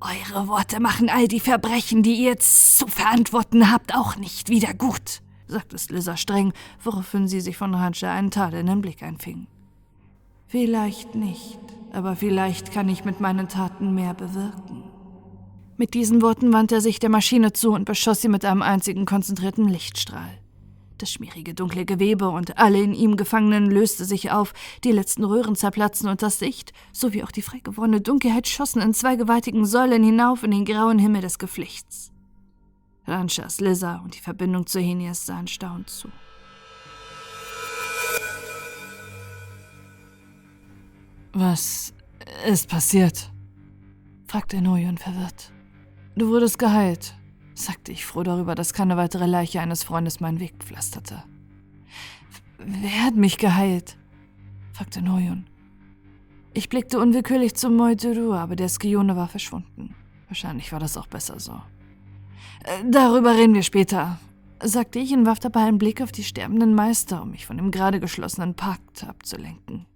S3: Eure Worte machen all die Verbrechen, die ihr zu verantworten habt, auch nicht wieder gut
S1: sagte Slizzer streng, woraufhin sie sich von Rancha einen tadelnden Blick einfing. Vielleicht nicht, aber vielleicht kann ich mit meinen Taten mehr bewirken. Mit diesen Worten wandte er sich der Maschine zu und beschoss sie mit einem einzigen konzentrierten Lichtstrahl. Das schmierige dunkle Gewebe und alle in ihm Gefangenen löste sich auf, die letzten Röhren zerplatzten und das Licht, sowie auch die frei gewordene Dunkelheit schossen in zwei gewaltigen Säulen hinauf in den grauen Himmel des Geflechts. Ranchas, Lizza und die Verbindung zu Henias sahen staunend zu. Was ist passiert? fragte Noyon verwirrt. Du wurdest geheilt, sagte ich froh darüber, dass keine weitere Leiche eines Freundes meinen Weg pflasterte. Wer hat mich geheilt? fragte Noyon. Ich blickte unwillkürlich zum Moituru, aber der Skione war verschwunden. Wahrscheinlich war das auch besser so. Darüber reden wir später, sagte ich und warf dabei einen Blick auf die sterbenden Meister, um mich von dem gerade geschlossenen Pakt abzulenken.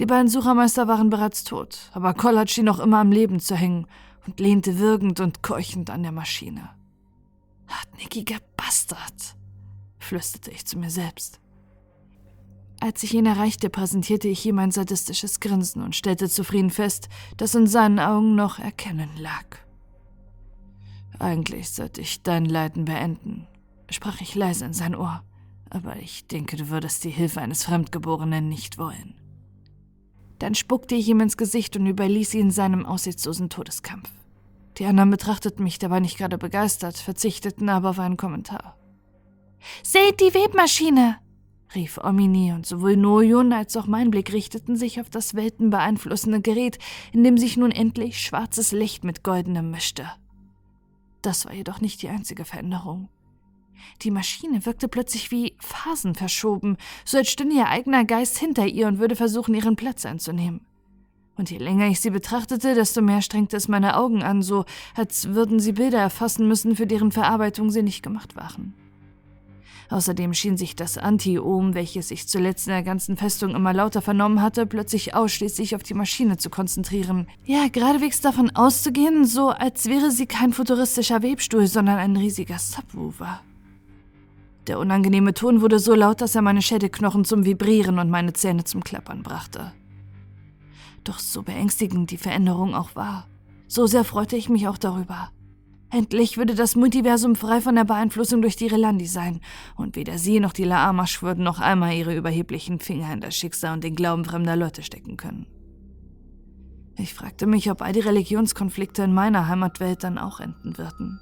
S1: Die beiden Suchermeister waren bereits tot, aber Collard schien noch immer am Leben zu hängen und lehnte würgend und keuchend an der Maschine. Hartnäckiger Bastard, flüsterte ich zu mir selbst. Als ich ihn erreichte, präsentierte ich ihm ein sadistisches Grinsen und stellte zufrieden fest, dass in seinen Augen noch Erkennen lag. Eigentlich sollte ich dein Leiden beenden, sprach ich leise in sein Ohr, aber ich denke, du würdest die Hilfe eines Fremdgeborenen nicht wollen. Dann spuckte ich ihm ins Gesicht und überließ ihn seinem aussichtslosen Todeskampf. Die anderen betrachteten mich dabei nicht gerade begeistert, verzichteten aber auf einen Kommentar.
S3: Seht die Webmaschine!
S1: rief Omini, und sowohl Noyun als auch mein Blick richteten sich auf das weltenbeeinflussende Gerät, in dem sich nun endlich schwarzes Licht mit goldenem mischte. Das war jedoch nicht die einzige Veränderung. Die Maschine wirkte plötzlich wie Phasen verschoben, so als stünde ihr eigener Geist hinter ihr und würde versuchen, ihren Platz einzunehmen. Und je länger ich sie betrachtete, desto mehr strengte es meine Augen an, so als würden sie Bilder erfassen müssen, für deren Verarbeitung sie nicht gemacht waren. Außerdem schien sich das Anti-Ohm, welches ich zuletzt in der ganzen Festung immer lauter vernommen hatte, plötzlich ausschließlich auf die Maschine zu konzentrieren. Ja, geradewegs davon auszugehen, so als wäre sie kein futuristischer Webstuhl, sondern ein riesiger Subwoofer. Der unangenehme Ton wurde so laut, dass er meine Schädelknochen zum Vibrieren und meine Zähne zum Klappern brachte. Doch so beängstigend die Veränderung auch war, so sehr freute ich mich auch darüber. Endlich würde das Multiversum frei von der Beeinflussung durch die Relandi sein, und weder sie noch die Laamash würden noch einmal ihre überheblichen Finger in das Schicksal und den Glauben fremder Leute stecken können. Ich fragte mich, ob all die Religionskonflikte in meiner Heimatwelt dann auch enden würden.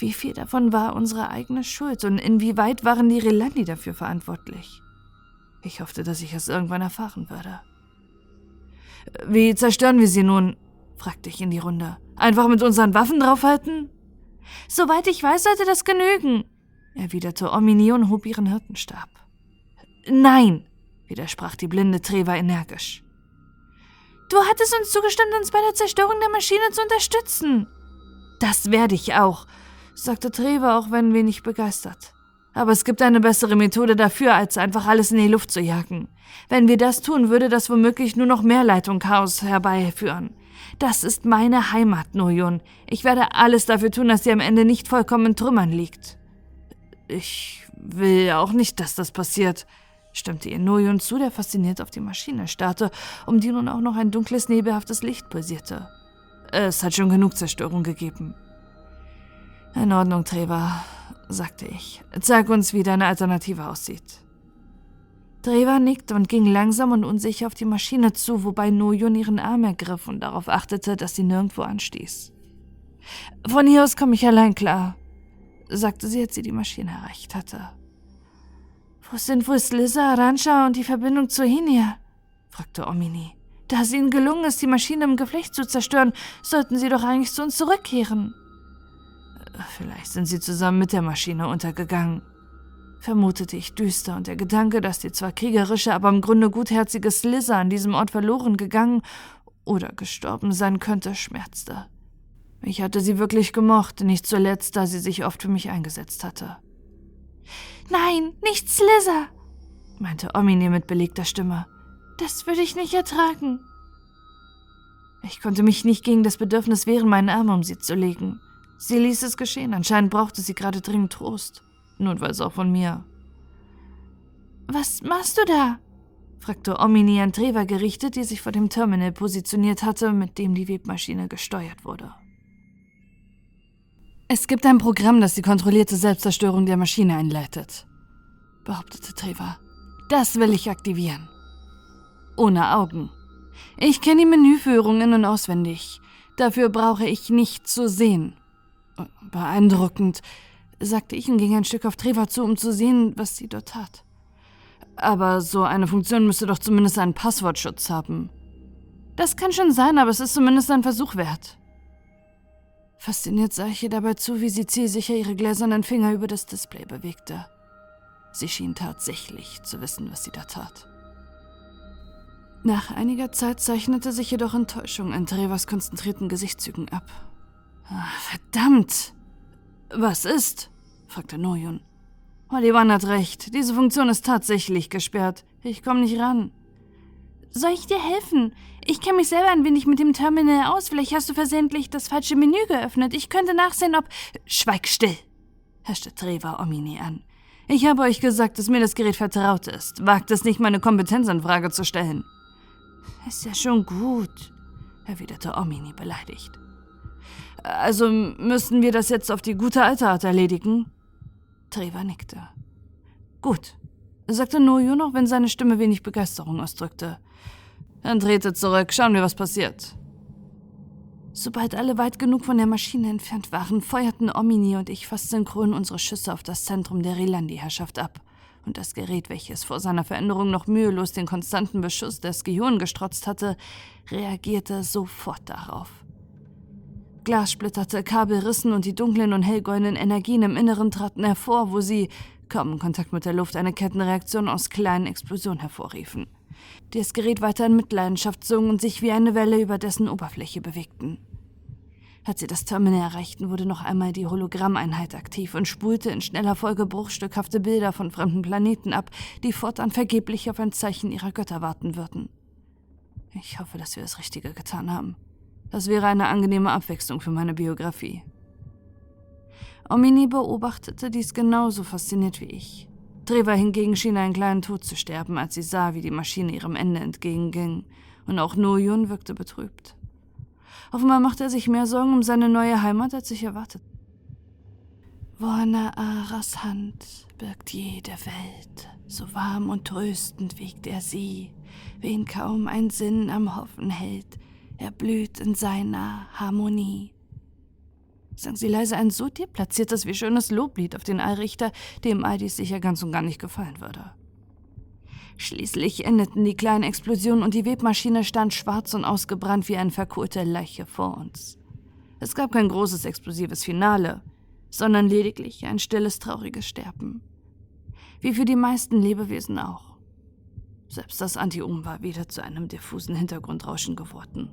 S1: Wie viel davon war unsere eigene Schuld und inwieweit waren die Relandi dafür verantwortlich? Ich hoffte, dass ich es irgendwann erfahren würde. Wie zerstören wir sie nun? fragte ich in die Runde. Einfach mit unseren Waffen draufhalten?
S3: Soweit ich weiß, sollte das genügen, erwiderte Omini und hob ihren Hirtenstab.
S1: Nein, widersprach die blinde Treva energisch.
S3: Du hattest uns zugestimmt, uns bei der Zerstörung der Maschine zu unterstützen.
S1: Das werde ich auch, sagte Treva, auch wenn wenig begeistert. Aber es gibt eine bessere Methode dafür, als einfach alles in die Luft zu jagen. Wenn wir das tun, würde das womöglich nur noch mehr Leid und Chaos herbeiführen. Das ist meine Heimat, Noyun. Ich werde alles dafür tun, dass sie am Ende nicht vollkommen in Trümmern liegt. Ich will auch nicht, dass das passiert, stimmte ihr Noyun zu, der fasziniert auf die Maschine starrte, um die nun auch noch ein dunkles, nebelhaftes Licht pulsierte. Es hat schon genug Zerstörung gegeben. In Ordnung, Treva, sagte ich. Zeig uns, wie deine Alternative aussieht. Treva nickte und ging langsam und unsicher auf die Maschine zu, wobei Noyun ihren Arm ergriff und darauf achtete, dass sie nirgendwo anstieß. Von hier aus komme ich allein klar, sagte sie, als sie die Maschine erreicht hatte.
S3: Wo sind wohl Slizza, Aransha und die Verbindung zu Hinia? fragte Omini. Da es ihnen gelungen ist, die Maschine im Geflecht zu zerstören, sollten sie doch eigentlich zu uns zurückkehren.
S1: Vielleicht sind sie zusammen mit der Maschine untergegangen, vermutete ich düster, und der Gedanke, dass die zwar kriegerische, aber im Grunde gutherzige Slizzer an diesem Ort verloren gegangen oder gestorben sein könnte, schmerzte. Ich hatte sie wirklich gemocht, nicht zuletzt, da sie sich oft für mich eingesetzt hatte.
S3: Nein, nicht Slizzer,
S1: meinte Omine mit belegter Stimme.
S3: Das würde ich nicht ertragen.
S1: Ich konnte mich nicht gegen das Bedürfnis wehren, meinen Arm um sie zu legen. Sie ließ es geschehen. Anscheinend brauchte sie gerade dringend Trost. Notfalls auch von mir.
S3: Was machst du da?
S1: fragte Omini an Treva gerichtet, die sich vor dem Terminal positioniert hatte, mit dem die Webmaschine gesteuert wurde. Es gibt ein Programm, das die kontrollierte Selbstzerstörung der Maschine einleitet, behauptete Treva. Das will ich aktivieren. Ohne Augen. Ich kenne die Menüführungen und auswendig. Dafür brauche ich nicht zu sehen. Beeindruckend, sagte ich und ging ein Stück auf Treva zu, um zu sehen, was sie dort tat. Aber so eine Funktion müsste doch zumindest einen Passwortschutz haben. Das kann schon sein, aber es ist zumindest ein Versuch wert. Fasziniert sah ich ihr dabei zu, wie sie zielsicher ihre gläsernen Finger über das Display bewegte. Sie schien tatsächlich zu wissen, was sie da tat. Nach einiger Zeit zeichnete sich jedoch Enttäuschung in Trevas konzentrierten Gesichtszügen ab. Ach, verdammt! Was ist? fragte Noyun. Olivan hat recht. Diese Funktion ist tatsächlich gesperrt. Ich komme nicht ran.
S3: Soll ich dir helfen? Ich kenne mich selber ein wenig mit dem Terminal aus. Vielleicht hast du versehentlich das falsche Menü geöffnet. Ich könnte nachsehen, ob.
S1: Schweig still! herrschte Treva Omini an. Ich habe euch gesagt, dass mir das Gerät vertraut ist. Wagt es nicht, meine Kompetenz in Frage zu stellen.
S3: Ist ja schon gut, erwiderte Omini beleidigt.
S1: Also müssen wir das jetzt auf die gute alte Art erledigen? Treva nickte. Gut, sagte Noyo noch, wenn seine Stimme wenig Begeisterung ausdrückte. Dann trete zurück, schauen wir, was passiert. Sobald alle weit genug von der Maschine entfernt waren, feuerten Omini und ich fast synchron unsere Schüsse auf das Zentrum der Relandi-Herrschaft ab und das Gerät, welches vor seiner Veränderung noch mühelos den konstanten Beschuss des Gehirns gestrotzt hatte, reagierte sofort darauf. Glas splitterte, Kabel rissen und die dunklen und hellgoldenen Energien im Inneren traten hervor, wo sie, kaum in Kontakt mit der Luft, eine Kettenreaktion aus kleinen Explosionen hervorriefen, die das Gerät weiter in Mitleidenschaft zogen und sich wie eine Welle über dessen Oberfläche bewegten. Als sie das Terminal erreichten, wurde noch einmal die Hologrammeinheit aktiv und spulte in schneller Folge bruchstückhafte Bilder von fremden Planeten ab, die fortan vergeblich auf ein Zeichen ihrer Götter warten würden. Ich hoffe, dass wir das Richtige getan haben. Das wäre eine angenehme Abwechslung für meine Biografie. Omini beobachtete dies genauso fasziniert wie ich. Treva hingegen schien einen kleinen Tod zu sterben, als sie sah, wie die Maschine ihrem Ende entgegenging, und auch Noyun wirkte betrübt. Offenbar macht er sich mehr Sorgen um seine neue Heimat, als ich erwartet. Warna Aras Hand birgt jede Welt, so warm und tröstend wiegt er sie, wen kaum ein Sinn am Hoffen hält, er blüht in seiner Harmonie. Sang sie leise ein so deplatziertes wie schönes Loblied auf den Allrichter, dem all dies sicher ganz und gar nicht gefallen würde. Schließlich endeten die kleinen Explosionen und die Webmaschine stand schwarz und ausgebrannt wie eine verkohlte Leiche vor uns. Es gab kein großes explosives Finale, sondern lediglich ein stilles, trauriges Sterben. Wie für die meisten Lebewesen auch. Selbst das Antium war wieder zu einem diffusen Hintergrundrauschen geworden.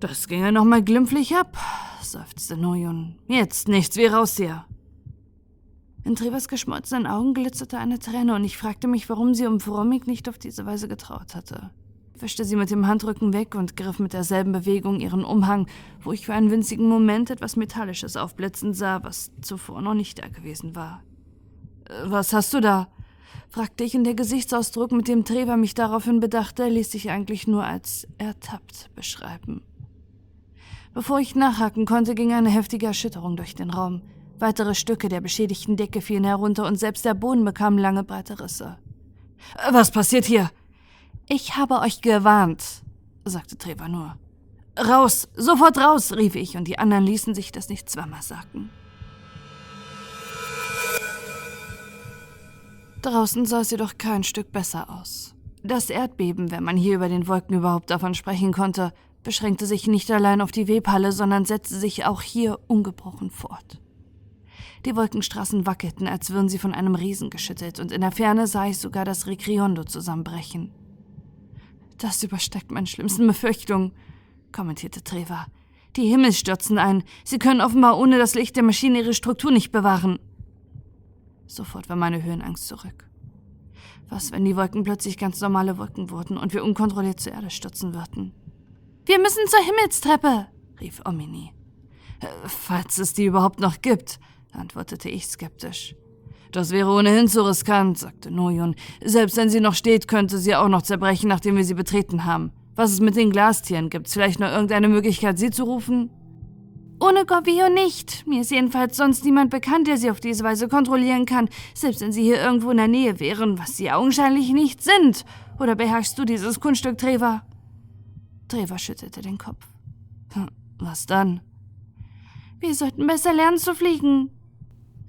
S1: Das ging ja nochmal glimpflich ab, seufzte Noyun. Jetzt nichts wie raus hier. In Trevers geschmolzenen Augen glitzerte eine Träne und ich fragte mich, warum sie um Fromig nicht auf diese Weise getraut hatte. Ich wischte sie mit dem Handrücken weg und griff mit derselben Bewegung ihren Umhang, wo ich für einen winzigen Moment etwas Metallisches aufblitzen sah, was zuvor noch nicht da gewesen war. Äh, was hast du da? fragte ich, und der Gesichtsausdruck, mit dem Trevor mich daraufhin bedachte, ließ sich eigentlich nur als ertappt beschreiben. Bevor ich nachhaken konnte, ging eine heftige Erschütterung durch den Raum. Weitere Stücke der beschädigten Decke fielen herunter und selbst der Boden bekam lange breite Risse. Was passiert hier? Ich habe euch gewarnt, sagte Trevor nur. Raus, sofort raus, rief ich, und die anderen ließen sich das nicht zweimal sagen. Draußen sah es jedoch kein Stück besser aus. Das Erdbeben, wenn man hier über den Wolken überhaupt davon sprechen konnte, beschränkte sich nicht allein auf die Webhalle, sondern setzte sich auch hier ungebrochen fort. Die Wolkenstraßen wackelten, als würden sie von einem Riesen geschüttelt, und in der Ferne sah ich sogar das Rekriondo zusammenbrechen. Das übersteckt meine schlimmsten Befürchtungen, kommentierte Treva. Die Himmel stürzen ein. Sie können offenbar ohne das Licht der Maschine ihre Struktur nicht bewahren. Sofort war meine Höhenangst zurück. Was, wenn die Wolken plötzlich ganz normale Wolken wurden und wir unkontrolliert zur Erde stürzen würden? Wir müssen zur Himmelstreppe, rief Omini. Äh, falls es die überhaupt noch gibt, antwortete ich skeptisch. Das wäre ohnehin zu riskant, sagte Noyun. Selbst wenn sie noch steht, könnte sie auch noch zerbrechen, nachdem wir sie betreten haben. Was ist mit den Glastieren? Gibt's vielleicht noch irgendeine Möglichkeit, sie zu rufen? Ohne Gorbio nicht. Mir ist jedenfalls sonst niemand bekannt, der sie auf diese Weise kontrollieren kann, selbst wenn sie hier irgendwo in der Nähe wären, was sie augenscheinlich nicht sind. Oder beherrschst du dieses Kunststück, Treva? Treva schüttelte den Kopf. Hm, was dann? Wir sollten besser lernen zu fliegen.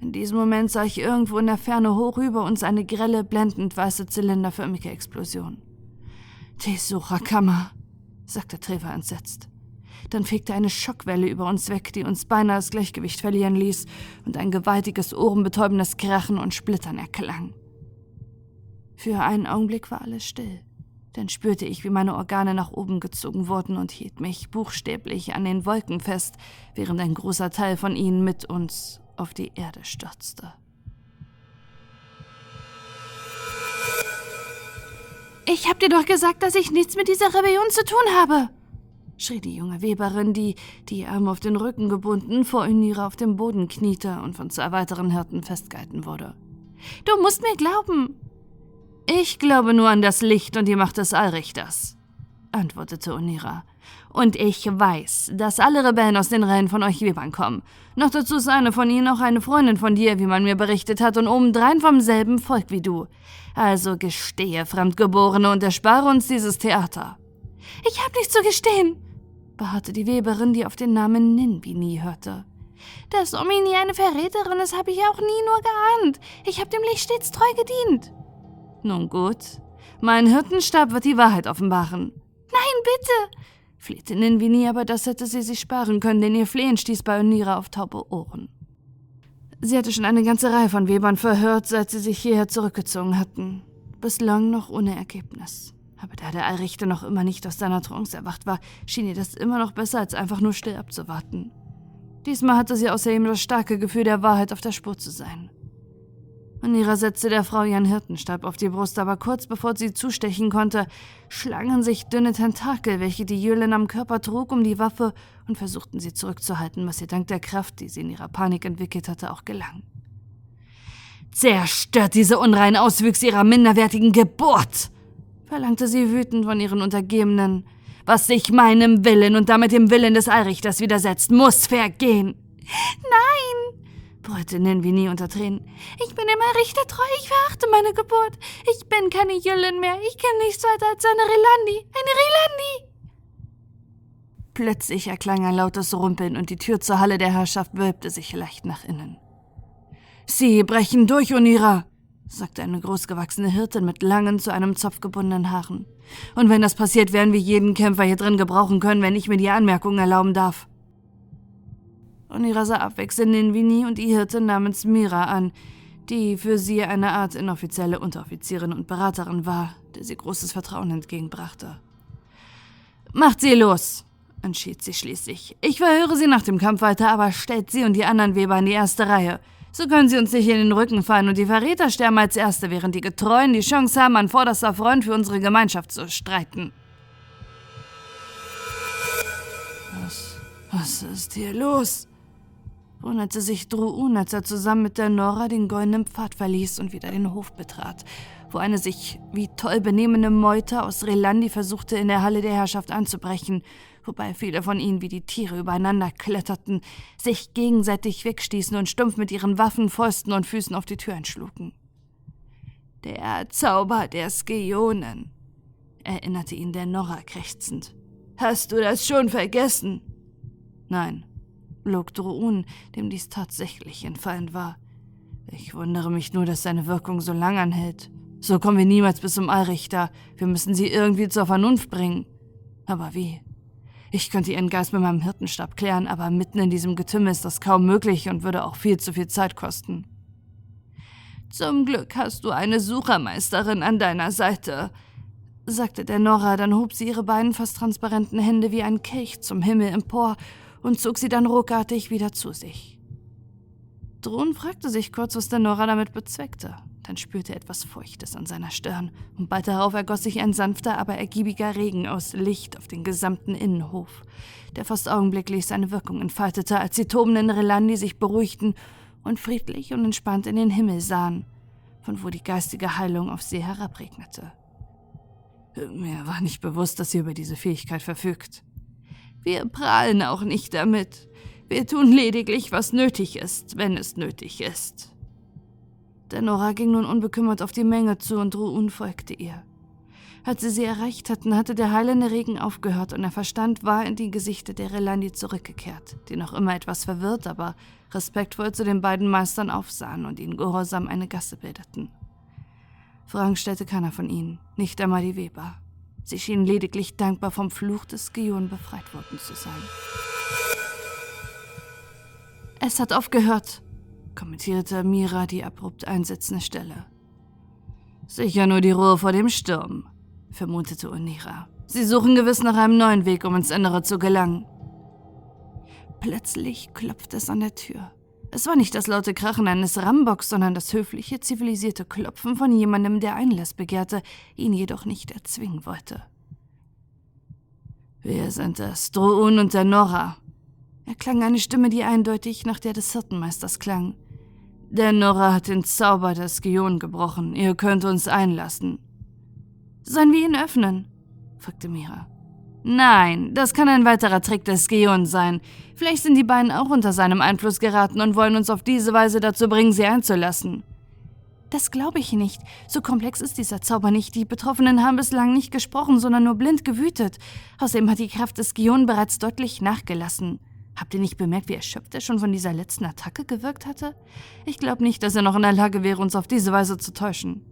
S1: In diesem Moment sah ich irgendwo in der Ferne hoch über uns eine grelle, blendend weiße zylinderförmige Explosion. Tesurakama, sagte Trevor entsetzt. Dann fegte eine Schockwelle über uns weg, die uns beinahe das Gleichgewicht verlieren ließ, und ein gewaltiges, ohrenbetäubendes Krachen und Splittern erklang. Für einen Augenblick war alles still. Dann spürte ich, wie meine Organe nach oben gezogen wurden und hielt mich buchstäblich an den Wolken fest, während ein großer Teil von ihnen mit uns auf die Erde stürzte. Ich hab dir doch gesagt, dass ich nichts mit dieser Rebellion zu tun habe, schrie die junge Weberin, die, die Arme auf den Rücken gebunden, vor Unira auf dem Boden kniete und von zwei weiteren Hirten festgehalten wurde. Du musst mir glauben. Ich glaube nur an das Licht und die Macht des Allrichters, antwortete Unira. Und ich weiß, dass alle Rebellen aus den Reihen von euch Webern kommen. Noch dazu ist eine von ihnen auch eine Freundin von dir, wie man mir berichtet hat, und obendrein vom selben Volk wie du. Also gestehe, Fremdgeborene, und erspare uns dieses Theater. Ich hab nichts zu gestehen, beharrte die Weberin, die auf den Namen Ninbini hörte.
S6: Dass Omini eine Verräterin ist, habe ich auch nie nur geahnt. Ich habe dem Licht stets treu gedient.
S1: Nun gut. Mein Hirtenstab wird die Wahrheit offenbaren.
S6: Nein, bitte!
S1: flehte Ninvini, aber das hätte sie sich sparen können, denn ihr Flehen stieß bei Onira auf taube Ohren. Sie hatte schon eine ganze Reihe von Webern verhört, seit sie sich hierher zurückgezogen hatten. Bislang noch ohne Ergebnis. Aber da der Allrichter noch immer nicht aus seiner Trance erwacht war, schien ihr das immer noch besser, als einfach nur still abzuwarten. Diesmal hatte sie außerdem das starke Gefühl der Wahrheit auf der Spur zu sein. Manira setzte der Frau ihren Hirtenstab auf die Brust, aber kurz bevor sie zustechen konnte, schlangen sich dünne Tentakel, welche die Jülin am Körper trug, um die Waffe und versuchten sie zurückzuhalten, was ihr dank der Kraft, die sie in ihrer Panik entwickelt hatte, auch gelang. Zerstört diese unreinen Auswüchse ihrer minderwertigen Geburt! verlangte sie wütend von ihren Untergebenen. Was sich meinem Willen und damit dem Willen des Allrichters widersetzt, muss vergehen.
S6: Nein!
S1: Brüllte Ninvini unter Tränen.
S6: Ich bin immer Richter treu, ich verachte meine Geburt. Ich bin keine Jüllin mehr, ich kenne nichts weiter als eine Relandi, eine Relandi.
S1: Plötzlich erklang ein lautes Rumpeln und die Tür zur Halle der Herrschaft wölbte sich leicht nach innen. Sie brechen durch, Onira, sagte eine großgewachsene Hirtin mit langen, zu einem Zopf gebundenen Haaren. Und wenn das passiert, werden wir jeden Kämpfer hier drin gebrauchen können, wenn ich mir die Anmerkungen erlauben darf. Onira sah abwechselnd Ninvini und die Hirtin namens Mira an, die für sie eine Art inoffizielle Unteroffizierin und Beraterin war, der sie großes Vertrauen entgegenbrachte. Macht sie los, entschied sie schließlich. Ich verhöre sie nach dem Kampf weiter, aber stellt sie und die anderen Weber in die erste Reihe. So können sie uns nicht in den Rücken fallen und die Verräter sterben als Erste, während die Getreuen die Chance haben, an vorderster Front für unsere Gemeinschaft zu streiten. Was, was ist hier los? Wunderte sich Druun, als er zusammen mit der Nora den goldenen Pfad verließ und wieder den Hof betrat, wo eine sich wie toll benehmende Meute aus Relandi versuchte, in der Halle der Herrschaft anzubrechen wobei viele von ihnen wie die Tiere übereinander kletterten, sich gegenseitig wegstießen und stumpf mit ihren Waffen, Fäusten und Füßen auf die Tür einschlugen. Der Zauber der Skeonen, erinnerte ihn der Norra krächzend. Hast du das schon vergessen? Nein, log Droun, dem dies tatsächlich entfallen war. Ich wundere mich nur, dass seine Wirkung so lang anhält. So kommen wir niemals bis zum Allrichter. Wir müssen sie irgendwie zur Vernunft bringen. Aber wie? Ich könnte ihren Geist mit meinem Hirtenstab klären, aber mitten in diesem Getümmel ist das kaum möglich und würde auch viel zu viel Zeit kosten. Zum Glück hast du eine Suchermeisterin an deiner Seite, sagte der Nora, dann hob sie ihre beiden fast transparenten Hände wie ein Kelch zum Himmel empor und zog sie dann ruckartig wieder zu sich. Drohn fragte sich kurz, was der Nora damit bezweckte. Dann spürte er etwas Feuchtes an seiner Stirn, und bald darauf ergoss sich ein sanfter, aber ergiebiger Regen aus Licht auf den gesamten Innenhof, der fast augenblicklich seine Wirkung entfaltete, als die tobenden Relandi sich beruhigten und friedlich und entspannt in den Himmel sahen, von wo die geistige Heilung auf sie herabregnete. Mir war nicht bewusst, dass sie über diese Fähigkeit verfügt. Wir prahlen auch nicht damit. Wir tun lediglich, was nötig ist, wenn es nötig ist. Der Nora ging nun unbekümmert auf die Menge zu und Ruun folgte ihr. Als sie sie erreicht hatten, hatte der heilende Regen aufgehört und der Verstand war in die Gesichter der Relandi zurückgekehrt, die noch immer etwas verwirrt, aber respektvoll zu den beiden Meistern aufsahen und ihnen gehorsam eine Gasse bildeten. Fragen stellte keiner von ihnen, nicht einmal die Weber. Sie schienen lediglich dankbar vom Fluch des Gion befreit worden zu sein. Es hat aufgehört, kommentierte Mira die abrupt einsetzende Stelle. Sicher nur die Ruhe vor dem Sturm, vermutete Onira. Sie suchen gewiss nach einem neuen Weg, um ins Innere zu gelangen. Plötzlich klopfte es an der Tür. Es war nicht das laute Krachen eines Rambocks, sondern das höfliche, zivilisierte Klopfen von jemandem, der Einlass begehrte, ihn jedoch nicht erzwingen wollte. Wir sind es, Droun und der Nora, erklang eine Stimme, die eindeutig nach der des Hirtenmeisters klang. Der Nora hat den Zauber des Gion gebrochen. Ihr könnt uns einlassen. Sollen wir ihn öffnen? fragte Mira. Nein, das kann ein weiterer Trick des Gion sein. Vielleicht sind die beiden auch unter seinem Einfluss geraten und wollen uns auf diese Weise dazu bringen, sie einzulassen. Das glaube ich nicht. So komplex ist dieser Zauber nicht. Die Betroffenen haben bislang nicht gesprochen, sondern nur blind gewütet. Außerdem hat die Kraft des Gion bereits deutlich nachgelassen Habt ihr nicht bemerkt, wie erschöpft er schon von dieser letzten Attacke gewirkt hatte? Ich glaube nicht, dass er noch in der Lage wäre, uns auf diese Weise zu täuschen.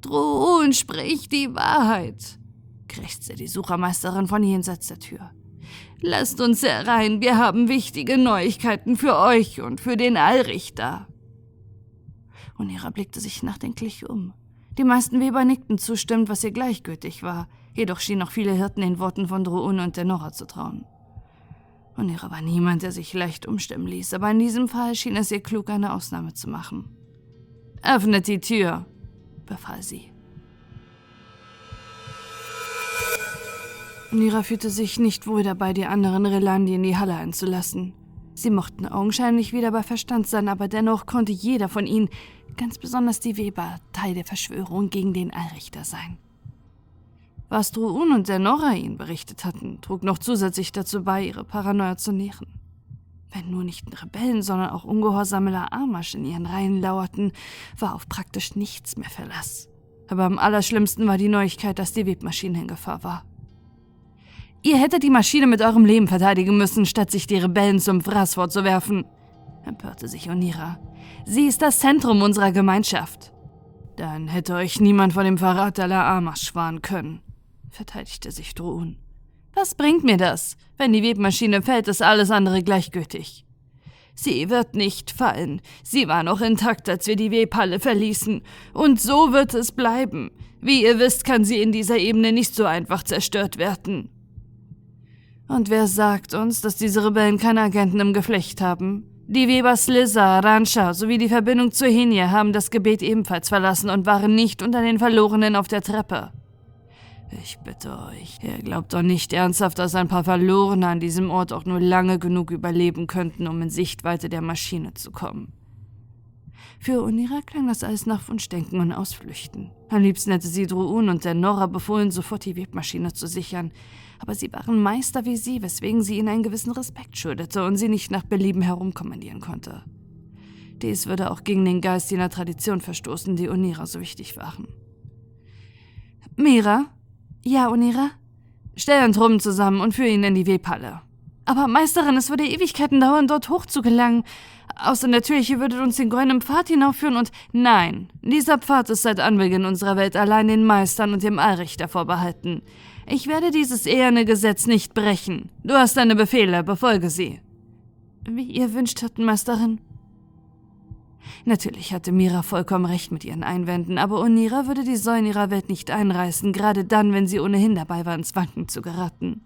S2: Drohun, sprich die Wahrheit, krächzte die Suchermeisterin von jenseits der Tür. Lasst uns herein, wir haben wichtige Neuigkeiten für euch und für den Allrichter.
S1: Unira blickte sich nachdenklich um. Die meisten Weber nickten zustimmend, was ihr gleichgültig war, jedoch schienen auch viele Hirten den Worten von Drohun und der Nora zu trauen. Unira war niemand, der sich leicht umstimmen ließ, aber in diesem Fall schien es ihr klug, eine Ausnahme zu machen.
S2: Öffnet die Tür,
S1: befahl sie. Nira fühlte sich nicht wohl dabei, die anderen Relandi in die Halle einzulassen. Sie mochten augenscheinlich wieder bei Verstand sein, aber dennoch konnte jeder von ihnen, ganz besonders die Weber, Teil der Verschwörung gegen den Allrichter sein. Was Druun und der Nora ihnen berichtet hatten, trug noch zusätzlich dazu bei, ihre Paranoia zu nähren. Wenn nur nicht Rebellen, sondern auch ungehorsame Laamasch in ihren Reihen lauerten, war auf praktisch nichts mehr Verlass. Aber am allerschlimmsten war die Neuigkeit, dass die Webmaschine in Gefahr war. Ihr hättet die Maschine mit eurem Leben verteidigen müssen, statt sich die Rebellen zum Fraß vorzuwerfen, empörte sich Onira. Sie ist das Zentrum unserer Gemeinschaft. Dann hätte euch niemand von dem Verrat der Laamasch warnen können, verteidigte sich Drohun. Was bringt mir das? Wenn die Webmaschine fällt, ist alles andere gleichgültig.
S2: Sie wird nicht fallen. Sie war noch intakt, als wir die Webhalle verließen. Und so wird es bleiben. Wie ihr wisst, kann sie in dieser Ebene nicht so einfach zerstört werden.
S1: Und wer sagt uns, dass diese Rebellen keine Agenten im Geflecht haben? Die Weber Slizza, Rancha sowie die Verbindung zu Henia haben das Gebet ebenfalls verlassen und waren nicht unter den Verlorenen auf der Treppe. Ich bitte euch, ihr glaubt doch nicht ernsthaft, dass ein paar Verlorene an diesem Ort auch nur lange genug überleben könnten, um in Sichtweite der Maschine zu kommen. Für Unira klang das alles nach Wunschdenken und Ausflüchten. Am liebsten hätte sie Druun und der Nora befohlen, sofort die Webmaschine zu sichern. Aber sie waren Meister wie sie, weswegen sie ihnen einen gewissen Respekt schuldete und sie nicht nach Belieben herumkommandieren konnte. Dies würde auch gegen den Geist jener Tradition verstoßen, die Unira so wichtig waren. Mira, ja, Unira? Stell einen Truppen zusammen und führe ihn in die Webhalle. Aber Meisterin, es würde Ewigkeiten dauern, dort hochzugelangen. Außer natürlich, ihr würdet uns den goldenen Pfad hinaufführen und nein, dieser Pfad ist seit Anbeginn unserer Welt allein den Meistern und dem Allrichter vorbehalten. Ich werde dieses eherne Gesetz nicht brechen. Du hast deine Befehle, befolge sie. Wie ihr wünscht, Meisterin. Natürlich hatte Mira vollkommen recht mit ihren Einwänden, aber Onira würde die Säulen ihrer Welt nicht einreißen, gerade dann, wenn sie ohnehin dabei war, ins Wanken zu geraten.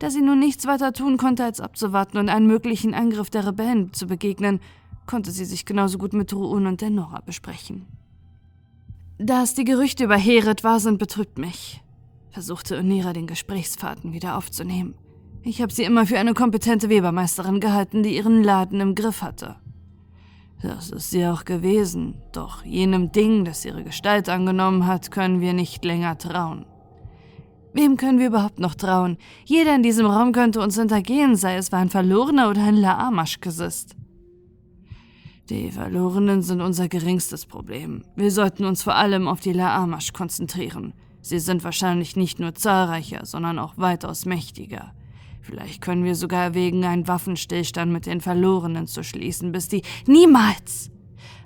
S1: Da sie nun nichts weiter tun konnte, als abzuwarten und einen möglichen Angriff der Rebellen zu begegnen, konnte sie sich genauso gut mit Ruun und der Nora besprechen. Dass die Gerüchte über Heret wahr sind, betrübt mich, versuchte Onira den Gesprächsfaden wieder aufzunehmen. Ich habe sie immer für eine kompetente Webermeisterin gehalten, die ihren Laden im Griff hatte. Das ist sie auch gewesen, doch jenem Ding, das ihre Gestalt angenommen hat, können wir nicht länger trauen. Wem können wir überhaupt noch trauen? Jeder in diesem Raum könnte uns hintergehen, sei es war ein Verlorener oder ein Laamasch-Gesist. Die Verlorenen sind unser geringstes Problem. Wir sollten uns vor allem auf die Laamasch konzentrieren. Sie sind wahrscheinlich nicht nur zahlreicher, sondern auch weitaus mächtiger. Vielleicht können wir sogar erwägen, einen Waffenstillstand mit den Verlorenen zu schließen, bis die. Niemals!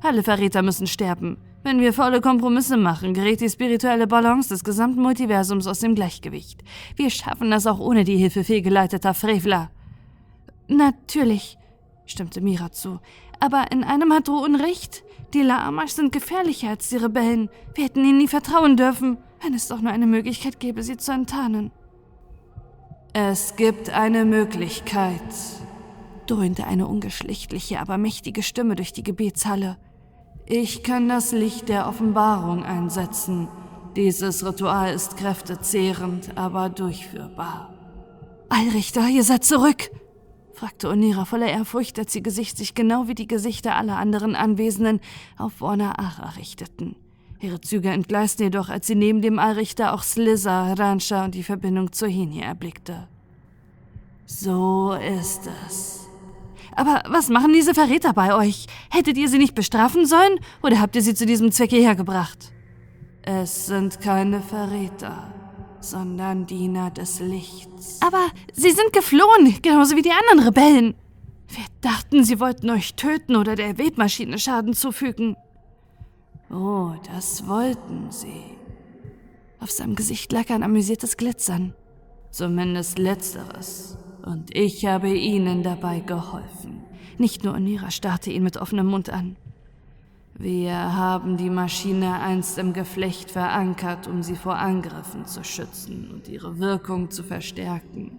S1: Alle Verräter müssen sterben. Wenn wir volle Kompromisse machen, gerät die spirituelle Balance des gesamten Multiversums aus dem Gleichgewicht. Wir schaffen das auch ohne die Hilfe fehlgeleiteter Frevler. Natürlich, stimmte Mira zu. Aber in einem hat Drohun recht. Die Laamash sind gefährlicher als die Rebellen. Wir hätten ihnen nie vertrauen dürfen, wenn es doch nur eine Möglichkeit gäbe, sie zu enttarnen. Es gibt eine Möglichkeit, dröhnte eine ungeschlechtliche, aber mächtige Stimme durch die Gebetshalle. Ich kann das Licht der Offenbarung einsetzen. Dieses Ritual ist kräftezehrend, aber durchführbar. Allrichter, ihr seid zurück! fragte Onira voller Ehrfurcht, als ihr Gesicht sich genau wie die Gesichter aller anderen Anwesenden auf Warner Ara richteten. Ihre Züge entgleisten jedoch, als sie neben dem Allrichter auch Slizza, Rancha und die Verbindung zur Henie erblickte. So ist es. Aber was machen diese Verräter bei euch? Hättet ihr sie nicht bestrafen sollen oder habt ihr sie zu diesem Zweck hierher gebracht? Es sind keine Verräter.
S7: sondern Diener des Lichts.
S1: Aber sie sind geflohen, genauso wie die anderen Rebellen. Wir dachten, sie wollten euch töten oder der Webmaschine Schaden zufügen.
S7: Oh, das wollten sie.
S1: Auf seinem Gesicht lag ein amüsiertes Glitzern.
S7: Zumindest letzteres. Und ich habe ihnen dabei geholfen.
S1: Nicht nur Onira starrte ihn mit offenem Mund an.
S7: Wir haben die Maschine einst im Geflecht verankert, um sie vor Angriffen zu schützen und ihre Wirkung zu verstärken.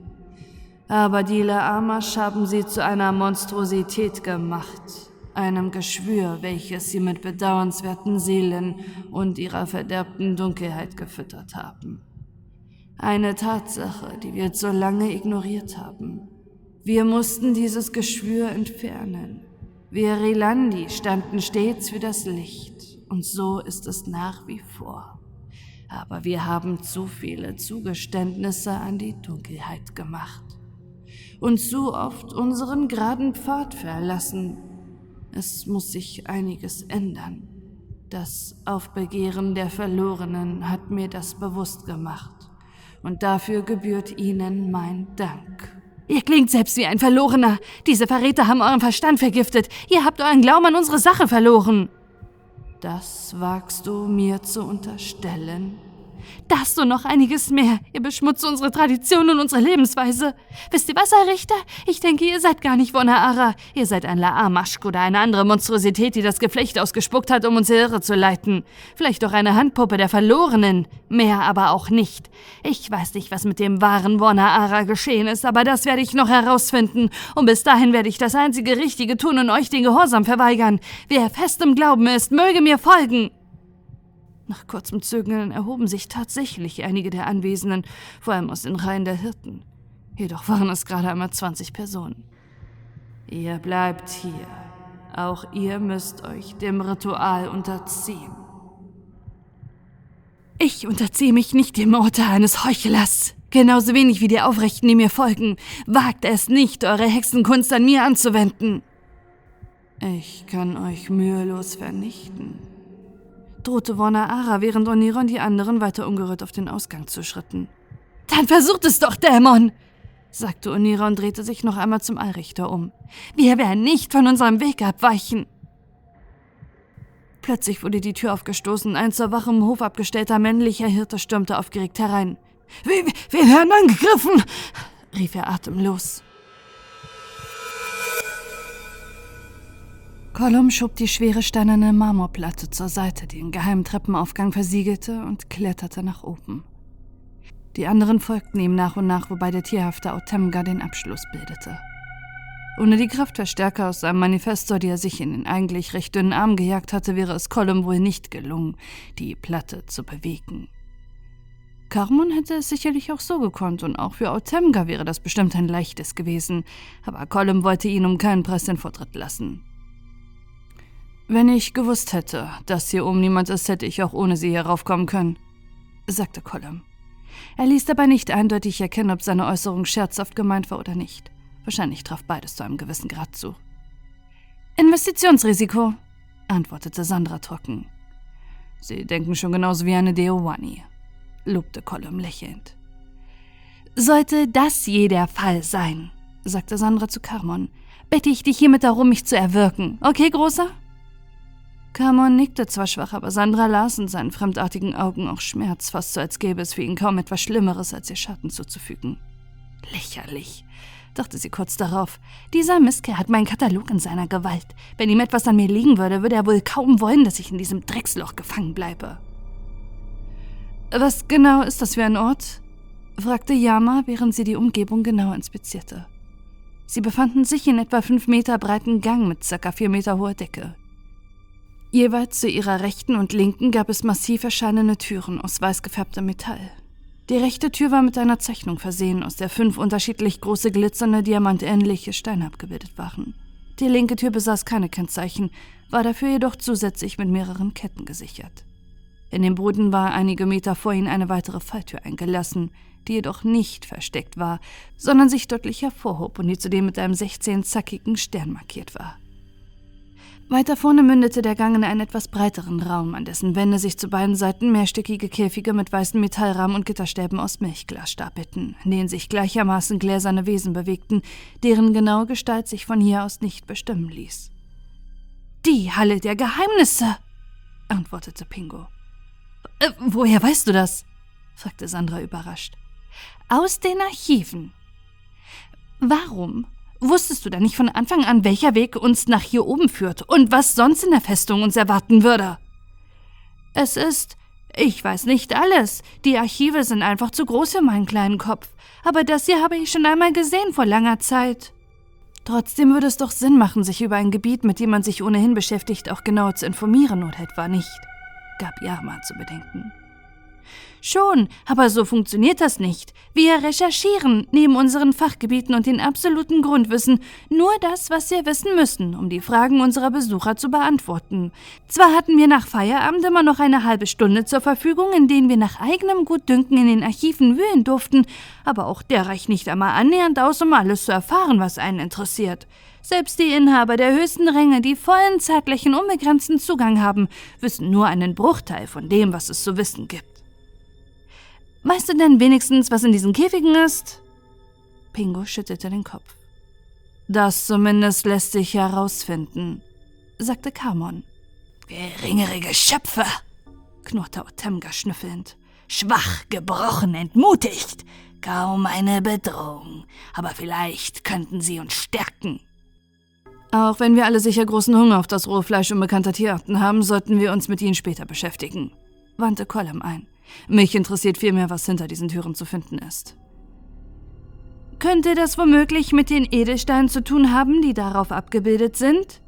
S7: Aber die Laamash haben sie zu einer Monstrosität gemacht, einem Geschwür, welches sie mit bedauernswerten Seelen und ihrer verderbten Dunkelheit gefüttert haben. Eine Tatsache, die wir so lange ignoriert haben. Wir mussten dieses Geschwür entfernen. Wir Rilandi standen stets für das Licht, und so ist es nach wie vor. Aber wir haben zu viele Zugeständnisse an die Dunkelheit gemacht und zu oft unseren geraden Pfad verlassen. Es muss sich einiges ändern. Das Aufbegehren der Verlorenen hat mir das bewusst gemacht, und dafür gebührt ihnen mein Dank.
S1: Ihr klingt selbst wie ein Verlorener. Diese Verräter haben euren Verstand vergiftet. Ihr habt euren Glauben an unsere Sache verloren.
S7: Das wagst du mir zu unterstellen?
S1: Das und noch einiges mehr. Ihr beschmutzt unsere Tradition und unsere Lebensweise. Wisst ihr was, Herr Richter? Ich denke, ihr seid gar nicht Wona'ara. Ihr seid ein Laamaschk oder eine andere Monstrosität, die das Geflecht ausgespuckt hat, um uns irre zu leiten. Vielleicht auch eine Handpuppe der Verlorenen. Mehr aber auch nicht. Ich weiß nicht, was mit dem wahren Wona'ara geschehen ist, aber das werde ich noch herausfinden. Und bis dahin werde ich das einzige Richtige tun und euch den Gehorsam verweigern. Wer fest im Glauben ist, möge mir folgen. Nach kurzem Zögern erhoben sich tatsächlich einige der Anwesenden, vor allem aus den Reihen der Hirten. Jedoch waren es gerade einmal 20 Personen.
S7: Ihr bleibt hier. Auch ihr müsst euch dem Ritual unterziehen.
S1: Ich unterziehe mich nicht dem Urteil eines Heuchlers. Genauso wenig wie die Aufrechten, die mir folgen. Wagt es nicht, eure Hexenkunst an mir anzuwenden.
S7: Ich kann euch mühelos vernichten
S1: drohte Warner Ara, während Onira und die anderen weiter ungerührt auf den Ausgang zuschritten. Dann versucht es doch, Dämon! sagte Onira und drehte sich noch einmal zum Allrichter um. Wir werden nicht von unserem Weg abweichen. Plötzlich wurde die Tür aufgestoßen. Ein zur Wache im Hof abgestellter männlicher Hirte stürmte aufgeregt herein. Wir, wir werden angegriffen! rief er atemlos. Gollum schob die schwere steinerne Marmorplatte zur Seite, die den geheimen Treppenaufgang versiegelte, und kletterte nach oben. Die anderen folgten ihm nach und nach, wobei der tierhafte Autemga den Abschluss bildete. Ohne die Kraftverstärker aus seinem Manifestor, die er sich in den eigentlich recht dünnen Arm gejagt hatte, wäre es Gollum wohl nicht gelungen, die Platte zu bewegen. Carmon hätte es sicherlich auch so gekonnt, und auch für Autemga wäre das bestimmt ein leichtes gewesen, aber Gollum wollte ihn um keinen Preis den Vortritt lassen. Wenn ich gewusst hätte, dass hier oben niemand ist, hätte ich auch ohne sie hier raufkommen können, sagte Colum. Er ließ dabei nicht eindeutig erkennen, ob seine Äußerung scherzhaft gemeint war oder nicht. Wahrscheinlich traf beides zu einem gewissen Grad zu. Investitionsrisiko, antwortete Sandra trocken. Sie denken schon genauso wie eine Deowani, lobte Colum lächelnd. Sollte das je der Fall sein, sagte Sandra zu Carmon, bitte ich dich hiermit darum, mich zu erwürgen. Okay, Großer? Carmon nickte zwar schwach, aber Sandra las in seinen fremdartigen Augen auch Schmerz, fast so als gäbe es für ihn kaum etwas Schlimmeres, als ihr Schatten zuzufügen. Lächerlich, dachte sie kurz darauf. Dieser Mistkerl hat meinen Katalog in seiner Gewalt. Wenn ihm etwas an mir liegen würde, würde er wohl kaum wollen, dass ich in diesem Drecksloch gefangen bleibe. Was genau ist das für ein Ort? fragte Yama, während sie die Umgebung genau inspizierte. Sie befanden sich in etwa fünf Meter breiten Gang mit circa vier Meter hoher Decke. Jeweils zu ihrer rechten und linken gab es massiv erscheinende Türen aus weiß gefärbtem Metall. Die rechte Tür war mit einer Zeichnung versehen, aus der fünf unterschiedlich große glitzernde, diamantähnliche Steine abgebildet waren. Die linke Tür besaß keine Kennzeichen, war dafür jedoch zusätzlich mit mehreren Ketten gesichert. In dem Boden war einige Meter vor ihnen eine weitere Falltür eingelassen, die jedoch nicht versteckt war, sondern sich deutlich hervorhob und die zudem mit einem 16-zackigen Stern markiert war. Weiter vorne mündete der Gang in einen etwas breiteren Raum, an dessen Wände sich zu beiden Seiten mehrstöckige Käfige mit weißen Metallrahmen und Gitterstäben aus Milchglas stapelten, in denen sich gleichermaßen gläserne Wesen bewegten, deren genaue Gestalt sich von hier aus nicht bestimmen ließ.
S3: Die Halle der Geheimnisse, antwortete Pingo.
S1: Äh, woher weißt du das? fragte Sandra überrascht.
S3: Aus den Archiven. Warum Wusstest du denn nicht von Anfang an, welcher Weg uns nach hier oben führt und was sonst in der Festung uns erwarten würde? Es ist. Ich weiß nicht alles. Die Archive sind einfach zu groß für meinen kleinen Kopf. Aber das hier habe ich schon einmal gesehen vor langer Zeit.
S1: Trotzdem würde es doch Sinn machen, sich über ein Gebiet, mit dem man sich ohnehin beschäftigt, auch genauer zu informieren, oder etwa nicht? gab Yarma zu bedenken.
S3: Schon, aber so funktioniert das nicht. Wir recherchieren neben unseren Fachgebieten und den absoluten Grundwissen nur das, was wir wissen müssen, um die Fragen unserer Besucher zu beantworten. Zwar hatten wir nach Feierabend immer noch eine halbe Stunde zur Verfügung, in denen wir nach eigenem Gutdünken in den Archiven wühlen durften, aber auch der reicht nicht einmal annähernd aus, um alles zu erfahren, was einen interessiert. Selbst die Inhaber der höchsten Ränge, die vollen zeitlichen unbegrenzten Zugang haben, wissen nur einen Bruchteil von dem, was es zu wissen gibt. Weißt du denn wenigstens, was in diesen Käfigen ist?
S1: Pingo schüttelte den Kopf. Das zumindest lässt sich herausfinden, sagte Kamon.
S2: Geringere Geschöpfe, knurrte Otemga schnüffelnd. Schwach, gebrochen, entmutigt. Kaum eine Bedrohung. Aber vielleicht könnten sie uns stärken.
S1: Auch wenn wir alle sicher großen Hunger auf das rohe Fleisch unbekannter Tierarten haben, sollten wir uns mit ihnen später beschäftigen, wandte Colum ein. Mich interessiert vielmehr, was hinter diesen Türen zu finden ist.
S3: Könnte das womöglich mit den Edelsteinen zu tun haben, die darauf abgebildet sind?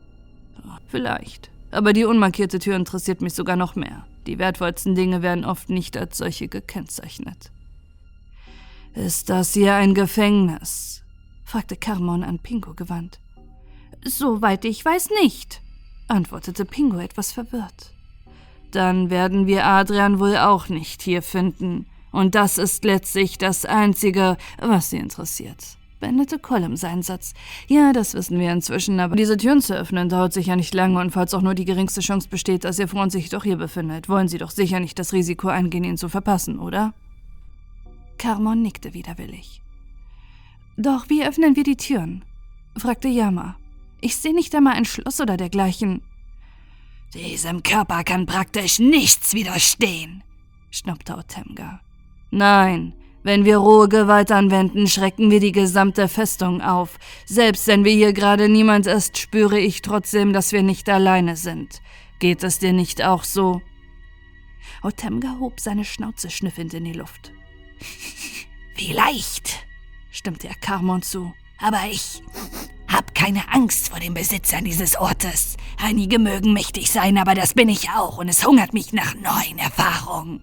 S1: Vielleicht. Aber die unmarkierte Tür interessiert mich sogar noch mehr. Die wertvollsten Dinge werden oft nicht als solche gekennzeichnet. Ist das hier ein Gefängnis? fragte Carmon an Pingo gewandt.
S3: Soweit ich weiß nicht, antwortete Pingo etwas verwirrt.
S1: Dann werden wir Adrian wohl auch nicht hier finden. Und das ist letztlich das Einzige, was sie interessiert. Beendete Colum seinen Satz. Ja, das wissen wir inzwischen, aber diese Türen zu öffnen dauert sicher nicht lange und falls auch nur die geringste Chance besteht, dass Ihr Freund sich doch hier befindet, wollen Sie doch sicher nicht das Risiko eingehen, ihn zu verpassen, oder?
S3: Carmon nickte widerwillig. Doch wie öffnen wir die Türen? fragte Yama. Ich sehe nicht einmal ein Schloss oder dergleichen.
S2: Diesem Körper kann praktisch nichts widerstehen, schnappte Otemga.
S1: Nein, wenn wir rohe Gewalt anwenden, schrecken wir die gesamte Festung auf. Selbst wenn wir hier gerade niemand ist, spüre ich trotzdem, dass wir nicht alleine sind. Geht es dir nicht auch so?
S3: Otemga hob seine Schnauze schnüffelnd in die Luft. [laughs]
S2: Vielleicht, stimmte er Carmon zu. Aber ich hab keine Angst vor den Besitzern dieses Ortes. Einige mögen mächtig sein, aber das bin ich auch und es hungert mich nach neuen Erfahrungen.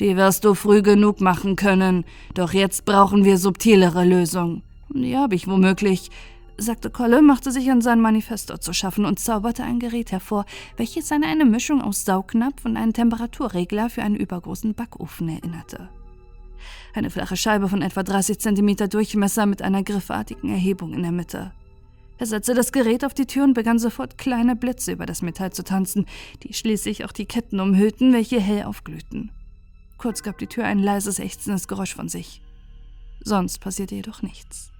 S1: Die wirst du früh genug machen können, doch jetzt brauchen wir subtilere Lösungen. Die habe ich womöglich, sagte Kolle, machte sich an sein Manifesto zu schaffen und zauberte ein Gerät hervor, welches an eine Mischung aus Saugnapf und einen Temperaturregler für einen übergroßen Backofen erinnerte. Eine flache Scheibe von etwa 30 cm Durchmesser mit einer griffartigen Erhebung in der Mitte. Er setzte das Gerät auf die Tür und begann sofort kleine Blitze über das Metall zu tanzen, die schließlich auch die Ketten umhüllten, welche hell aufglühten. Kurz gab die Tür ein leises, ächzendes Geräusch von sich. Sonst passierte jedoch nichts.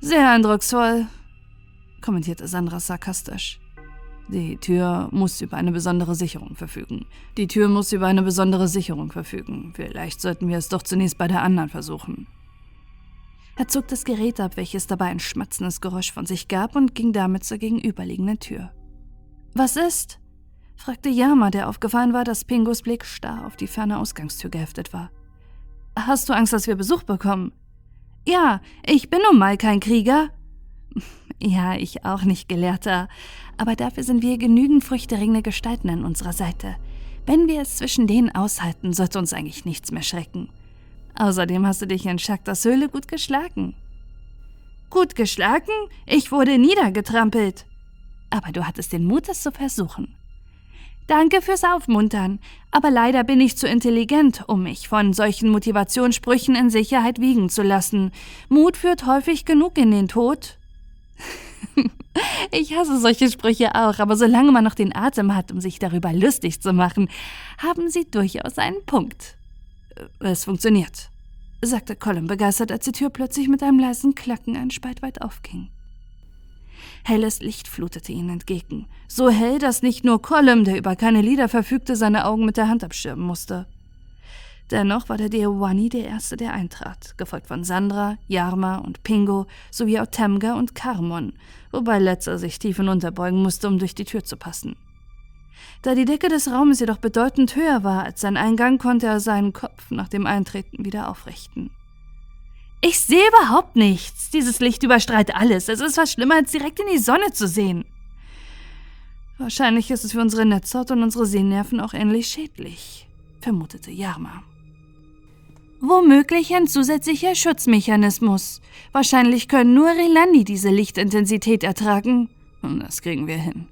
S1: Sehr eindrucksvoll, kommentierte Sandra sarkastisch. Die Tür muss über eine besondere Sicherung verfügen. Die Tür muss über eine besondere Sicherung verfügen. Vielleicht sollten wir es doch zunächst bei der anderen versuchen. Er zog das Gerät ab, welches dabei ein schmatzendes Geräusch von sich gab, und ging damit zur gegenüberliegenden Tür. Was ist? fragte Yama, der aufgefallen war, dass Pingos Blick starr auf die ferne Ausgangstür geheftet war. Hast du Angst, dass wir Besuch bekommen?
S3: Ja, ich bin nun mal kein Krieger. [laughs]
S1: Ja, ich auch nicht, Gelehrter. Aber dafür sind wir genügend früchteringende Gestalten an unserer Seite. Wenn wir es zwischen denen aushalten, sollte uns eigentlich nichts mehr schrecken. Außerdem hast du dich in Shaktas Höhle gut geschlagen.
S3: Gut geschlagen? Ich wurde niedergetrampelt.
S1: Aber du hattest den Mut, es zu versuchen.
S3: Danke fürs Aufmuntern, aber leider bin ich zu intelligent, um mich von solchen Motivationssprüchen in Sicherheit wiegen zu lassen. Mut führt häufig genug in den Tod. [laughs]
S1: ich hasse solche Sprüche auch, aber solange man noch den Atem hat, um sich darüber lustig zu machen, haben sie durchaus einen Punkt. Es funktioniert, sagte Colin begeistert, als die Tür plötzlich mit einem leisen Klacken ein Spalt weit aufging. Helles Licht flutete ihnen entgegen, so hell, dass nicht nur Colin, der über keine Lieder verfügte, seine Augen mit der Hand abschirmen musste. Dennoch war der Deowani der Erste, der eintrat, gefolgt von Sandra, Yarma und Pingo sowie Otemga und Karmon, wobei letzter sich tief hinunterbeugen musste, um durch die Tür zu passen. Da die Decke des Raumes jedoch bedeutend höher war als sein Eingang, konnte er seinen Kopf nach dem Eintreten wieder aufrichten. Ich sehe überhaupt nichts. Dieses Licht überstrahlt alles. Es ist fast schlimmer, als direkt in die Sonne zu sehen. Wahrscheinlich ist es für unsere Netzhaut und unsere Sehnerven auch ähnlich schädlich, vermutete Yarma. Womöglich ein zusätzlicher Schutzmechanismus. Wahrscheinlich können nur Relandi diese Lichtintensität ertragen. Und das kriegen wir hin.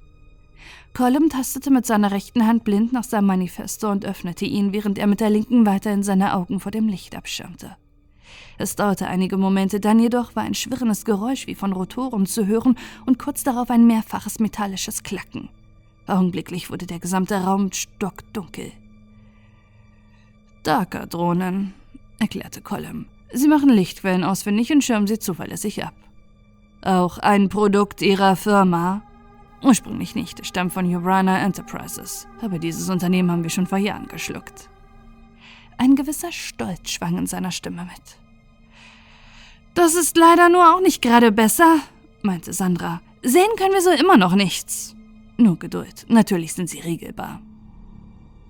S1: Colum tastete mit seiner rechten Hand blind nach seinem Manifesto und öffnete ihn, während er mit der linken weiterhin seine Augen vor dem Licht abschirmte. Es dauerte einige Momente, dann jedoch war ein schwirrendes Geräusch wie von Rotoren zu hören und kurz darauf ein mehrfaches metallisches Klacken. Augenblicklich wurde der gesamte Raum stockdunkel. Darker-Drohnen, erklärte Colum. Sie machen Lichtquellen ausfindig und schirmen sie zuverlässig ab. Auch ein Produkt ihrer Firma. Ursprünglich nicht, stammt von Urana Enterprises, aber dieses Unternehmen haben wir schon vor Jahren geschluckt. Ein gewisser Stolz schwang in seiner Stimme mit. Das ist leider nur auch nicht gerade besser, meinte Sandra. Sehen können wir so immer noch nichts. Nur Geduld, natürlich sind sie regelbar.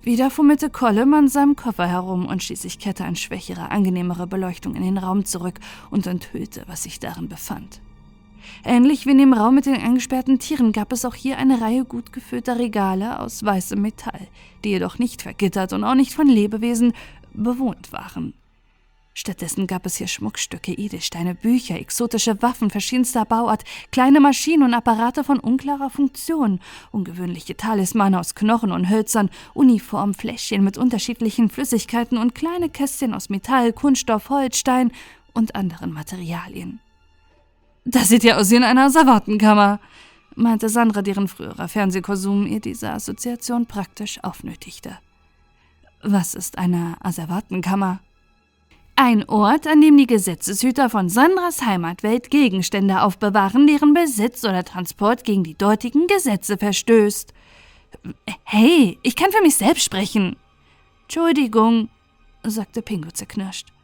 S1: Wieder fummelte Colum an seinem Koffer herum und schließlich kehrte eine schwächere, angenehmere Beleuchtung in den Raum zurück und enthüllte, was sich darin befand. Ähnlich wie in dem Raum mit den eingesperrten Tieren gab es auch hier eine Reihe gut gefüllter Regale aus weißem Metall, die jedoch nicht vergittert und auch nicht von Lebewesen bewohnt waren. Stattdessen gab es hier Schmuckstücke, Edelsteine, Bücher, exotische Waffen verschiedenster Bauart, kleine Maschinen und Apparate von unklarer Funktion, ungewöhnliche Talismane aus Knochen und Hölzern, Uniformfläschchen mit unterschiedlichen Flüssigkeiten und kleine Kästchen aus Metall, Kunststoff, Holz, Stein und anderen Materialien. Das sieht ja aus wie in einer Savatenkammer, meinte Sandra, deren früherer Fernsehkonsum ihr diese Assoziation praktisch aufnötigte. Was ist eine Asservatenkammer? Ein Ort, an dem die Gesetzeshüter von Sandras Heimatwelt Gegenstände aufbewahren, deren Besitz oder Transport gegen die dortigen Gesetze verstößt. Hey, ich kann für mich selbst sprechen. Entschuldigung, sagte Pingo zerknirscht.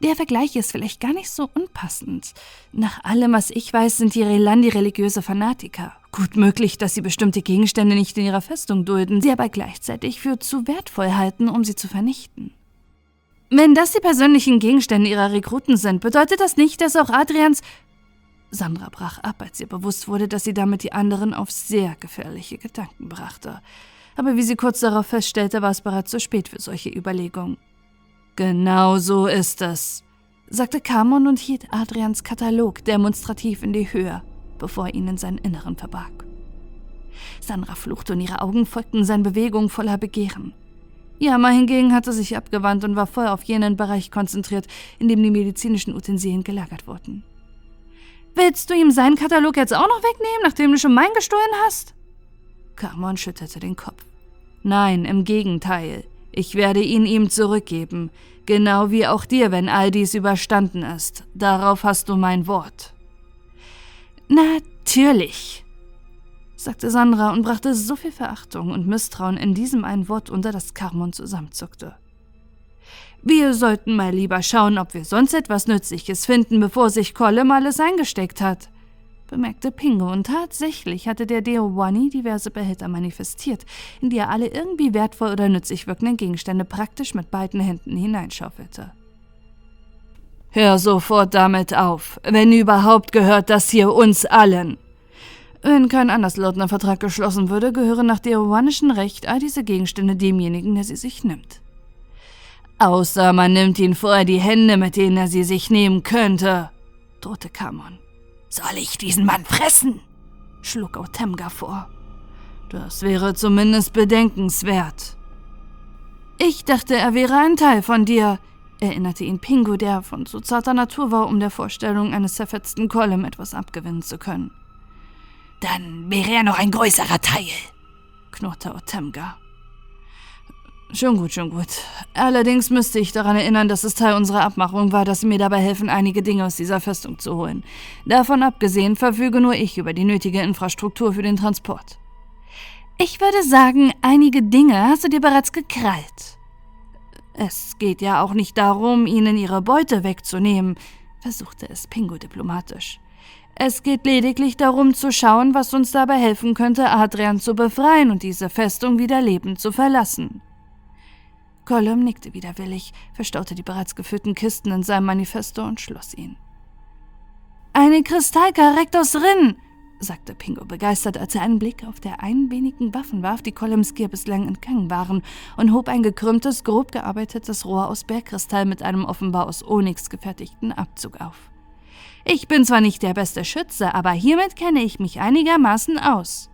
S1: Der Vergleich ist vielleicht gar nicht so unpassend. Nach allem, was ich weiß, sind die Relandi religiöse Fanatiker. Gut möglich, dass sie bestimmte Gegenstände nicht in ihrer Festung dulden, sie aber gleichzeitig für zu wertvoll halten, um sie zu vernichten. Wenn das die persönlichen Gegenstände ihrer Rekruten sind, bedeutet das nicht, dass auch Adrians. Sandra brach ab, als ihr bewusst wurde, dass sie damit die anderen auf sehr gefährliche Gedanken brachte. Aber wie sie kurz darauf feststellte, war es bereits zu spät für solche Überlegungen. Genau so ist es, sagte Carmon und hielt Adrians Katalog demonstrativ in die Höhe, bevor er ihn in seinen Inneren verbarg. Sandra fluchte und ihre Augen folgten seinen Bewegungen voller Begehren. Yama hingegen hatte sich abgewandt und war voll auf jenen Bereich konzentriert, in dem die medizinischen Utensilien gelagert wurden. Willst du ihm seinen Katalog jetzt auch noch wegnehmen, nachdem du schon meinen gestohlen hast? Carmon schüttelte den Kopf. Nein, im Gegenteil. Ich werde ihn ihm zurückgeben, genau wie auch dir, wenn all dies überstanden ist. Darauf hast du mein Wort. Natürlich, sagte Sandra und brachte so viel Verachtung und Misstrauen in diesem einen Wort unter, dass Carmon zusammenzuckte. Wir sollten mal lieber schauen, ob wir sonst etwas Nützliches finden, bevor sich Colum alles eingesteckt hat, bemerkte Pingo, und tatsächlich hatte der Deowani diverse Behälter manifestiert, in die er alle irgendwie wertvoll oder nützlich wirkenden Gegenstände praktisch mit beiden Händen hineinschaufelte. Hör sofort damit auf. Wenn überhaupt gehört das hier uns allen, wenn kein anderslautender Vertrag geschlossen würde, gehören nach deowanischen Recht all diese Gegenstände demjenigen, der sie sich nimmt. Außer man nimmt ihn vorher die Hände, mit denen er sie sich nehmen könnte, drohte Kamon.
S3: Soll ich diesen Mann fressen?
S1: schlug Autemga vor. Das wäre zumindest bedenkenswert. Ich dachte, er wäre ein Teil von dir, erinnerte ihn Pingu, der von so zarter Natur war, um der Vorstellung eines zerfetzten Kolem etwas abgewinnen zu können.
S3: Dann wäre er noch ein größerer Teil,
S1: knurrte Otemga. Schon gut, schon gut. Allerdings müsste ich daran erinnern, dass es Teil unserer Abmachung war, dass Sie mir dabei helfen, einige Dinge aus dieser Festung zu holen. Davon abgesehen verfüge nur ich über die nötige Infrastruktur für den Transport.
S2: Ich würde sagen, einige Dinge hast du dir bereits gekrallt.
S1: Es geht ja auch nicht darum, ihnen ihre Beute wegzunehmen, versuchte es Pingo diplomatisch. Es geht lediglich darum zu schauen, was uns dabei helfen könnte, Adrian zu befreien und diese Festung wieder lebend zu verlassen. Gollum nickte widerwillig, verstaute die bereits gefüllten Kisten in seinem Manifesto und schloss ihn.
S2: Eine Kristallkarektos Rin, sagte Pingo begeistert, als er einen Blick auf der einen wenigen Waffen warf, die Columskir bislang entgangen waren, und hob ein gekrümmtes, grob gearbeitetes Rohr aus Bergkristall mit einem offenbar aus Onyx gefertigten Abzug auf. Ich bin zwar nicht der beste Schütze, aber hiermit kenne ich mich einigermaßen aus.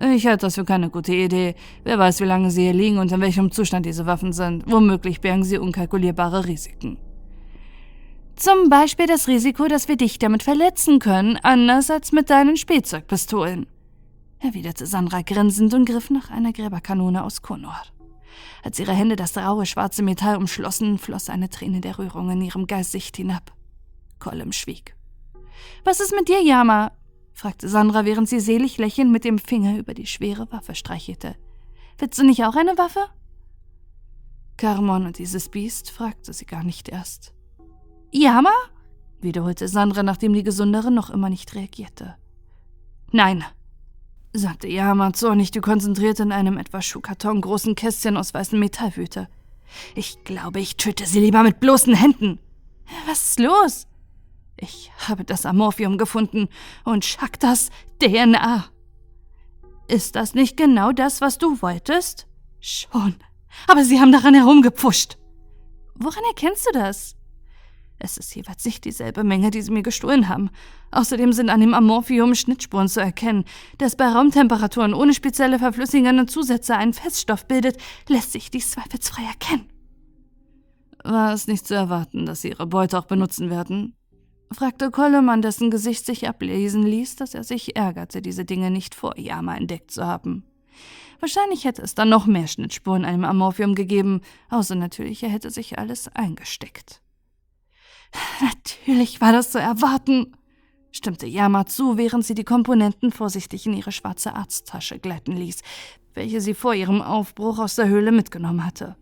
S1: Ich halte das für keine gute Idee. Wer weiß, wie lange sie hier liegen und in welchem Zustand diese Waffen sind. Womöglich bergen sie unkalkulierbare Risiken.
S2: Zum Beispiel das Risiko, dass wir dich damit verletzen können, anders als mit deinen Spielzeugpistolen, erwiderte Sandra grinsend und griff nach einer Gräberkanone aus Konor. Als ihre Hände das raue schwarze Metall umschlossen, floss eine Träne der Rührung in ihrem Gesicht hinab. Colum schwieg. Was ist mit dir, Yama? Fragte Sandra, während sie selig lächelnd mit dem Finger über die schwere Waffe streichelte. Willst du nicht auch eine Waffe?
S1: Carmon und dieses Biest fragte sie gar nicht erst.
S2: Yama?
S1: wiederholte Sandra, nachdem die Gesundere noch immer nicht reagierte.
S2: Nein,
S1: sagte Yama zornig, die konzentriert in einem etwa Schuhkarton großen Kästchen aus weißem Metall wühlte.
S2: Ich glaube, ich töte sie lieber mit bloßen Händen.
S1: Was ist los?
S2: Ich habe das Amorphium gefunden und Shaktas DNA.
S1: Ist das nicht genau das, was du wolltest?
S2: Schon. Aber sie haben daran herumgepfuscht.
S1: Woran erkennst du das? Es ist jeweils nicht dieselbe Menge, die sie mir gestohlen haben. Außerdem sind an dem Amorphium Schnittspuren zu erkennen. Das bei Raumtemperaturen ohne spezielle verflüssigende Zusätze einen Feststoff bildet, lässt sich dies zweifelsfrei erkennen. War es nicht zu erwarten, dass sie ihre Beute auch benutzen werden? Fragte Collemann, dessen Gesicht sich ablesen ließ, dass er sich ärgerte, diese Dinge nicht vor Yama entdeckt zu haben. Wahrscheinlich hätte es dann noch mehr Schnittspuren einem Amorphium gegeben, außer natürlich, er hätte sich alles eingesteckt.
S2: Natürlich war das zu erwarten, stimmte Yama zu, während sie die Komponenten vorsichtig in ihre schwarze Arzttasche gleiten ließ, welche sie vor ihrem Aufbruch aus der Höhle mitgenommen hatte.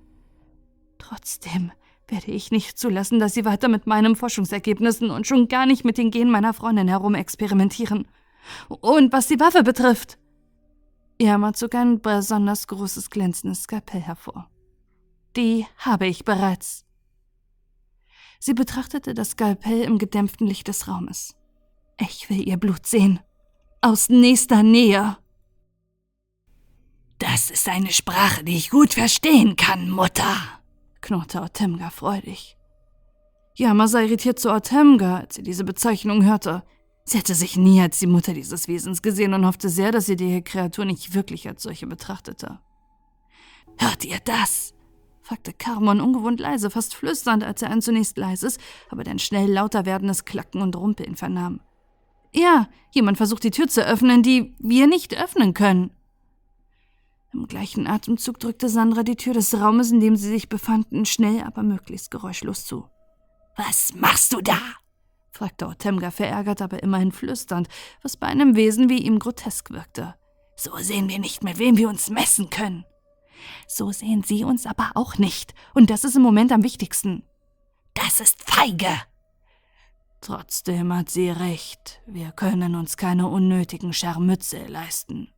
S2: Trotzdem werde ich nicht zulassen, dass Sie weiter mit meinen Forschungsergebnissen und schon gar nicht mit den Genen meiner Freundin herumexperimentieren. Und was die Waffe betrifft. Irma zog ein besonders großes glänzendes Skalpell hervor. Die habe ich bereits. Sie betrachtete das Skalpell im gedämpften Licht des Raumes. Ich will ihr Blut sehen. Aus nächster Nähe.
S3: Das ist eine Sprache, die ich gut verstehen kann, Mutter
S1: knurrte Ortemga freudig. Yama sah irritiert zu Ortemga, als sie diese Bezeichnung hörte. Sie hätte sich nie als die Mutter dieses Wesens gesehen und hoffte sehr, dass sie die Kreatur nicht wirklich als solche betrachtete.
S3: Hört ihr das?
S1: fragte Carmon ungewohnt leise, fast flüsternd, als er ein zunächst leises, aber dann schnell lauter werdendes Klacken und Rumpeln vernahm. Ja, jemand versucht die Tür zu öffnen, die wir nicht öffnen können. Im gleichen Atemzug drückte Sandra die Tür des Raumes, in dem sie sich befanden, schnell, aber möglichst geräuschlos zu.
S3: Was machst du da?
S1: fragte Otemga verärgert, aber immerhin flüsternd, was bei einem Wesen wie ihm grotesk wirkte.
S3: So sehen wir nicht, mit wem wir uns messen können.
S2: So sehen sie uns aber auch nicht, und das ist im Moment am wichtigsten.
S3: Das ist feige.
S1: Trotzdem hat sie recht, wir können uns keine unnötigen Scharmütze leisten.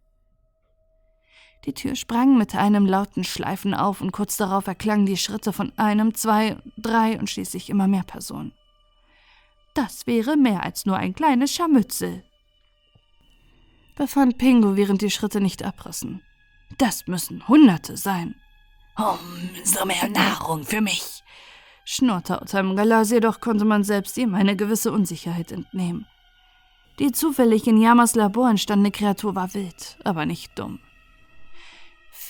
S1: Die Tür sprang mit einem lauten Schleifen auf und kurz darauf erklangen die Schritte von einem, zwei, drei und schließlich immer mehr Personen. Das wäre mehr als nur ein kleines Scharmützel, befand Pingo, während die Schritte nicht abrissen. Das müssen Hunderte sein.
S3: Umso mehr Nahrung für mich,
S1: schnurrte Otamgalas, jedoch konnte man selbst ihm eine gewisse Unsicherheit entnehmen. Die zufällig in Yamas Labor entstandene Kreatur war wild, aber nicht dumm.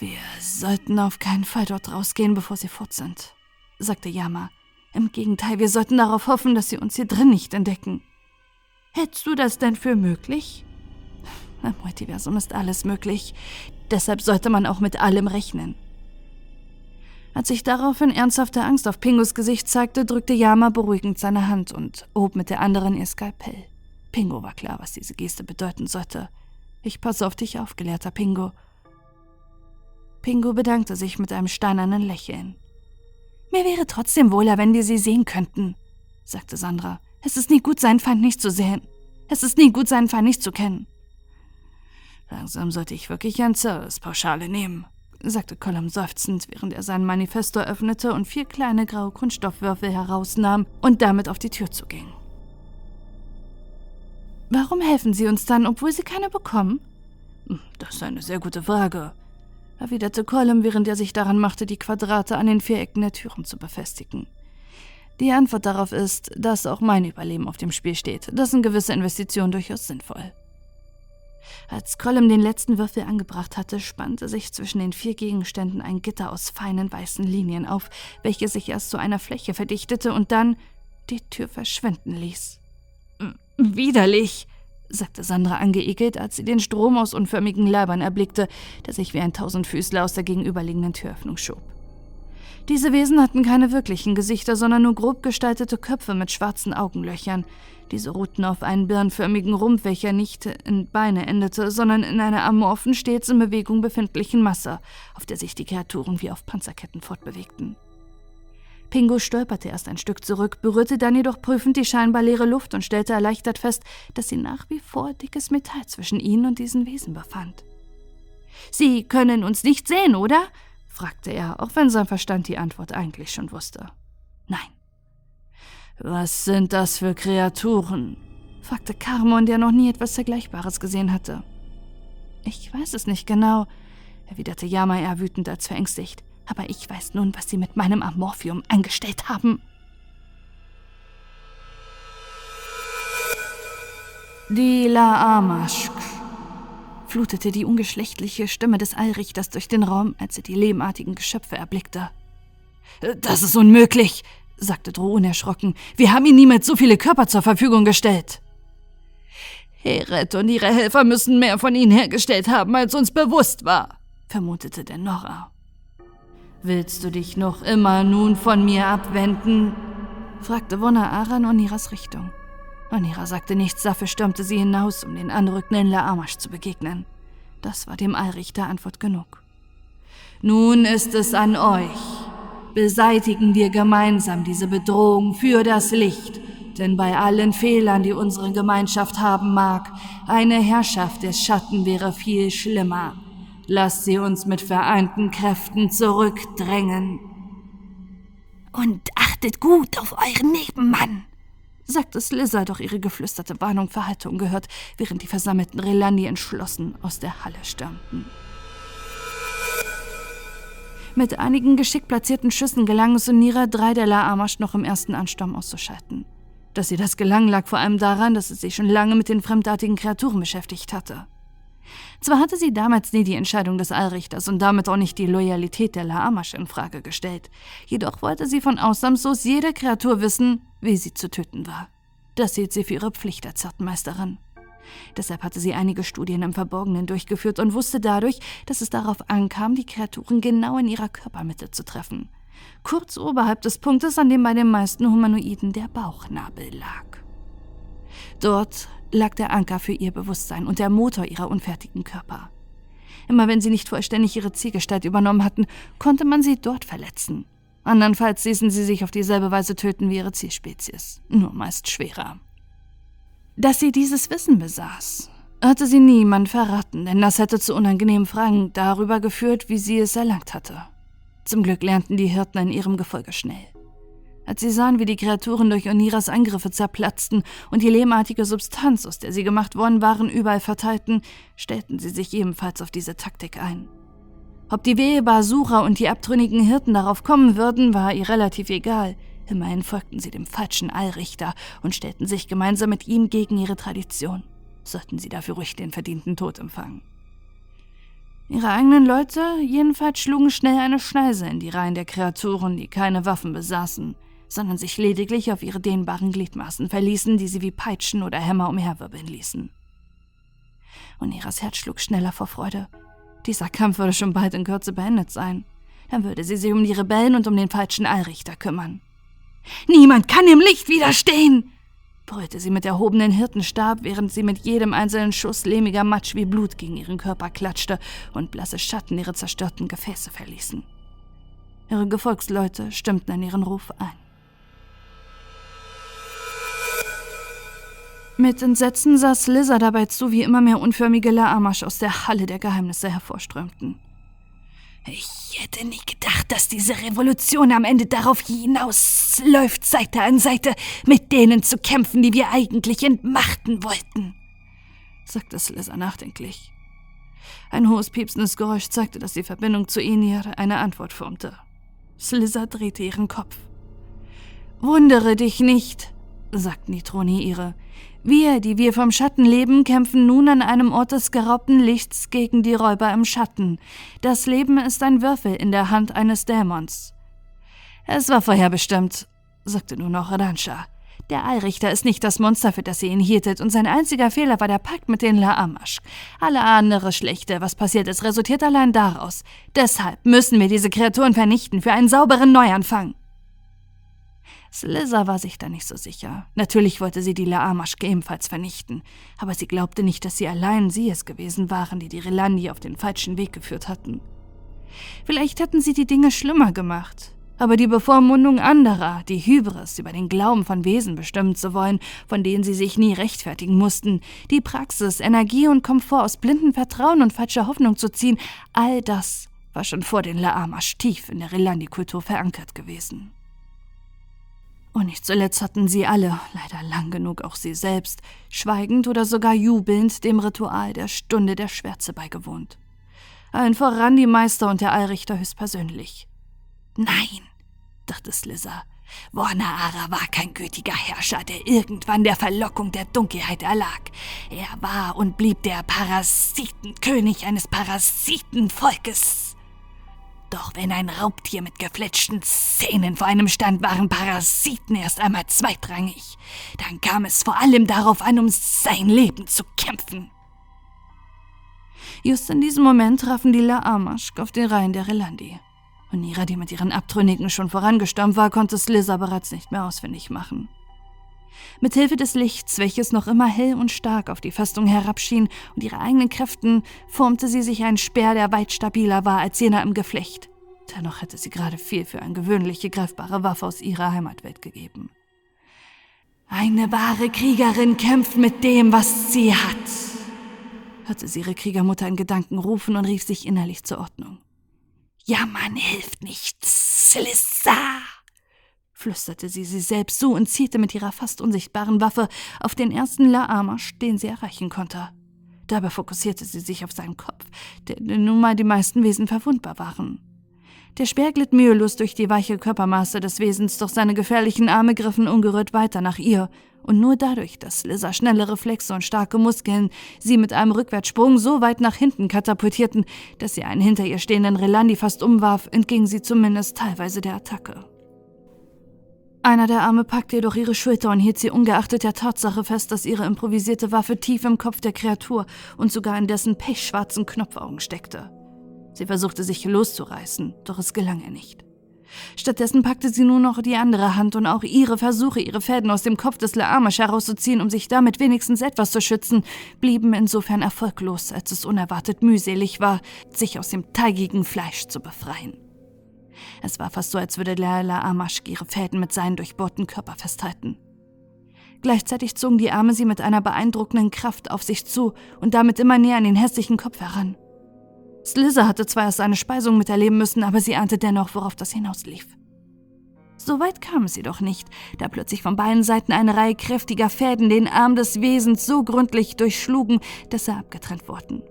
S1: Wir sollten auf keinen Fall dort rausgehen, bevor sie fort sind, sagte Yama. Im Gegenteil, wir sollten darauf hoffen, dass sie uns hier drin nicht entdecken. Hältst du das denn für möglich? [laughs] Im Multiversum ist alles möglich. Deshalb sollte man auch mit allem rechnen. Als sich daraufhin ernsthafte Angst auf Pingos Gesicht zeigte, drückte Yama beruhigend seine Hand und hob mit der anderen ihr Skalpell. Pingo war klar, was diese Geste bedeuten sollte. Ich passe auf dich auf, gelehrter Pingo. Pingo bedankte sich mit einem steinernen Lächeln. Mir wäre trotzdem wohler, wenn wir sie sehen könnten, sagte Sandra. Es ist nie gut, seinen Feind nicht zu sehen. Es ist nie gut, seinen Feind nicht zu kennen. Langsam sollte ich wirklich ein Service-Pauschale nehmen, sagte Colum seufzend, während er sein Manifesto öffnete und vier kleine graue Kunststoffwürfel herausnahm und damit auf die Tür zuging. Warum helfen Sie uns dann, obwohl Sie keine bekommen? Hm, das ist eine sehr gute Frage, erwiderte Colum, während er sich daran machte, die Quadrate an den vier Ecken der Türen zu befestigen. Die Antwort darauf ist, dass auch mein Überleben auf dem Spiel steht. Das sind gewisse Investitionen durchaus sinnvoll. Als Colum den letzten Würfel angebracht hatte, spannte sich zwischen den vier Gegenständen ein Gitter aus feinen weißen Linien auf, welche sich erst zu einer Fläche verdichtete und dann die Tür verschwinden ließ. Widerlich, sagte Sandra angeekelt, als sie den Strom aus unförmigen Leibern erblickte, der sich wie ein Tausendfüßler aus der gegenüberliegenden Türöffnung schob. Diese Wesen hatten keine wirklichen Gesichter, sondern nur grob gestaltete Köpfe mit schwarzen Augenlöchern. Diese ruhten auf einen birnförmigen Rumpf, welcher nicht in Beine endete, sondern in einer amorphen, stets in Bewegung befindlichen Masse, auf der sich die Kreaturen wie auf Panzerketten fortbewegten. Pingo stolperte erst ein Stück zurück, berührte dann jedoch prüfend die scheinbar leere Luft und stellte erleichtert fest, dass sie nach wie vor dickes Metall zwischen ihnen und diesen Wesen befand. Sie können uns nicht sehen, oder? fragte er, auch wenn sein Verstand die Antwort eigentlich schon wusste. Nein. Was sind das für Kreaturen? fragte Carmon, der noch nie etwas Vergleichbares gesehen hatte. Ich weiß es nicht genau, erwiderte Yama eher wütend als verängstigt, aber ich weiß nun, was sie mit meinem Amorphium angestellt haben. Die La Amashk flutete die ungeschlechtliche Stimme des Allrichters durch den Raum, als er die lehmartigen Geschöpfe erblickte. Das ist unmöglich, sagte Droh unerschrocken. Wir haben ihnen niemals so viele Körper zur Verfügung gestellt. Heret und ihre Helfer müssen mehr von ihnen hergestellt haben, als uns bewusst war, vermutete der Norra. Willst du dich noch immer nun von mir abwenden? fragte Wonna Aran in Iras Richtung. Anira sagte nichts, dafür stürmte sie hinaus, um den anrückenden Laamasch zu begegnen. Das war dem Allrichter Antwort genug. Nun ist es an euch. Beseitigen wir gemeinsam diese Bedrohung für das Licht, denn bei allen Fehlern, die unsere Gemeinschaft haben mag, eine Herrschaft des Schatten wäre viel schlimmer. Lasst sie uns mit vereinten Kräften zurückdrängen.
S3: Und achtet gut auf euren Nebenmann,
S1: sagte Slizza, doch ihre geflüsterte Warnung verhallte ungehört, während die versammelten Relandi entschlossen aus der Halle stürmten. Mit einigen geschickt platzierten Schüssen gelang es Sunira, drei der La-Amash noch im ersten Ansturm auszuschalten. Dass ihr das gelang, lag vor allem daran, dass es sich schon lange mit den fremdartigen Kreaturen beschäftigt hatte. Zwar hatte sie damals nie die Entscheidung des Allrichters und damit auch nicht die Loyalität der Laamash in Frage gestellt, jedoch wollte sie von ausnahmslos jeder Kreatur wissen, wie sie zu töten war. Das hielt sie für ihre Pflicht als Zartmeisterin. Deshalb hatte sie einige Studien im Verborgenen durchgeführt und wusste dadurch, dass es darauf ankam, die Kreaturen genau in ihrer Körpermitte zu treffen. Kurz oberhalb des Punktes, an dem bei den meisten Humanoiden der Bauchnabel lag. Dort lag der Anker für ihr Bewusstsein und der Motor ihrer unfertigen Körper. Immer wenn sie nicht vollständig ihre Zielgestalt übernommen hatten, konnte man sie dort verletzen. Andernfalls ließen sie sich auf dieselbe Weise töten wie ihre Zielspezies, nur meist schwerer. Dass sie dieses Wissen besaß, hatte sie niemand verraten, denn das hätte zu unangenehmen Fragen darüber geführt, wie sie es erlangt hatte. Zum Glück lernten die Hirten in ihrem Gefolge schnell. Als sie sahen, wie die Kreaturen durch Oniras Angriffe zerplatzten und die lehmartige Substanz, aus der sie gemacht worden waren, überall verteilten, stellten sie sich ebenfalls auf diese Taktik ein. Ob die Wehe Basura und die abtrünnigen Hirten darauf kommen würden, war ihr relativ egal. Immerhin folgten sie dem falschen Allrichter und stellten sich gemeinsam mit ihm gegen ihre Tradition. Sollten sie dafür ruhig den verdienten Tod empfangen. Ihre eigenen Leute jedenfalls schlugen schnell eine Schneise in die Reihen der Kreaturen, die keine Waffen besaßen. Sondern sich lediglich auf ihre dehnbaren Gliedmaßen verließen, die sie wie Peitschen oder Hämmer umherwirbeln ließen. Und ihres Herz schlug schneller vor Freude. Dieser Kampf würde schon bald in Kürze beendet sein. Dann würde sie sich um die Rebellen und um den falschen Allrichter kümmern.
S3: Niemand kann dem Licht widerstehen!
S1: brüllte sie mit erhobenen Hirtenstab, während sie mit jedem einzelnen Schuss lehmiger Matsch wie Blut gegen ihren Körper klatschte und blasse Schatten ihre zerstörten Gefäße verließen. Ihre Gefolgsleute stimmten an ihren Ruf ein. Mit Entsetzen sah Slizzer dabei zu, wie immer mehr unförmige Laamasch aus der Halle der Geheimnisse hervorströmten.
S3: Ich hätte nie gedacht, dass diese Revolution am Ende darauf hinausläuft, Seite an Seite mit denen zu kämpfen, die wir eigentlich entmachten wollten, sagte Slizzer nachdenklich. Ein hohes piepsendes Geräusch zeigte, dass die Verbindung zu Enir eine Antwort formte. Slizzer drehte ihren Kopf. Wundere dich nicht, sagt Nitroni ihre. Wir, die wir vom Schatten leben, kämpfen nun an einem Ort des geraubten Lichts gegen die Räuber im Schatten. Das Leben ist ein Würfel in der Hand eines Dämons. Es war vorherbestimmt, sagte nur noch Ransha. Der Allrichter ist nicht das Monster, für das ihr ihn hieltet, und sein einziger Fehler war der Pakt mit den Laamash. Alle andere Schlechte, was passiert ist, resultiert allein daraus. Deshalb müssen wir diese Kreaturen vernichten für einen sauberen Neuanfang. Slizzer war sich da nicht so sicher. Natürlich wollte sie die Laamaschke ebenfalls vernichten, aber sie glaubte nicht, dass sie allein sie es gewesen waren, die die Relandi auf den falschen Weg geführt hatten. Vielleicht hatten sie die Dinge schlimmer gemacht, aber die Bevormundung anderer, die Hybris über den Glauben von Wesen bestimmen zu wollen, von denen sie sich nie rechtfertigen mussten, die Praxis, Energie und Komfort aus blinden Vertrauen und falscher Hoffnung zu ziehen, all das war schon vor den Laamasch tief in der Relandi-Kultur verankert gewesen. Und nicht zuletzt hatten sie alle, leider lang genug auch sie selbst, schweigend oder sogar jubelnd dem Ritual der Stunde der Schwärze beigewohnt. Allen voran die Meister und der Allrichter höchstpersönlich. Nein, dachte Slizzer, Warnaara war kein gütiger Herrscher, der irgendwann der Verlockung der Dunkelheit erlag. Er war und blieb der Parasitenkönig eines Parasitenvolkes. Doch wenn ein Raubtier mit gefletschten Zähnen vor einem stand, waren Parasiten erst einmal zweitrangig. Dann kam es vor allem darauf an, um sein Leben zu kämpfen.
S1: Just in diesem Moment trafen die Laamaschk auf den Reihen der Relandi. Und Nira, die mit ihren Abtrünnigen schon vorangestammt war, konnte Slizzer bereits nicht mehr ausfindig machen. Mit Hilfe des Lichts, welches noch immer hell und stark auf die Festung herabschien, und ihre eigenen Kräften formte sie sich einen Speer, der weit stabiler war als jener im Geflecht. Dennoch hätte sie gerade viel für eine gewöhnliche, greifbare Waffe aus ihrer Heimatwelt gegeben.
S3: Eine wahre Kriegerin kämpft mit dem, was sie hat,
S1: hörte sie ihre Kriegermutter in Gedanken rufen und rief sich innerlich zur Ordnung.
S3: Jammern hilft nichts, Celissa!
S1: Flüsterte sie sie selbst zu und zielte mit ihrer fast unsichtbaren Waffe auf den ersten Laamasch, den sie erreichen konnte. Dabei fokussierte sie sich auf seinen Kopf, der nun mal die meisten Wesen verwundbar waren. Der Speer glitt mühelos durch die weiche Körpermaße des Wesens, doch seine gefährlichen Arme griffen ungerührt weiter nach ihr, und nur dadurch, dass Lisa schnelle Reflexe und starke Muskeln sie mit einem Rückwärtssprung so weit nach hinten katapultierten, dass sie einen hinter ihr stehenden Relandi fast umwarf, entging sie zumindest teilweise der Attacke. Einer der Arme packte jedoch ihre Schulter und hielt sie ungeachtet der Tatsache fest, dass ihre improvisierte Waffe tief im Kopf der Kreatur und sogar in dessen pechschwarzen Knopfaugen steckte. Sie versuchte sich loszureißen, doch es gelang ihr nicht. Stattdessen packte sie nur noch die andere Hand und auch ihre Versuche, ihre Fäden aus dem Kopf des Laamash herauszuziehen, um sich damit wenigstens etwas zu schützen, blieben insofern erfolglos, als es unerwartet mühselig war, sich aus dem teigigen Fleisch zu befreien. Es war fast so, als würde Laila Amash ihre Fäden mit seinen durchbohrten Körper festhalten. Gleichzeitig zogen die Arme sie mit einer beeindruckenden Kraft auf sich zu und damit immer näher an den hässlichen Kopf heran. Slizzer hatte zwar erst eine Speisung miterleben müssen, aber sie ahnte dennoch, worauf das hinauslief. So weit kam es jedoch nicht, da plötzlich von beiden Seiten eine Reihe kräftiger Fäden den Arm des Wesens so gründlich durchschlugen, dass er abgetrennt wurden.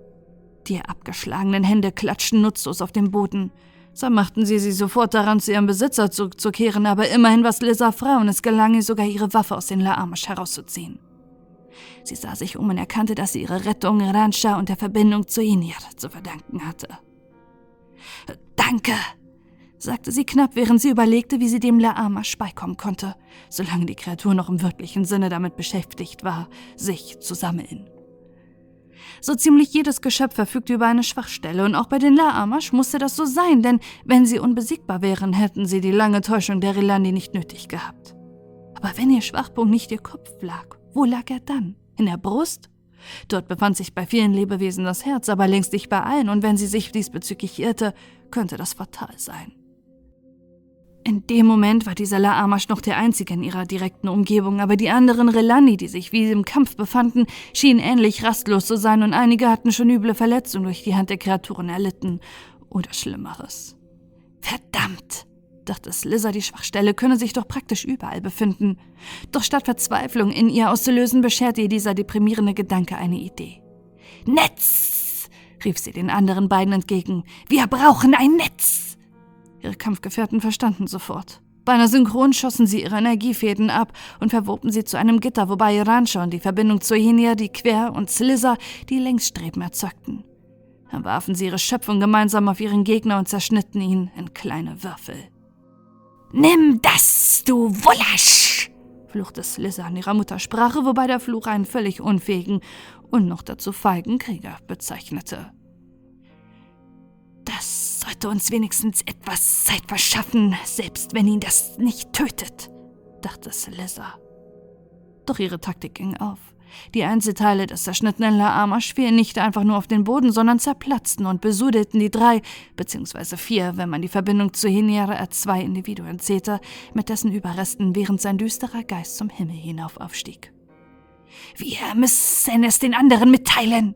S1: Die abgeschlagenen Hände klatschten nutzlos auf den Boden. So machten sie sie sofort daran, zu ihrem Besitzer zurückzukehren, aber immerhin war Slizzer frei und es gelang ihr sogar, ihre Waffe aus den Laamisch herauszuziehen. Sie sah sich um und erkannte, dass sie ihre Rettung Ransha und der Verbindung zu Inir zu verdanken hatte.
S3: Danke,
S1: sagte sie knapp, während sie überlegte, wie sie dem Laamasch beikommen konnte, solange die Kreatur noch im wörtlichen Sinne damit beschäftigt war, sich zu sammeln. So ziemlich jedes Geschöpf verfügte über eine Schwachstelle, und auch bei den Laamasch musste das so sein, denn wenn sie unbesiegbar wären, hätten sie die lange Täuschung der Relandi nicht nötig gehabt. Aber wenn ihr Schwachpunkt nicht ihr Kopf lag, wo lag er dann? In der Brust? Dort befand sich bei vielen Lebewesen das Herz, aber längst nicht bei allen, und wenn sie sich diesbezüglich irrte, könnte das fatal sein. In dem Moment war dieser Laamasch noch der einzige in ihrer direkten Umgebung, aber die anderen Relani, die sich wie im Kampf befanden, schienen ähnlich rastlos zu sein und einige hatten schon üble Verletzungen durch die Hand der Kreaturen erlitten. Oder Schlimmeres. Verdammt! dachte Slizzer, die Schwachstelle könne sich doch praktisch überall befinden. Doch statt Verzweiflung in ihr auszulösen, bescherte ihr dieser deprimierende Gedanke eine Idee. Netz! rief sie den anderen beiden entgegen. Wir brauchen ein Netz! Ihre Kampfgefährten verstanden sofort. Beinahe synchron schossen sie ihre Energiefäden ab und verwoben sie zu einem Gitter, wobei Iranscha und die Verbindung zu Hinia die Quer- und Slizzer die Längsstreben erzeugten. Dann warfen sie ihre Schöpfung gemeinsam auf ihren Gegner und zerschnitten ihn in kleine Würfel. Nimm das, du Wullasch! fluchte Slizzer in ihrer Muttersprache, wobei der Fluch einen völlig unfähigen und noch dazu feigen Krieger bezeichnete. Das sollte uns wenigstens etwas Zeit verschaffen, selbst wenn ihn das nicht tötet, dachte Celissa. Doch ihre Taktik ging auf. Die Einzelteile des zerschnittenen Laamasch fielen nicht einfach nur auf den Boden, sondern zerplatzten und besudelten die drei, beziehungsweise vier, wenn man die Verbindung zu Hiniere als zwei Individuen zählte, mit dessen Überresten, während sein düsterer Geist zum Himmel hinauf aufstieg. Wir müssen es den anderen mitteilen,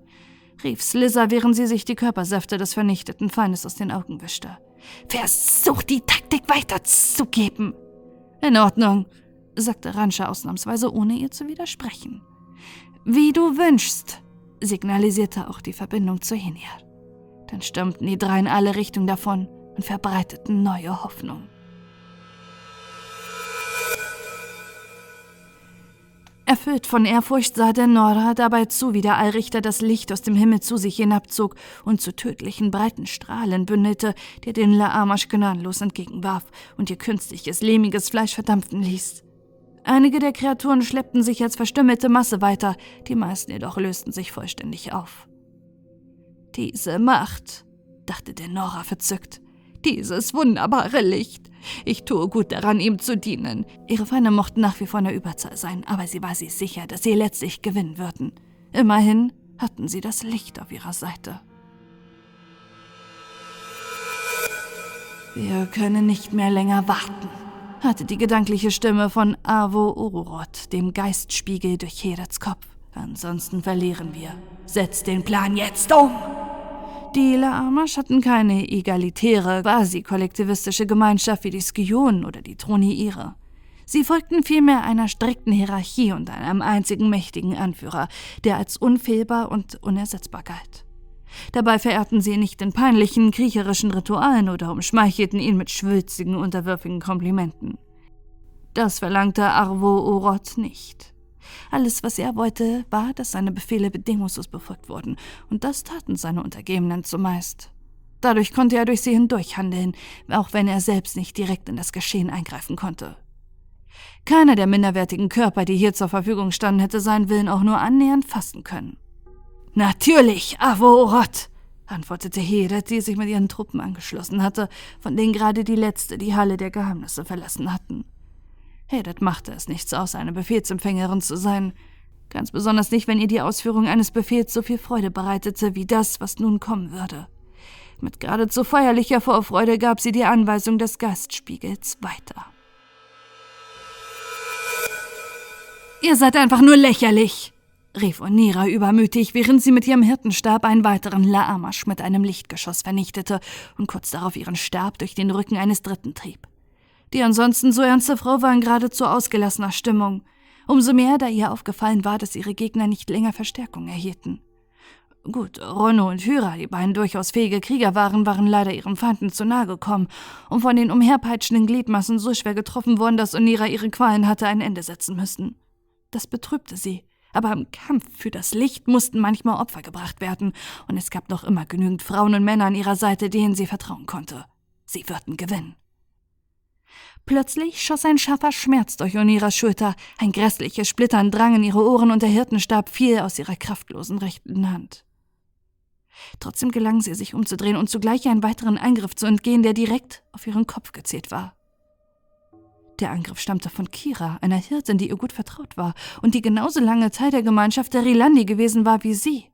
S1: rief Slizzer, während sie sich die Körpersäfte des vernichteten Feindes aus den Augen wischte. Versuch die Taktik weiterzugeben. In Ordnung, sagte Ranscha ausnahmsweise, ohne ihr zu widersprechen. Wie du wünschst, signalisierte auch die Verbindung zu Heniar. Dann stürmten die drei in alle Richtungen davon und verbreiteten neue Hoffnung. Erfüllt von Ehrfurcht sah der Nora dabei zu, wie der Allrichter das Licht aus dem Himmel zu sich hinabzog und zu tödlichen breiten Strahlen bündelte, der den Laamasch gnadenlos entgegenwarf und ihr künstliches, lehmiges Fleisch verdampfen ließ. Einige der Kreaturen schleppten sich als verstümmelte Masse weiter, die meisten jedoch lösten sich vollständig auf. Diese Macht, dachte der Nora verzückt, dieses wunderbare Licht. Ich tue gut daran, ihm zu dienen. Ihre Feinde mochten nach wie vor in der Überzahl sein, aber sie war sich sicher, dass sie letztlich gewinnen würden. Immerhin hatten sie das Licht auf ihrer Seite. Wir können nicht mehr länger warten, hatte die gedankliche Stimme von Avo Ururot, dem Geistspiegel, durch Herets Kopf. Ansonsten verlieren wir. Setz den Plan jetzt um! Die Laamasch hatten keine egalitäre, quasi-kollektivistische Gemeinschaft wie die Skionen oder die Troniire. Sie folgten vielmehr einer strikten Hierarchie und einem einzigen mächtigen Anführer, der als unfehlbar und unersetzbar galt. Dabei verehrten sie ihn nicht in peinlichen, kriecherischen Ritualen oder umschmeichelten ihn mit schwülzigen, unterwürfigen Komplimenten. Das verlangte Arvo Orot nicht. Alles, was er wollte, war, dass seine Befehle bedingungslos befolgt wurden, und das taten seine Untergebenen zumeist. Dadurch konnte er durch sie hindurch handeln, auch wenn er selbst nicht direkt in das Geschehen eingreifen konnte. Keiner der minderwertigen Körper, die hier zur Verfügung standen, hätte seinen Willen auch nur annähernd fassen können. Natürlich, Avorot, antwortete Heret, die sich mit ihren Truppen angeschlossen hatte, von denen gerade die letzte die Halle der Geheimnisse verlassen hatten. Hadet machte es nichts aus, eine Befehlsempfängerin zu sein. Ganz besonders nicht, wenn ihr die Ausführung eines Befehls so viel Freude bereitete wie das, was nun kommen würde. Mit geradezu feierlicher Vorfreude gab sie die Anweisung des Gastspiegels weiter. Ihr seid einfach nur lächerlich, rief Onira übermütig, während sie mit ihrem Hirtenstab einen weiteren Laamasch mit einem Lichtgeschoss vernichtete und kurz darauf ihren Stab durch den Rücken eines Dritten trieb. Die ansonsten so ernste Frau war in geradezu ausgelassener Stimmung. Umso mehr, da ihr aufgefallen war, dass ihre Gegner nicht länger Verstärkung erhielten. Gut, Ronno und Hyra, die beiden durchaus fähige Krieger waren, waren leider ihren Feinden zu nahe gekommen und von den umherpeitschenden Gliedmassen so schwer getroffen worden, dass Onira ihre Qualen hatte ein Ende setzen müssen. Das betrübte sie, aber im Kampf für das Licht mussten manchmal Opfer gebracht werden, und es gab noch immer genügend Frauen und Männer an ihrer Seite, denen sie vertrauen konnte.
S8: Sie würden gewinnen. Plötzlich schoss ein scharfer Schmerz durch Oniras Schulter, ein grässliches Splittern drang in ihre Ohren und der Hirtenstab fiel aus ihrer kraftlosen rechten Hand. Trotzdem gelang sie, sich umzudrehen und zugleich einen weiteren Angriff zu entgehen, der direkt auf ihren Kopf gezielt war. Der Angriff stammte von Kira, einer Hirtin, die ihr gut vertraut war und die genauso lange Teil der Gemeinschaft der Rilandi gewesen war wie sie.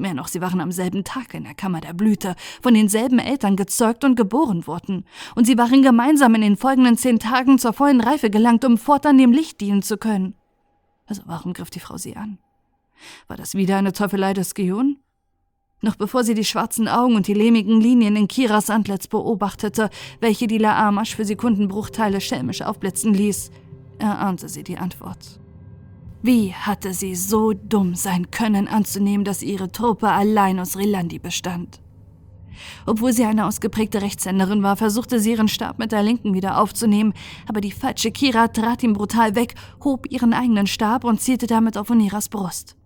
S8: Mehr noch, sie waren am selben Tag in der Kammer der Blüte, von denselben Eltern gezeugt und geboren worden, und sie waren gemeinsam in den folgenden zehn Tagen zur vollen Reife gelangt, um fortan dem Licht dienen zu können. Also warum griff die Frau sie an? War das wieder eine Teufelei des Gehirn? Noch bevor sie die schwarzen Augen und die lehmigen Linien in Kiras Antlitz beobachtete, welche die Laamasch für Sekundenbruchteile schelmisch aufblitzen ließ, erahnte sie die Antwort. Wie hatte sie so dumm sein können, anzunehmen, dass ihre Truppe allein aus Rilandi bestand? Obwohl sie eine ausgeprägte Rechtshänderin war, versuchte sie ihren Stab mit der linken wieder aufzunehmen, aber die falsche Kira trat ihm brutal weg, hob ihren eigenen Stab und zielte damit auf Oniras Brust.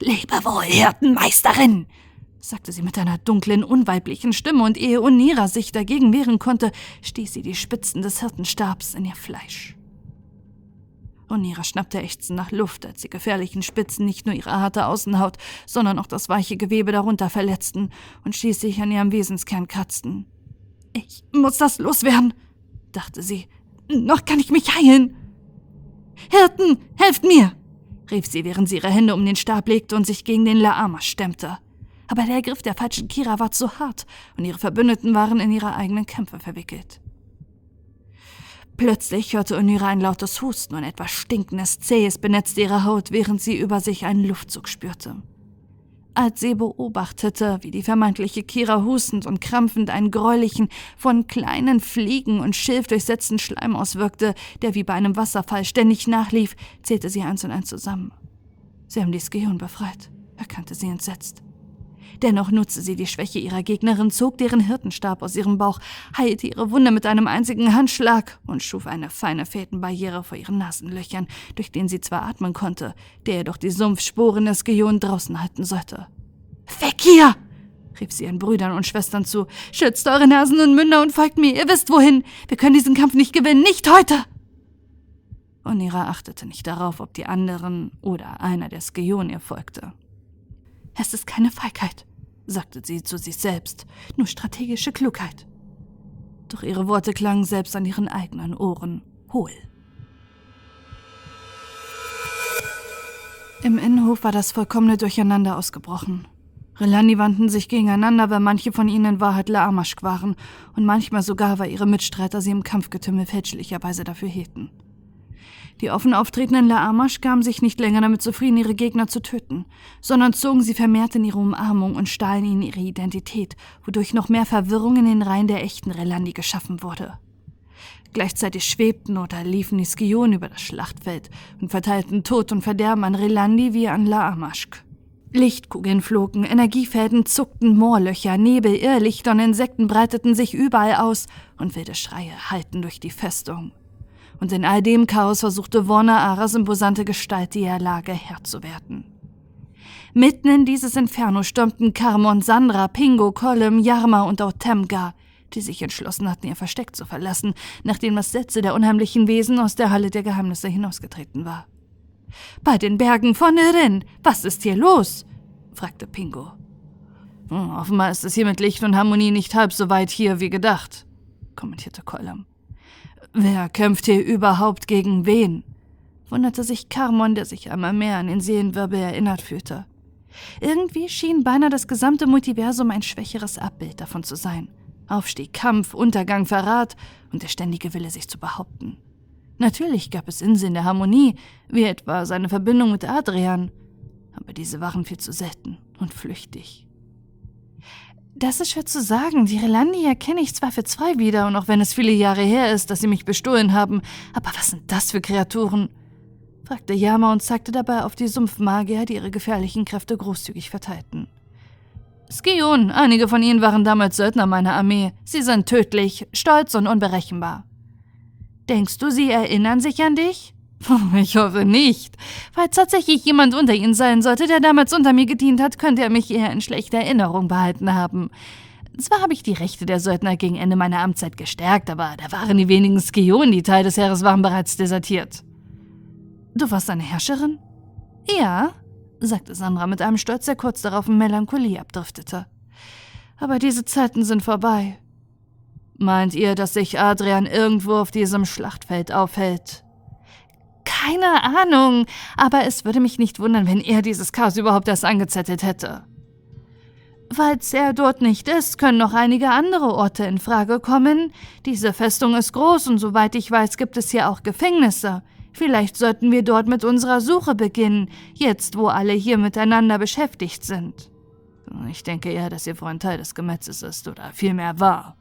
S1: Lebe wohl, Hirtenmeisterin, sagte sie mit einer dunklen, unweiblichen Stimme, und ehe Onira sich dagegen wehren konnte, stieß sie die Spitzen des Hirtenstabs in ihr Fleisch. Onira schnappte ächzend nach Luft, als die gefährlichen Spitzen nicht nur ihre harte Außenhaut, sondern auch das weiche Gewebe darunter verletzten und schließlich an ihrem Wesenskern kratzten. Ich muss das loswerden, dachte sie. Noch kann ich mich heilen. Hirten, helft mir! rief sie, während sie ihre Hände um den Stab legte und sich gegen den Laama stemmte. Aber der Griff der falschen Kira war zu hart und ihre Verbündeten waren in ihre eigenen Kämpfe verwickelt. Plötzlich hörte Onira ein lautes Husten und etwas Stinkendes, Zähes benetzte ihre Haut, während sie über sich einen Luftzug spürte. Als sie beobachtete, wie die vermeintliche Kira hustend und krampfend einen gräulichen, von kleinen Fliegen und Schilf durchsetzten Schleim auswirkte, der wie bei einem Wasserfall ständig nachlief, zählte sie eins und eins zusammen. Sie haben dies Gehirn befreit, erkannte sie entsetzt. Dennoch nutzte sie die Schwäche ihrer Gegnerin, zog deren Hirtenstab aus ihrem Bauch, heilte ihre Wunde mit einem einzigen Handschlag und schuf eine feine Fädenbarriere vor ihren Nasenlöchern, durch den sie zwar atmen konnte, der jedoch die Sumpfsporen des Gejon draußen halten sollte. Weg hier! rief sie ihren Brüdern und Schwestern zu. Schützt eure Nasen und Münder und folgt mir, ihr wisst wohin. Wir können diesen Kampf nicht gewinnen, nicht heute! Onira achtete nicht darauf, ob die anderen oder einer der Skeon ihr folgte. Es ist keine Feigheit, sagte sie zu sich selbst, nur strategische Klugheit. Doch ihre Worte klangen selbst an ihren eigenen Ohren hohl. Im Innenhof war das vollkommene Durcheinander ausgebrochen. Relani wandten sich gegeneinander, weil manche von ihnen in Wahrheit Laamaschk waren und manchmal sogar, weil ihre Mitstreiter sie im Kampfgetümmel fälschlicherweise dafür hielten. Die offen auftretenden Laamasch gaben sich nicht länger damit zufrieden, ihre Gegner zu töten, sondern zogen sie vermehrt in ihre Umarmung und stahlen ihnen ihre Identität, wodurch noch mehr Verwirrung in den Reihen der echten Relandi geschaffen wurde. Gleichzeitig schwebten oder liefen die Skionen über das Schlachtfeld und verteilten Tod und Verderben an Relandi wie an Laamaschk. Lichtkugeln flogen, Energiefäden zuckten, Moorlöcher, Nebel, Irrlichter und Insekten breiteten sich überall aus und wilde Schreie hallten durch die Festung und in all dem Chaos versuchte Warner Aras imposante Gestalt die Lage Herr zu werden. Mitten in dieses Inferno stürmten Carmon, Sandra, Pingo, Colum, Yarma und auch Temga, die sich entschlossen hatten, ihr Versteck zu verlassen, nachdem das Sätze der unheimlichen Wesen aus der Halle der Geheimnisse hinausgetreten war. Bei den Bergen von Erin, was ist hier los? fragte Pingo. Hm, offenbar ist es hier mit Licht und Harmonie nicht halb so weit hier wie gedacht, kommentierte Colum. Wer kämpft hier überhaupt gegen wen? wunderte sich Carmon, der sich einmal mehr an den Seelenwirbel erinnert fühlte. Irgendwie schien beinahe das gesamte Multiversum ein schwächeres Abbild davon zu sein. Aufstieg, Kampf, Untergang, Verrat und der ständige Wille, sich zu behaupten. Natürlich gab es Inseln der Harmonie, wie etwa seine Verbindung mit Adrian, aber diese waren viel zu selten und flüchtig. Das ist schwer zu sagen. Die Relandi erkenne ich zwar für zwei wieder, und auch wenn es viele Jahre her ist, dass sie mich bestohlen haben, aber was sind das für Kreaturen? fragte Yama und zeigte dabei auf die Sumpfmagier, die ihre gefährlichen Kräfte großzügig verteilten. Skion, einige von ihnen waren damals Söldner meiner Armee. Sie sind tödlich, stolz und unberechenbar. Denkst du, sie erinnern sich an dich? Ich hoffe nicht. Falls tatsächlich jemand unter Ihnen sein sollte, der damals unter mir gedient hat, könnte er mich eher in schlechter Erinnerung behalten haben.
S2: Zwar habe ich die Rechte der Söldner gegen Ende meiner Amtszeit gestärkt, aber da waren die wenigen Skionen, die Teil des Heeres waren, bereits desertiert.
S1: Du warst eine Herrscherin? Ja, sagte Sandra mit einem Stolz, der kurz darauf in Melancholie abdriftete. Aber diese Zeiten sind vorbei. Meint ihr, dass sich Adrian irgendwo auf diesem Schlachtfeld aufhält? Keine Ahnung, aber es würde mich nicht wundern, wenn er dieses Chaos überhaupt erst angezettelt hätte. Falls er dort nicht ist, können noch einige andere Orte in Frage kommen. Diese Festung ist groß und soweit ich weiß, gibt es hier auch Gefängnisse. Vielleicht sollten wir dort mit unserer Suche beginnen, jetzt wo alle hier miteinander beschäftigt sind. Ich denke eher, dass Ihr Freund Teil des Gemetzes ist oder vielmehr war.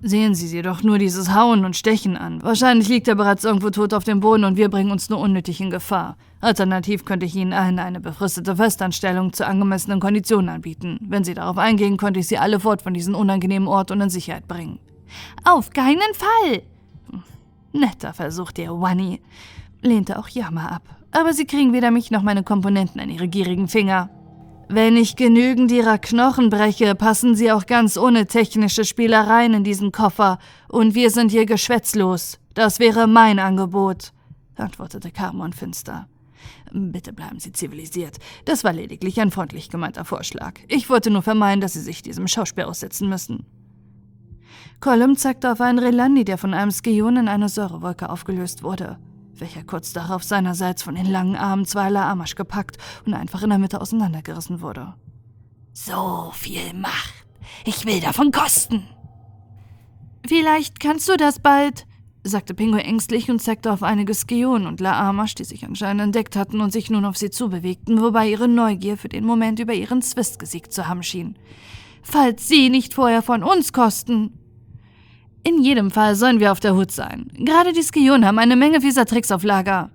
S1: Sehen Sie sie doch nur dieses Hauen und Stechen an. Wahrscheinlich liegt er bereits irgendwo tot auf dem Boden und wir bringen uns nur unnötig in Gefahr. Alternativ könnte ich Ihnen allen eine befristete Festanstellung zu angemessenen Konditionen anbieten. Wenn Sie darauf eingehen, könnte ich Sie alle fort von diesem unangenehmen Ort und in Sicherheit bringen.
S3: Auf keinen Fall!
S1: Netter Versuch, der Wani, lehnte auch Yama ab. Aber Sie kriegen weder mich noch meine Komponenten an Ihre gierigen Finger. Wenn ich genügend ihrer Knochen breche, passen sie auch ganz ohne technische Spielereien in diesen Koffer, und wir sind hier geschwätzlos. Das wäre mein Angebot, antwortete Carmon finster. Bitte bleiben Sie zivilisiert. Das war lediglich ein freundlich gemeinter Vorschlag. Ich wollte nur vermeiden, dass Sie sich diesem Schauspiel aussetzen müssen. Colum zeigte auf einen Relandi, der von einem Skion in eine Säurewolke aufgelöst wurde welcher kurz darauf seinerseits von den langen Armen zweier Amasch gepackt und einfach in der Mitte auseinandergerissen wurde.
S3: So viel Macht. Ich will davon kosten.
S1: Vielleicht kannst du das bald, sagte Pingo ängstlich und zeigte auf einige Skeonen und Laamasch, die sich anscheinend entdeckt hatten und sich nun auf sie zubewegten, wobei ihre Neugier für den Moment über ihren Zwist gesiegt zu haben schien. Falls sie nicht vorher von uns kosten. In jedem Fall sollen wir auf der Hut sein. Gerade die Skionen haben eine Menge fieser Tricks auf Lager.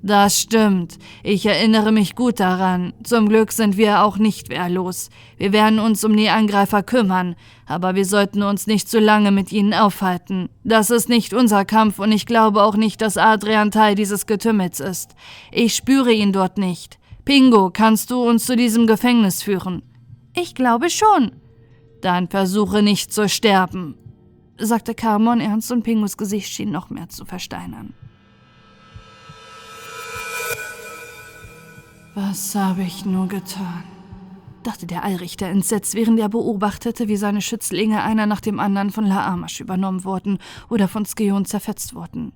S1: Das stimmt. Ich erinnere mich gut daran. Zum Glück sind wir auch nicht wehrlos. Wir werden uns um die Angreifer kümmern, aber wir sollten uns nicht zu lange mit ihnen aufhalten. Das ist nicht unser Kampf und ich glaube auch nicht, dass Adrian Teil dieses Getümmels ist. Ich spüre ihn dort nicht. Pingo, kannst du uns zu diesem Gefängnis führen?
S3: Ich glaube schon.
S1: Dann versuche nicht zu sterben sagte Carmon ernst und Pingus Gesicht schien noch mehr zu versteinern. Was habe ich nur getan? dachte der Allrichter entsetzt, während er beobachtete, wie seine Schützlinge einer nach dem anderen von Laamasch übernommen wurden oder von Skeon zerfetzt wurden.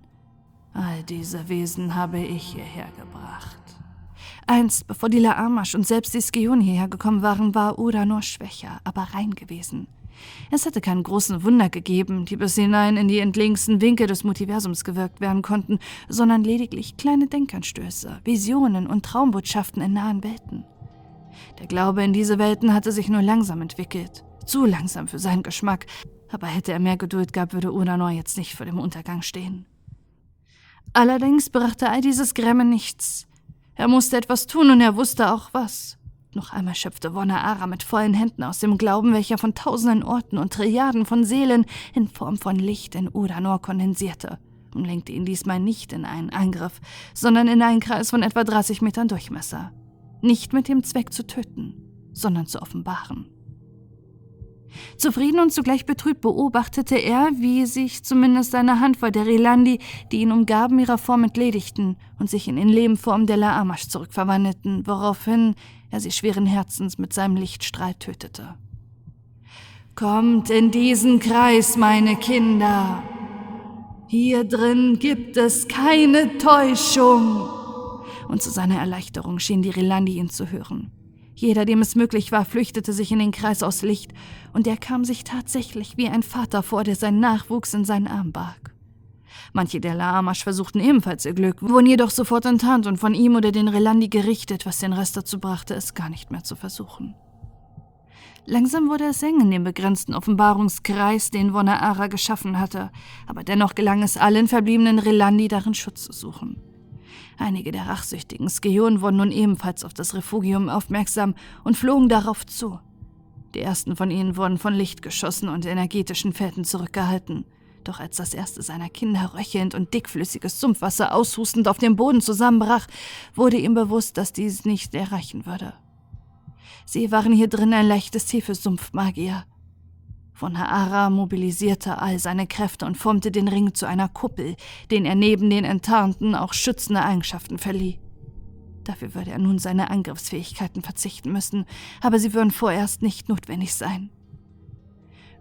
S1: All diese Wesen habe ich hierher gebracht. Einst, bevor die Laamasch und selbst die Skeon hierher gekommen waren, war Ura nur schwächer, aber rein gewesen. Es hatte keinen großen Wunder gegeben, die bis hinein in die entlegensten Winkel des Multiversums gewirkt werden konnten, sondern lediglich kleine Denkanstöße, Visionen und Traumbotschaften in nahen Welten. Der Glaube in diese Welten hatte sich nur langsam entwickelt, zu langsam für seinen Geschmack, aber hätte er mehr Geduld gehabt, würde Uranor jetzt nicht vor dem Untergang stehen. Allerdings brachte all dieses Grämme nichts. Er musste etwas tun und er wusste auch was. Noch einmal schöpfte Wonnaara mit vollen Händen aus dem Glauben, welcher von tausenden Orten und Trilliarden von Seelen in Form von Licht in Udanor kondensierte und lenkte ihn diesmal nicht in einen Angriff, sondern in einen Kreis von etwa 30 Metern Durchmesser. Nicht mit dem Zweck zu töten, sondern zu offenbaren. Zufrieden und zugleich betrübt beobachtete er, wie sich zumindest eine Handvoll der Relandi, die ihn umgaben, ihrer Form entledigten und sich in den Lebenform der Laamash zurückverwandelten, woraufhin er sie schweren Herzens mit seinem Lichtstrahl tötete. Kommt in diesen Kreis, meine Kinder. Hier drin gibt es keine Täuschung. Und zu seiner Erleichterung schien die Relandi ihn zu hören. Jeder, dem es möglich war, flüchtete sich in den Kreis aus Licht, und er kam sich tatsächlich wie ein Vater vor, der seinen Nachwuchs in seinen Arm barg. Manche der Laamasch versuchten ebenfalls ihr Glück, wurden jedoch sofort enttarnt und von ihm oder den Relandi gerichtet, was den Rest dazu brachte, es gar nicht mehr zu versuchen. Langsam wurde es eng in dem begrenzten Offenbarungskreis, den Wonaara geschaffen hatte, aber dennoch gelang es allen verbliebenen Relandi darin Schutz zu suchen. Einige der rachsüchtigen Skeonen wurden nun ebenfalls auf das Refugium aufmerksam und flogen darauf zu. Die ersten von ihnen wurden von Lichtgeschossen und energetischen Fällen zurückgehalten. Doch als das erste seiner Kinder röchelnd und dickflüssiges Sumpfwasser aushustend auf dem Boden zusammenbrach, wurde ihm bewusst, dass dies nicht erreichen würde. Sie waren hier drin ein leichtes Ziel für Sumpfmagier. Von Haara mobilisierte all seine Kräfte und formte den Ring zu einer Kuppel, den er neben den Enttarnten auch schützende Eigenschaften verlieh. Dafür würde er nun seine Angriffsfähigkeiten verzichten müssen, aber sie würden vorerst nicht notwendig sein.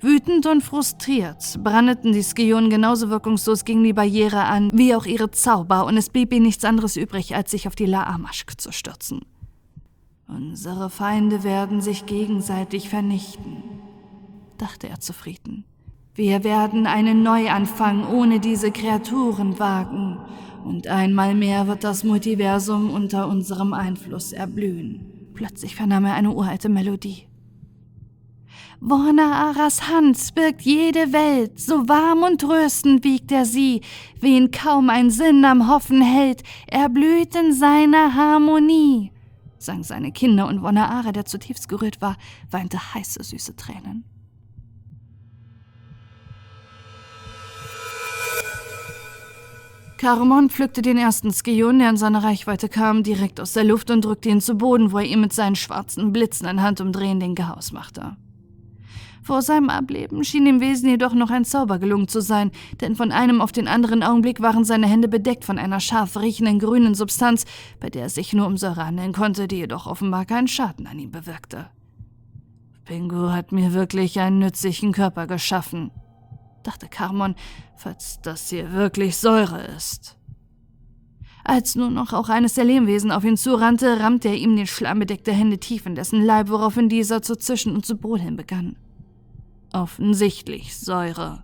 S1: Wütend und frustriert brandeten die Skionen genauso wirkungslos gegen die Barriere an, wie auch ihre Zauber, und es blieb ihnen nichts anderes übrig, als sich auf die Laamaschk zu stürzen. Unsere Feinde werden sich gegenseitig vernichten, dachte er zufrieden. Wir werden einen Neuanfang ohne diese Kreaturen wagen, und einmal mehr wird das Multiversum unter unserem Einfluss erblühen. Plötzlich vernahm er eine uralte Melodie. Aras Hand birgt jede Welt, so warm und tröstend wiegt er sie, wen kaum ein Sinn am Hoffen hält, erblüht in seiner Harmonie, sang seine Kinder und Wonaara, der zutiefst gerührt war, weinte heiße, süße Tränen. Karamon pflückte den ersten Skion, der in seine Reichweite kam, direkt aus der Luft und drückte ihn zu Boden, wo er ihm mit seinen schwarzen, blitzenden Handumdrehen den Chaos machte. Vor seinem Ableben schien dem Wesen jedoch noch ein Zauber gelungen zu sein, denn von einem auf den anderen Augenblick waren seine Hände bedeckt von einer scharf riechenden grünen Substanz, bei der er sich nur um Säure handeln konnte, die jedoch offenbar keinen Schaden an ihm bewirkte. Pingu hat mir wirklich einen nützlichen Körper geschaffen, dachte Carmon, falls das hier wirklich Säure ist. Als nun noch auch eines der Lehmwesen auf ihn zurannte, rammte er ihm den schlammbedeckte Hände tief in dessen Leib, woraufhin dieser zu zischen und zu brodeln begann. Offensichtlich Säure,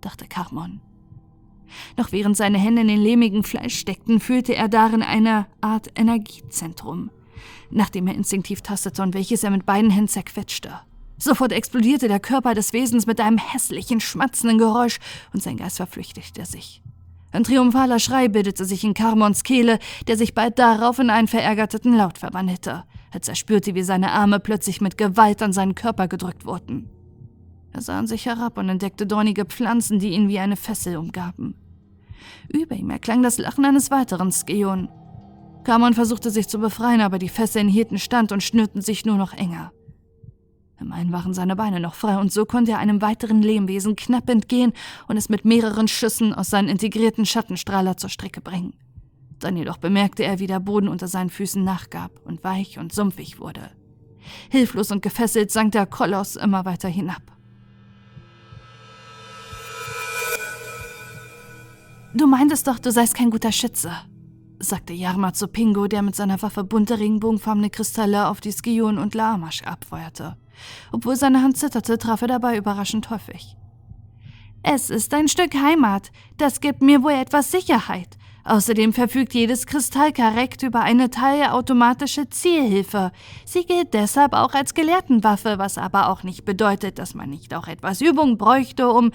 S1: dachte Carmon. Noch während seine Hände in den lehmigen Fleisch steckten, fühlte er darin eine Art Energiezentrum, nachdem er instinktiv tastete und welches er mit beiden Händen zerquetschte. Sofort explodierte der Körper des Wesens mit einem hässlichen, schmatzenden Geräusch und sein Geist verflüchtigte sich. Ein triumphaler Schrei bildete sich in Carmons Kehle, der sich bald darauf in einen verärgerten Laut verwandelte, als er spürte, wie seine Arme plötzlich mit Gewalt an seinen Körper gedrückt wurden. Er sah an sich herab und entdeckte dornige Pflanzen, die ihn wie eine Fessel umgaben. Über ihm erklang das Lachen eines weiteren Skeon. Carmon versuchte sich zu befreien, aber die Fesseln hielten stand und schnürten sich nur noch enger. Immerhin waren seine Beine noch frei und so konnte er einem weiteren Lehmwesen knapp entgehen und es mit mehreren Schüssen aus seinem integrierten Schattenstrahler zur Strecke bringen. Dann jedoch bemerkte er, wie der Boden unter seinen Füßen nachgab und weich und sumpfig wurde. Hilflos und gefesselt sank der Koloss immer weiter hinab. Du meintest doch, du seist kein guter Schütze, sagte Yarma zu Pingo, der mit seiner Waffe bunte regenbogenfarbene Kristalle auf die Skion und Laamasch abfeuerte. Obwohl seine Hand zitterte, traf er dabei überraschend häufig. Es ist ein Stück Heimat. Das gibt mir wohl etwas Sicherheit. Außerdem verfügt jedes Kristall korrekt über eine teilautomatische Zielhilfe. Sie gilt deshalb auch als Gelehrtenwaffe, was aber auch nicht bedeutet, dass man nicht auch etwas Übung bräuchte, um.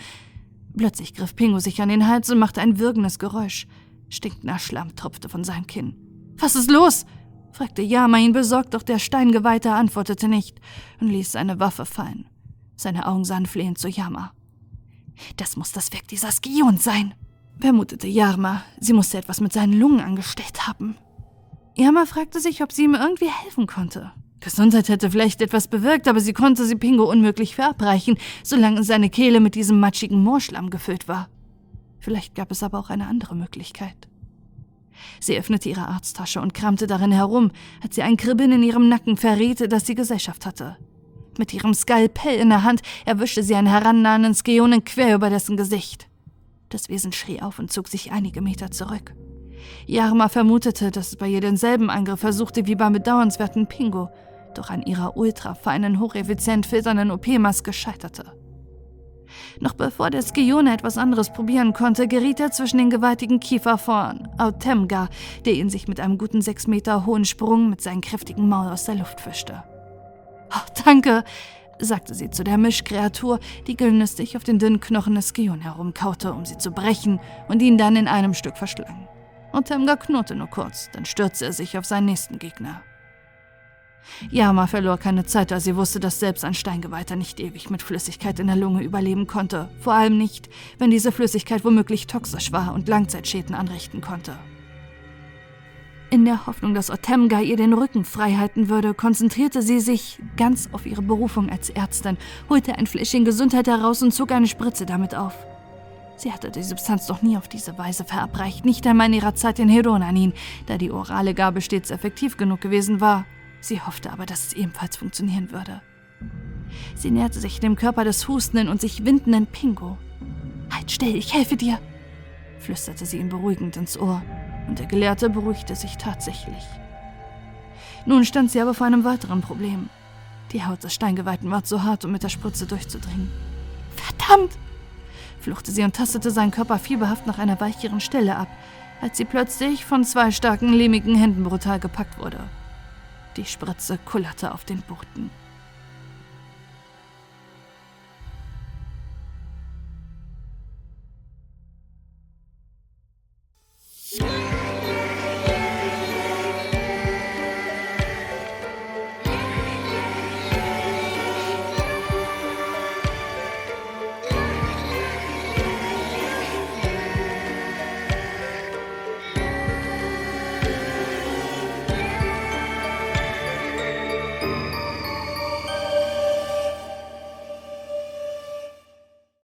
S1: Plötzlich griff Pingu sich an den Hals und machte ein würgendes Geräusch. Stinkender Schlamm tropfte von seinem Kinn. Was ist los? fragte Yama ihn besorgt, doch der Steingeweihte antwortete nicht und ließ seine Waffe fallen. Seine Augen sahen flehend zu Yama. Das muss das Werk dieser Skion sein, vermutete Yama. Sie musste etwas mit seinen Lungen angestellt haben. Yama fragte sich, ob sie ihm irgendwie helfen konnte. Gesundheit hätte vielleicht etwas bewirkt, aber sie konnte sie Pingo unmöglich verabreichen, solange seine Kehle mit diesem matschigen Moorschlamm gefüllt war. Vielleicht gab es aber auch eine andere Möglichkeit. Sie öffnete ihre Arzttasche und kramte darin herum, als sie ein Kribbeln in ihrem Nacken verriet, dass sie Gesellschaft hatte. Mit ihrem Skalpell in der Hand erwischte sie einen herannahenden Skeonen quer über dessen Gesicht. Das Wesen schrie auf und zog sich einige Meter zurück. Yarma vermutete, dass es bei ihr denselben Angriff versuchte wie beim bedauernswerten Pingo, doch an ihrer ultrafeinen, hocheffizient filternden OP-Maske scheiterte. Noch bevor der Skione etwas anderes probieren konnte, geriet er zwischen den gewaltigen Kiefer von Autemga, der ihn sich mit einem guten sechs Meter hohen Sprung mit seinem kräftigen Maul aus der Luft fischte. Oh, danke, sagte sie zu der Mischkreatur, die gelüstig auf den dünnen Knochen des Skion herumkaute, um sie zu brechen und ihn dann in einem Stück verschlang. Autemga knurrte nur kurz, dann stürzte er sich auf seinen nächsten Gegner. Yama verlor keine Zeit, da sie wusste, dass selbst ein Steingeweihter nicht ewig mit Flüssigkeit in der Lunge überleben konnte. Vor allem nicht, wenn diese Flüssigkeit womöglich toxisch war und Langzeitschäden anrichten konnte. In der Hoffnung, dass Otemga ihr den Rücken frei halten würde, konzentrierte sie sich ganz auf ihre Berufung als Ärztin, holte ein Fläschchen Gesundheit heraus und zog eine Spritze damit auf. Sie hatte die Substanz doch nie auf diese Weise verabreicht, nicht einmal in ihrer Zeit in Heronanin, da die orale Gabe stets effektiv genug gewesen war. Sie hoffte aber, dass es ebenfalls funktionieren würde. Sie näherte sich dem Körper des hustenden und sich windenden Pingo. Halt still, ich helfe dir, flüsterte sie ihm beruhigend ins Ohr, und der Gelehrte beruhigte sich tatsächlich. Nun stand sie aber vor einem weiteren Problem. Die Haut des Steingeweihten war zu hart, um mit der Spritze durchzudringen. Verdammt! fluchte sie und tastete seinen Körper fieberhaft nach einer weicheren Stelle ab, als sie plötzlich von zwei starken, lehmigen Händen brutal gepackt wurde. Die Spritze kullerte auf den Boden.